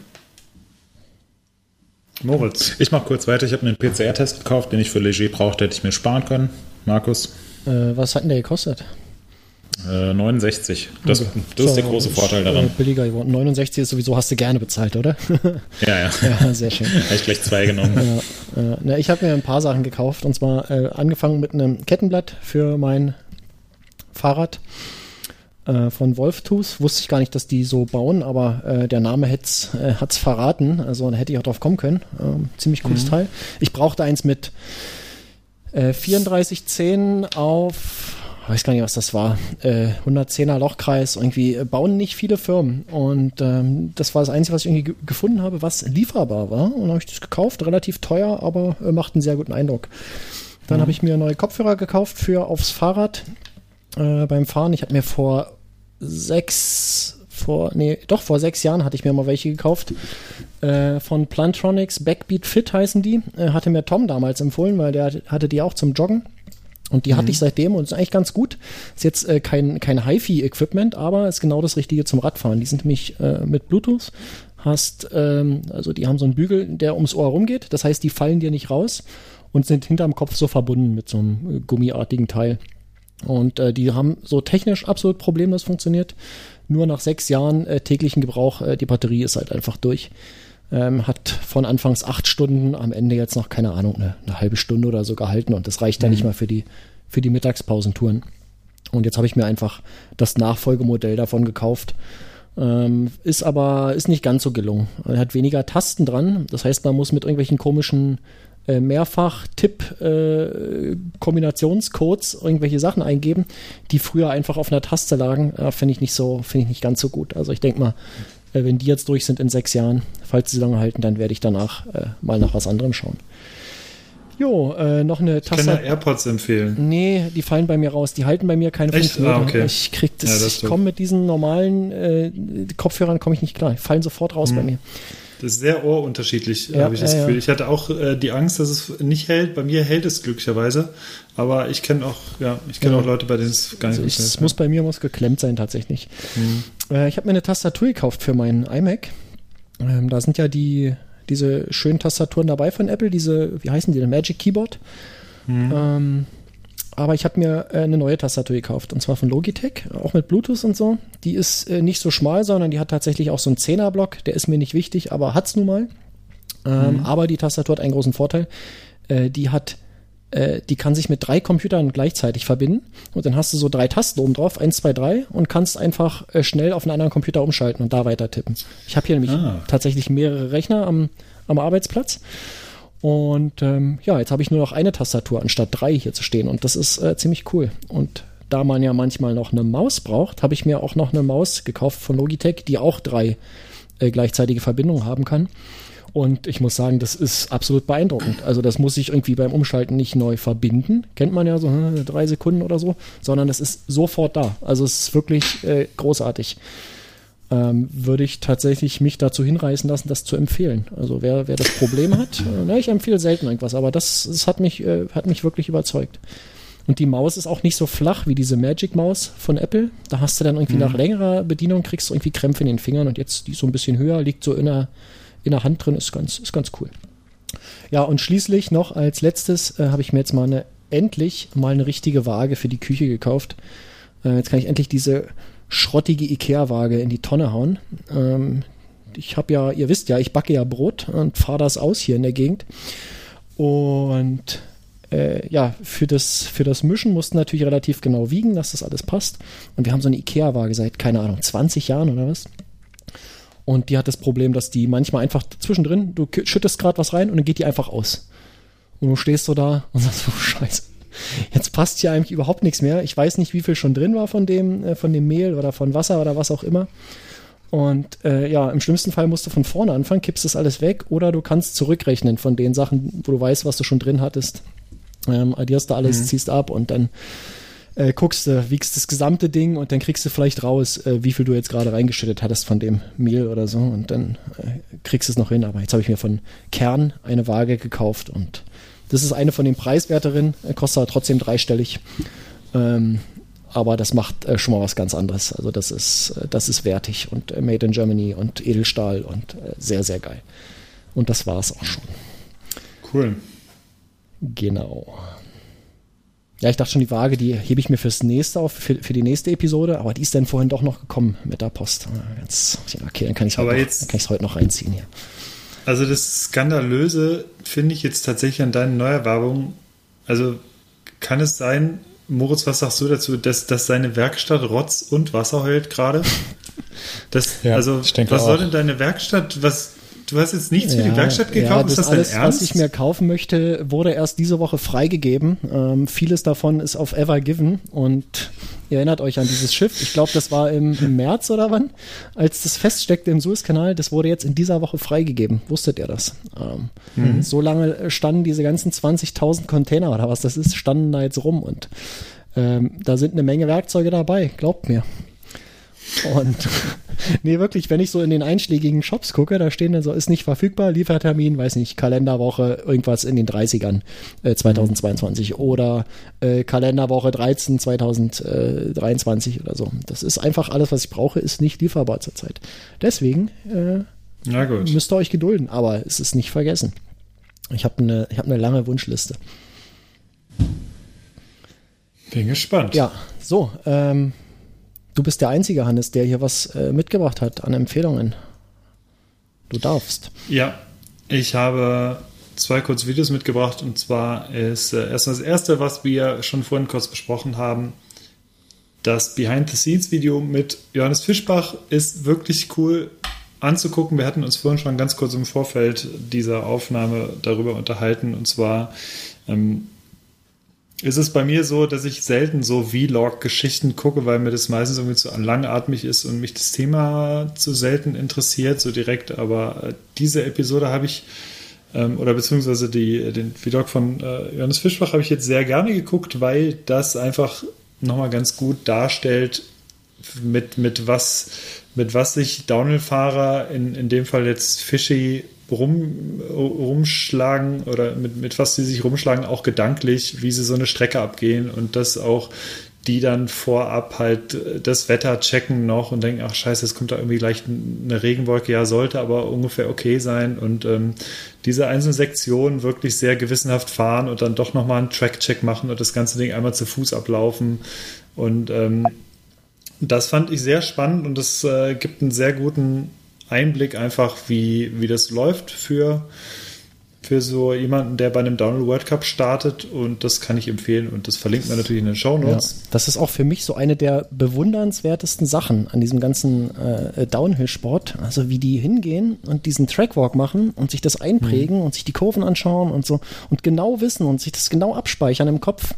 B: Moritz.
A: Ich mache kurz weiter. Ich habe einen PCR-Test gekauft, den ich für Leger brauchte, hätte ich mir sparen können. Markus,
C: Äh, was hat denn der gekostet?
A: äh, 69. Das, das ist der große Vorteil
C: Äh,
A: daran.
C: billiger geworden. 69 ist sowieso, hast du gerne bezahlt, oder?
A: Ja, ja.
C: ja, sehr schön.
A: Habe ich gleich zwei genommen.
C: Ja, äh, ne, ich habe mir ein paar Sachen gekauft und zwar äh, angefangen mit einem Kettenblatt für mein Fahrrad äh, von Wolftooth. Wusste ich gar nicht, dass die so bauen, aber äh, der Name hat's, äh, hat's verraten. Also da hätte ich auch drauf kommen können. Ähm, ziemlich cooles Teil. Ich brauchte eins mit äh, 3410 auf weiß gar nicht, was das war, äh, 110er Lochkreis, irgendwie äh, bauen nicht viele Firmen. Und ähm, das war das Einzige, was ich irgendwie ge gefunden habe, was lieferbar war. Und dann habe ich das gekauft, relativ teuer, aber äh, macht einen sehr guten Eindruck. Dann habe ich mir neue Kopfhörer gekauft für aufs Fahrrad äh, beim Fahren. Ich habe mir vor sechs, vor, nee, doch vor sechs Jahren hatte ich mir mal welche gekauft. Äh, von Plantronics, Backbeat Fit heißen die. Äh, hatte mir Tom damals empfohlen, weil der hatte die auch zum Joggen. Und die hatte ich seitdem und ist eigentlich ganz gut. Ist jetzt äh, kein, kein HiFi-Equipment, aber ist genau das Richtige zum Radfahren. Die sind nämlich äh, mit Bluetooth. Hast, ähm, also die haben so einen Bügel, der ums Ohr rumgeht. Das heißt, die fallen dir nicht raus und sind hinterm Kopf so verbunden mit so einem äh, gummiartigen Teil. Und äh, die haben so technisch absolut problemlos funktioniert. Nur nach sechs Jahren äh, täglichen Gebrauch, äh, die Batterie ist halt einfach durch. Ähm, hat von anfangs acht Stunden, am Ende jetzt noch, keine Ahnung, eine, eine halbe Stunde oder so gehalten und das reicht dann nicht mal für die, für die Mittagspausentouren. Und jetzt habe ich mir einfach das Nachfolgemodell davon gekauft. Ähm, ist aber ist nicht ganz so gelungen. Er hat weniger Tasten dran. Das heißt, man muss mit irgendwelchen komischen äh, Mehrfach-Tipp-Kombinationscodes irgendwelche Sachen eingeben, die früher einfach auf einer Taste lagen. Äh, finde ich nicht so, finde ich nicht ganz so gut. Also ich denke mal, äh, wenn die jetzt durch sind in sechs Jahren, falls sie lange halten, dann werde ich danach äh, mal nach was anderem schauen. Jo, äh, noch eine
B: Ich kann
C: Taste.
B: ja AirPods empfehlen.
C: Nee, die fallen bei mir raus. Die halten bei mir keine
B: Echt?
C: fünf Meter.
B: Ah, okay.
C: Ich krieg das,
B: Ja, das
C: ich komme mit diesen normalen äh, Kopfhörern komme ich nicht klar. Die fallen sofort raus bei mir.
B: Das ist sehr ohrunterschiedlich,
C: Ja,
B: habe ich das
C: ja, ja.
B: Gefühl. Ich hatte auch äh, die Angst, dass es nicht hält. Bei mir hält es glücklicherweise. Aber ich kenne auch, ja, ich kenne
C: Ja.
B: auch Leute, bei denen es gar nicht
C: Also ich, es muss bei mir muss geklemmt sein tatsächlich. Äh, ich habe mir eine Tastatur gekauft für meinen iMac. Ähm, da sind ja die diese schönen Tastaturen dabei von Apple, diese, wie heißen die? Magic Keyboard. Ähm, aber ich habe mir äh, eine neue Tastatur gekauft und zwar von Logitech, auch mit Bluetooth und so. Die ist äh, nicht so schmal, sondern die hat tatsächlich auch so einen 10er-Block. Der ist mir nicht wichtig, aber hat's nun mal. Ähm, Aber die Tastatur hat einen großen Vorteil. Äh, die hat äh, die kann sich mit drei Computern gleichzeitig verbinden und dann hast du so drei Tasten oben drauf, eins, zwei, drei und kannst einfach äh, schnell auf einen anderen Computer umschalten und da weiter tippen. Ich habe hier nämlich
B: Ah.
C: tatsächlich mehrere Rechner am, am Arbeitsplatz und ähm, ja, jetzt habe ich nur noch eine Tastatur anstatt drei hier zu stehen und das ist äh, ziemlich cool. Und da man ja manchmal noch eine Maus braucht, habe ich mir auch noch eine Maus gekauft von Logitech, die auch drei äh, gleichzeitige Verbindungen haben kann. Und ich muss sagen, das ist absolut beeindruckend. Also das muss ich irgendwie beim Umschalten nicht neu verbinden. Kennt man ja so hm, drei Sekunden oder so, sondern es ist sofort da. Also es ist wirklich äh, großartig. Ähm, würde ich tatsächlich mich dazu hinreißen lassen, das zu empfehlen. Also wer, wer das Problem hat, äh, na, ich empfehle selten irgendwas, aber das, das hat mich, äh, hat mich wirklich überzeugt. Und die Maus ist auch nicht so flach wie diese Magic Maus von Apple. Da hast du dann irgendwie nach längerer Bedienung kriegst du irgendwie Krämpfe in den Fingern und jetzt die ist so ein bisschen höher, liegt so in der, in der Hand drin, ist ganz, ist ganz cool. Ja, und schließlich noch als letztes äh, habe ich mir jetzt mal eine, endlich mal eine richtige Waage für die Küche gekauft. Äh, jetzt kann ich endlich diese schrottige Ikea-Waage in die Tonne hauen. Ähm, ich habe ja, ihr wisst ja, ich backe ja Brot und fahre das aus hier in der Gegend. Und äh, ja, für das, für das Mischen mussten natürlich relativ genau wiegen, dass das alles passt. Und wir haben so eine Ikea-Waage seit, keine Ahnung, 20 Jahren oder was. Und die hat das Problem, dass die manchmal einfach zwischendrin, du schüttest gerade was rein und dann geht die einfach aus. Und du stehst so da und sagst, oh Scheiße. Jetzt passt hier eigentlich überhaupt nichts mehr. Ich weiß nicht, wie viel schon drin war von dem, äh, von dem Mehl oder von Wasser oder was auch immer. Und äh, ja, im schlimmsten Fall musst du von vorne anfangen, kippst das alles weg oder du kannst zurückrechnen von den Sachen, wo du weißt, was du schon drin hattest. Ähm, addierst da alles, ziehst ab und dann äh, guckst du, wiegst das gesamte Ding und dann kriegst du vielleicht raus, äh, wie viel du jetzt gerade reingeschüttet hattest von dem Mehl oder so und dann äh, kriegst du es noch hin. Aber jetzt habe ich mir von Kern eine Waage gekauft und das ist eine von den preiswerteren, äh, kostet aber trotzdem dreistellig. Ähm, aber das macht äh, schon mal was ganz anderes. Also das ist, äh, das ist wertig und äh, Made in Germany und Edelstahl und äh, sehr, sehr geil. Und das war es auch schon.
B: Cool.
C: Genau. Ja, ich dachte schon, die Waage, die hebe ich mir fürs nächste auf, für, für die nächste Episode, aber die ist dann vorhin doch noch gekommen mit der Post. Ganz, okay, dann kann ich es heute,
B: jetzt-
C: noch- kann heute noch reinziehen hier.
B: Also das Skandalöse finde ich jetzt tatsächlich an deinen Neuerwerbungen. Also kann es sein, Moritz, was sagst du dazu, dass, dass seine Werkstatt Rotz und Wasser heult gerade? Das,
A: Ja,
B: also was soll
A: auch.
B: denn deine Werkstatt, was, du hast jetzt nichts für die Werkstatt gekauft,
C: Ja,
B: ist
C: das
B: das dein
C: alles,
B: Ernst?
C: was ich mir kaufen möchte, wurde erst diese Woche freigegeben. Ähm, vieles davon ist auf Ever Given und ihr erinnert euch an dieses Schiff. Ich glaube, das war im, im März oder wann, als das feststeckte im Suezkanal. Das wurde jetzt in dieser Woche freigegeben. Wusstet ihr das? Ähm,
B: Mhm.
C: So lange standen diese ganzen 20.000 Container oder was das ist, standen da jetzt rum und ähm, da sind eine Menge Werkzeuge dabei. Glaubt mir. Und nee, wirklich, wenn ich so in den einschlägigen Shops gucke, da stehen dann so, ist nicht verfügbar, Liefertermin, weiß nicht, Kalenderwoche, irgendwas in den 30ern äh, 2022 oder äh, Kalenderwoche 13 2023 oder so. Das ist einfach alles, was ich brauche, ist nicht lieferbar zurzeit. Deswegen äh,
B: Na gut.
C: müsst ihr euch gedulden, aber es ist nicht vergessen. Ich habe eine ich hab eine lange Wunschliste.
B: Bin gespannt.
C: Ja, so, ähm, du bist der einzige, Hannes, der hier was äh, mitgebracht hat an Empfehlungen. Du darfst.
B: Ja, ich habe zwei kurze Videos mitgebracht und zwar ist äh, erstmal das erste, was wir schon vorhin kurz besprochen haben. Das Behind-the-Scenes-Video mit Johannes Fischbach ist wirklich cool anzugucken. Wir hatten uns vorhin schon ganz kurz im Vorfeld dieser Aufnahme darüber unterhalten. Und zwar ähm, ist es bei mir so, dass ich selten so Vlog-Geschichten gucke, weil mir das meistens irgendwie zu langatmig ist und mich das Thema zu selten interessiert, so direkt. Aber äh, diese Episode habe ich, ähm, oder beziehungsweise die, den Vlog von äh, Johannes Fischbach habe ich jetzt sehr gerne geguckt, weil das einfach nochmal ganz gut darstellt, mit, mit was mit was sich Downhill-Fahrer, in, in dem Fall jetzt Fischi, rum, rumschlagen oder mit, mit was sie sich rumschlagen, auch gedanklich, wie sie so eine Strecke abgehen und dass auch die dann vorab halt das Wetter checken noch und denken, ach scheiße, es kommt da irgendwie gleich eine Regenwolke, ja, sollte aber ungefähr okay sein und ähm, diese einzelnen Sektionen wirklich sehr gewissenhaft fahren und dann doch nochmal einen Track-Check machen und das ganze Ding einmal zu Fuß ablaufen. Und ähm, das fand ich sehr spannend und das äh, gibt einen sehr guten Einblick einfach, wie, wie das läuft für, für so jemanden, der bei einem Downhill World Cup startet und das kann ich empfehlen und das verlinkt man natürlich in den Show
C: Ja,
B: Notes.
C: das ist auch für mich so eine der bewundernswertesten Sachen an diesem ganzen äh, Downhill-Sport. Also wie die hingehen und diesen Trackwalk machen und sich das einprägen und sich die Kurven anschauen und so und genau wissen und sich das genau abspeichern im Kopf.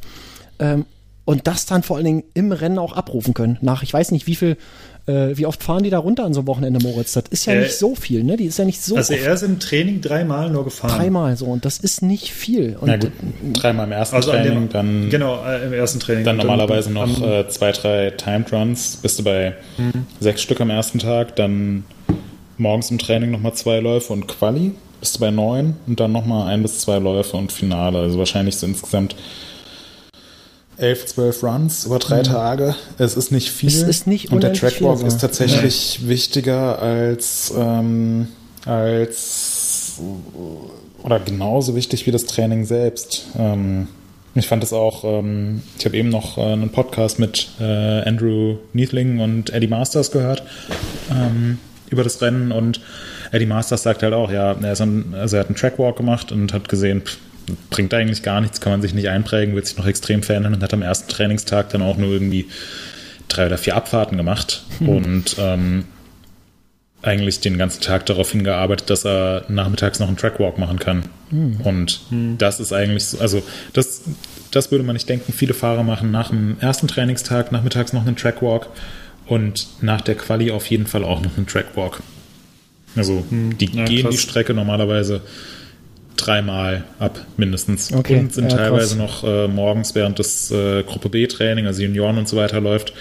C: Ähm, und das dann vor allen Dingen im Rennen auch abrufen können. Nach, ich weiß nicht, wie viel, äh, wie oft fahren die da runter an so einem Wochenende, Moritz? Das ist ja
B: Äh,
C: nicht so viel, ne? Die ist ja nicht so
B: Also
C: oft.
B: er ist im Training dreimal nur gefahren.
C: Dreimal so und das ist nicht viel. Und
A: Na gut, dreimal im ersten
B: Also
A: Training,
B: dem,
A: dann,
B: genau, äh, im ersten Training.
A: dann normalerweise noch
B: am-
A: äh, zwei, drei Timed Runs, bist du bei sechs Stück am ersten Tag, dann morgens im Training nochmal zwei Läufe und Quali, bist du bei neun und dann nochmal ein bis zwei Läufe und Finale. Also wahrscheinlich so insgesamt elf, zwölf Runs über drei Tage. Es ist nicht viel.
C: Es ist nicht
A: Und der Trackwalk
C: viel,
A: ist tatsächlich wichtiger als, ähm, als oder genauso wichtig wie das Training selbst. Ähm, ich fand es auch, ähm, ich habe eben noch äh, einen Podcast mit äh, Andrew Neathling und Eddie Masters gehört ähm, über das Rennen und Eddie Masters sagt halt auch, ja, er, ist ein, also er hat einen Trackwalk gemacht und hat gesehen, pff, bringt eigentlich gar nichts, kann man sich nicht einprägen, wird sich noch extrem verändern und hat am ersten Trainingstag dann auch nur irgendwie drei oder vier Abfahrten gemacht und ähm, eigentlich den ganzen Tag darauf hingearbeitet, dass er nachmittags noch einen Trackwalk machen kann. Und das ist eigentlich so, also das, das würde man nicht denken. Viele Fahrer machen nach dem ersten Trainingstag nachmittags noch einen Trackwalk und nach der Quali auf jeden Fall auch noch einen Trackwalk. Also die
B: ja,
A: gehen die
B: krass.
A: Strecke normalerweise dreimal ab, mindestens.
C: Okay,
A: Und sind
C: ja,
A: teilweise
C: krass.
A: noch äh, morgens, während das äh, Gruppe B-Training, also Junioren und so weiter läuft,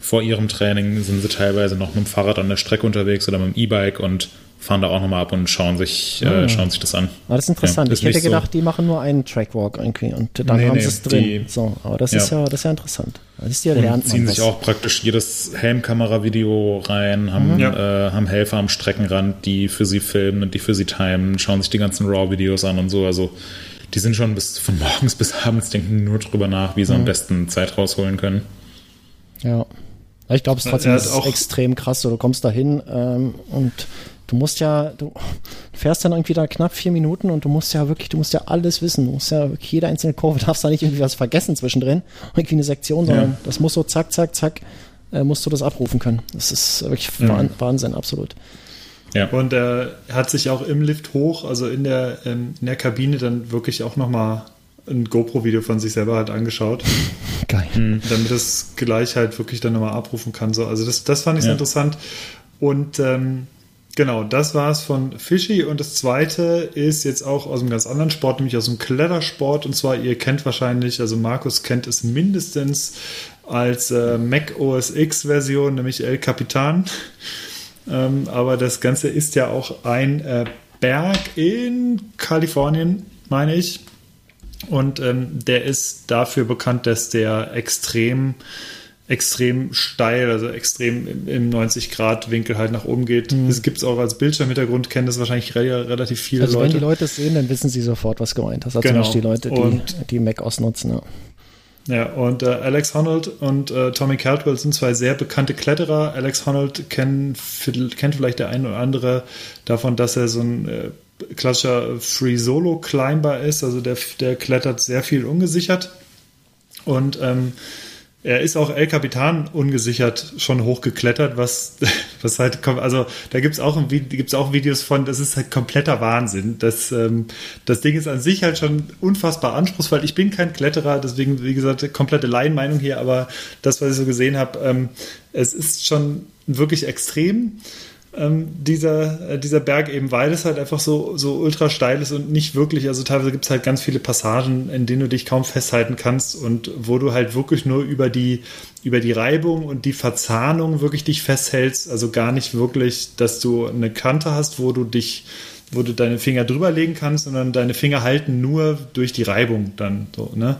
A: vor ihrem Training sind sie teilweise noch mit dem Fahrrad an der Strecke unterwegs oder mit dem E-Bike und fahren da auch nochmal ab und schauen sich,
C: Ah.
A: äh, schauen sich das an.
C: Aber das ist interessant.
A: Ja,
C: ich hätte
A: nicht so-
C: gedacht, die machen nur einen Trackwalk irgendwie und dann
A: Nee,
C: haben
A: nee,
C: sie es drin.
A: die-
C: so, aber das
A: Ja.
C: ist ja, das ist ja interessant. Das ist ja
A: Und
C: lernt
A: ziehen sich
C: was.
A: auch praktisch jedes Helmkamera-Video rein, haben,
B: Ja.
A: äh, haben Helfer am Streckenrand, die für sie filmen und die für sie timen, schauen sich die ganzen RAW-Videos an und so. Also die sind schon bis von morgens bis abends, denken nur drüber nach, wie sie am besten Zeit rausholen können.
C: Ja. Ich glaube, es ist trotzdem ist
B: auch-
C: extrem krass. So, du kommst da hin ähm, und du musst ja, du fährst dann irgendwie da knapp vier Minuten und du musst ja wirklich, du musst ja alles wissen. Du musst ja wirklich jede einzelne Kurve, darfst da nicht irgendwie was vergessen zwischendrin, irgendwie eine Sektion, sondern das muss so zack, zack, zack, äh, musst du das abrufen können. Das ist wirklich Wahn- Wahnsinn, absolut.
A: Ja.
B: Und er hat sich auch im Lift hoch, also in der, ähm, in der Kabine, dann wirklich auch nochmal ein GoPro-Video von sich selber halt angeschaut,
C: Geil.
B: damit es gleich halt wirklich dann nochmal abrufen kann. So, also das, das fand ich
A: Ja.
B: interessant. Und ähm, genau, das war es von Fischi. Und das zweite ist jetzt auch aus einem ganz anderen Sport, nämlich aus dem Klettersport. Und zwar, ihr kennt wahrscheinlich, also Markus kennt es mindestens als äh, Mac OS X-Version, nämlich El Capitan. Ähm, aber das Ganze ist ja auch ein äh, Berg in Kalifornien, meine ich. Und ähm, der ist dafür bekannt, dass der extrem, extrem steil, also extrem im, im 90-Grad-Winkel halt nach oben geht. Das gibt es auch als Bildschirmhintergrund, kennen das wahrscheinlich re relativ viele
C: Also wenn
B: Leute.
C: die Leute es sehen, dann wissen sie sofort, was gemeint ist. Also
B: Genau.
C: die Leute,
B: Und-
C: die, die Mac OS nutzen. Ja.
B: Ja, und äh, Alex Honnold und äh, Tommy Caldwell sind zwei sehr bekannte Kletterer. Alex Honnold kennt, kennt vielleicht der eine oder andere davon, dass er so ein äh, klassischer Free Solo Climber ist. Also der, der klettert sehr viel ungesichert. Und ähm, er ist auch El Capitan ungesichert schon hochgeklettert, was, was halt. Also da gibt's auch, auch Videos von, das ist halt kompletter Wahnsinn. Das, ähm, das Ding ist an sich halt schon unfassbar anspruchsvoll. Ich bin kein Kletterer, deswegen, wie gesagt, komplette Laienmeinung hier, aber das, was ich so gesehen habe, ähm, es ist schon wirklich extrem ähm, dieser, äh, dieser Berg eben, weil es halt einfach so, so ultra steil ist und nicht wirklich, also teilweise gibt es halt ganz viele Passagen, in denen du dich kaum festhalten kannst und wo du halt wirklich nur über die, über die Reibung und die Verzahnung wirklich dich festhältst, also gar nicht wirklich, dass du eine Kante hast, wo du dich wo du deine Finger drüber legen kannst, sondern deine Finger halten nur durch die Reibung dann so, ne?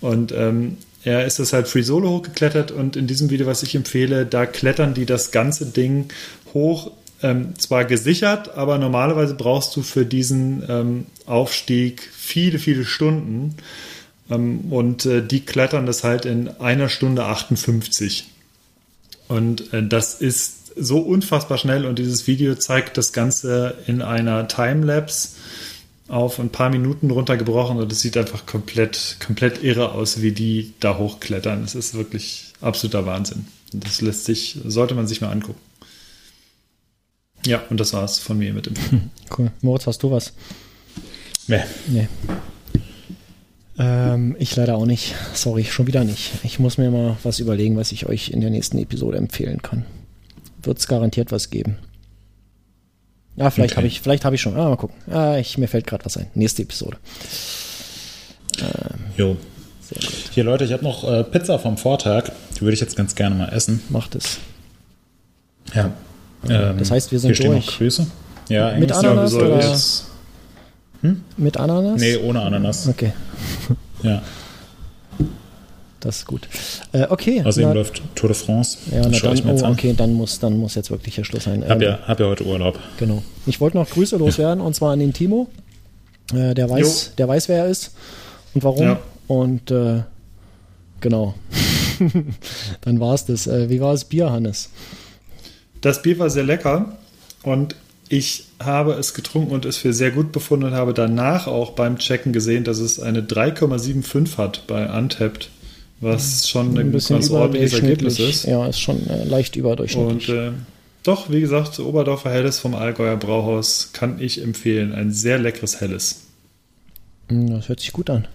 B: Und ähm, er ist das halt Free Solo hochgeklettert und in diesem Video, was ich empfehle, da klettern die das ganze Ding hoch, ähm, zwar gesichert, aber normalerweise brauchst du für diesen ähm, Aufstieg viele, viele Stunden. Ähm, und äh, die klettern das halt in einer Stunde 58. Und äh, das ist so unfassbar schnell und dieses Video zeigt das Ganze in einer Timelapse auf ein paar Minuten runtergebrochen und es sieht einfach komplett, komplett irre aus, wie die da hochklettern. Es ist wirklich absoluter Wahnsinn. Das lässt sich, sollte man sich mal angucken. Ja, und das war's von mir mit dem Film.
C: Cool. Moritz, hast du was?
A: Nee.
C: Nee. Ähm, ich leider auch nicht. Sorry, schon wieder nicht. Ich muss mir mal was überlegen, was ich euch in der nächsten Episode empfehlen kann. Wird es garantiert was geben. Ja, vielleicht
A: Okay.
C: habe ich, vielleicht habe ich schon. Ah, mal gucken. Ah, ich, mir fällt gerade was ein. Nächste Episode.
A: Jo.
C: Sehr gut.
A: Hier, Leute, ich habe noch äh, Pizza vom Vortag. Die würde ich jetzt ganz gerne mal essen.
C: Macht es.
A: Ja. Ähm,
C: Das heißt, wir sind
A: hier
C: durch.
A: noch Grüße. Ja,
C: Mit Ananas oder-
A: jetzt-
C: Mit Ananas?
A: Nee, ohne Ananas.
C: Okay,
A: Ja.
C: das ist gut. Äh, okay.
A: Außerdem
C: na,
A: läuft Tour de France.
C: ja,
A: Das
C: na dann,
A: ich mir jetzt
C: oh,
A: an.
C: okay, dann muss, dann muss jetzt wirklich hier Schluss sein.
A: Hab
C: Ähm,
A: ja, hab ja heute Urlaub.
C: Genau. Ich wollte noch Grüße loswerden und zwar an den Timo. Äh, der weiß, der weiß, wer er ist und warum.
B: Ja.
C: Und äh, genau. Dann war es das. Äh, wie war das Bier, Hannes?
B: Das Bier war sehr lecker und ich habe es getrunken und es für sehr gut befunden und habe danach auch beim Checken gesehen, dass es eine 3,75 hat bei Untapped, was schon ein, ganz ordentliches Ergebnis ist.
C: Ja, ist schon äh, leicht überdurchschnittlich.
B: Und äh, doch, wie gesagt, Oberdorfer Helles vom Allgäuer Brauhaus kann ich empfehlen. Ein sehr leckeres Helles.
C: Mm, das hört sich gut an.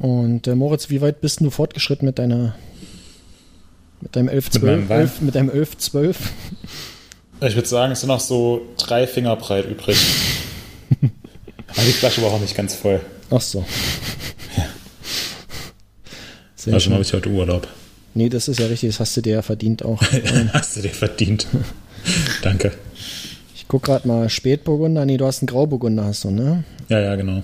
C: Und äh, Moritz, wie weit bist du fortgeschritten mit deiner mit deinem 11,
A: Mit
C: 12,
A: meinem Wein?
C: 11 mit deinem 11, 12?
A: Ich würde sagen, es sind noch so drei Finger breit übrig. Aber die Flasche war auch nicht ganz voll.
C: Ach so. Sehr
A: Also habe ich heute Urlaub.
C: Nee, das ist ja richtig, das hast du dir ja verdient auch.
A: Hast du dir verdient. Danke.
C: Ich guck gerade mal, Spätburgunder, nee, du hast einen Grauburgunder, hast du, ne?
A: Ja, ja, genau.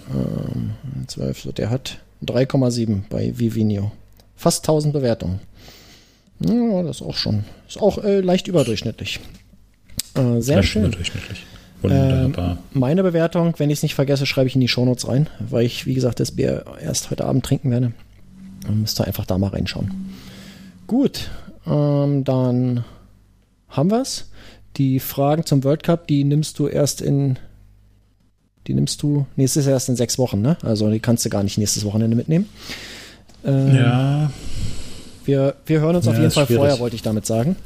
C: 12, so, der hat 3,7 bei Vivinio. Fast 1000 Bewertungen. Ja, das ist auch schon, ist auch äh, leicht überdurchschnittlich. Äh, sehr
A: Leicht
C: schön.
A: Überdurchschnittlich. Wunderbar.
C: Ähm, meine Bewertung, wenn ich es nicht vergesse, schreibe ich in die Shownotes rein, weil ich, wie gesagt, das Bier erst heute Abend trinken werde. Dann müsst ihr einfach da mal reinschauen. Gut, ähm, dann haben wir's. Die Fragen zum World Cup, die nimmst du erst in. Die nimmst du nächstes Jahr erst in sechs Wochen, ne? Also die kannst du gar nicht nächstes Wochenende mitnehmen. Ähm,
A: ja,
C: wir, wir hören uns auf
A: Ja,
C: jeden
A: ist
C: Fall
A: schwierig.
C: vorher, wollte ich damit sagen.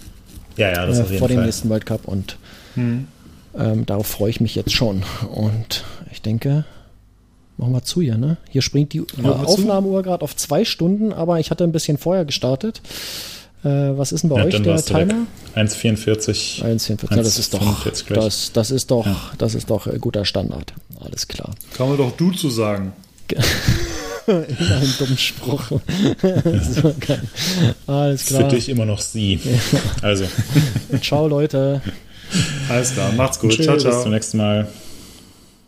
A: ja, ja, das
C: äh,
A: auf jeden
C: vor dem
A: Fall.
C: nächsten World Cup und ähm, darauf freue ich mich jetzt schon. Und ich denke, machen wir zu hier, ne? Hier springt die
B: wir zu.
C: Aufnahmeuhr gerade auf zwei Stunden, aber ich hatte ein bisschen vorher gestartet. Äh, was ist denn bei
A: Ja,
C: euch der. Timer?
A: 1,44.
C: 1,44. Ja, das ist doch,
A: 1,45 gleich.
C: das, das ist doch, das ist doch äh, guter Standard. Alles klar.
B: Kann man doch du zu sagen.
C: Ein dummen Spruch. so geil. Alles
A: Für
C: klar.
A: dich immer noch sie. Also,
C: Ciao, Leute.
B: Alles klar, macht's gut.
C: Tschüss.
B: Ciao,
A: bis
B: ciao.
A: zum nächsten Mal.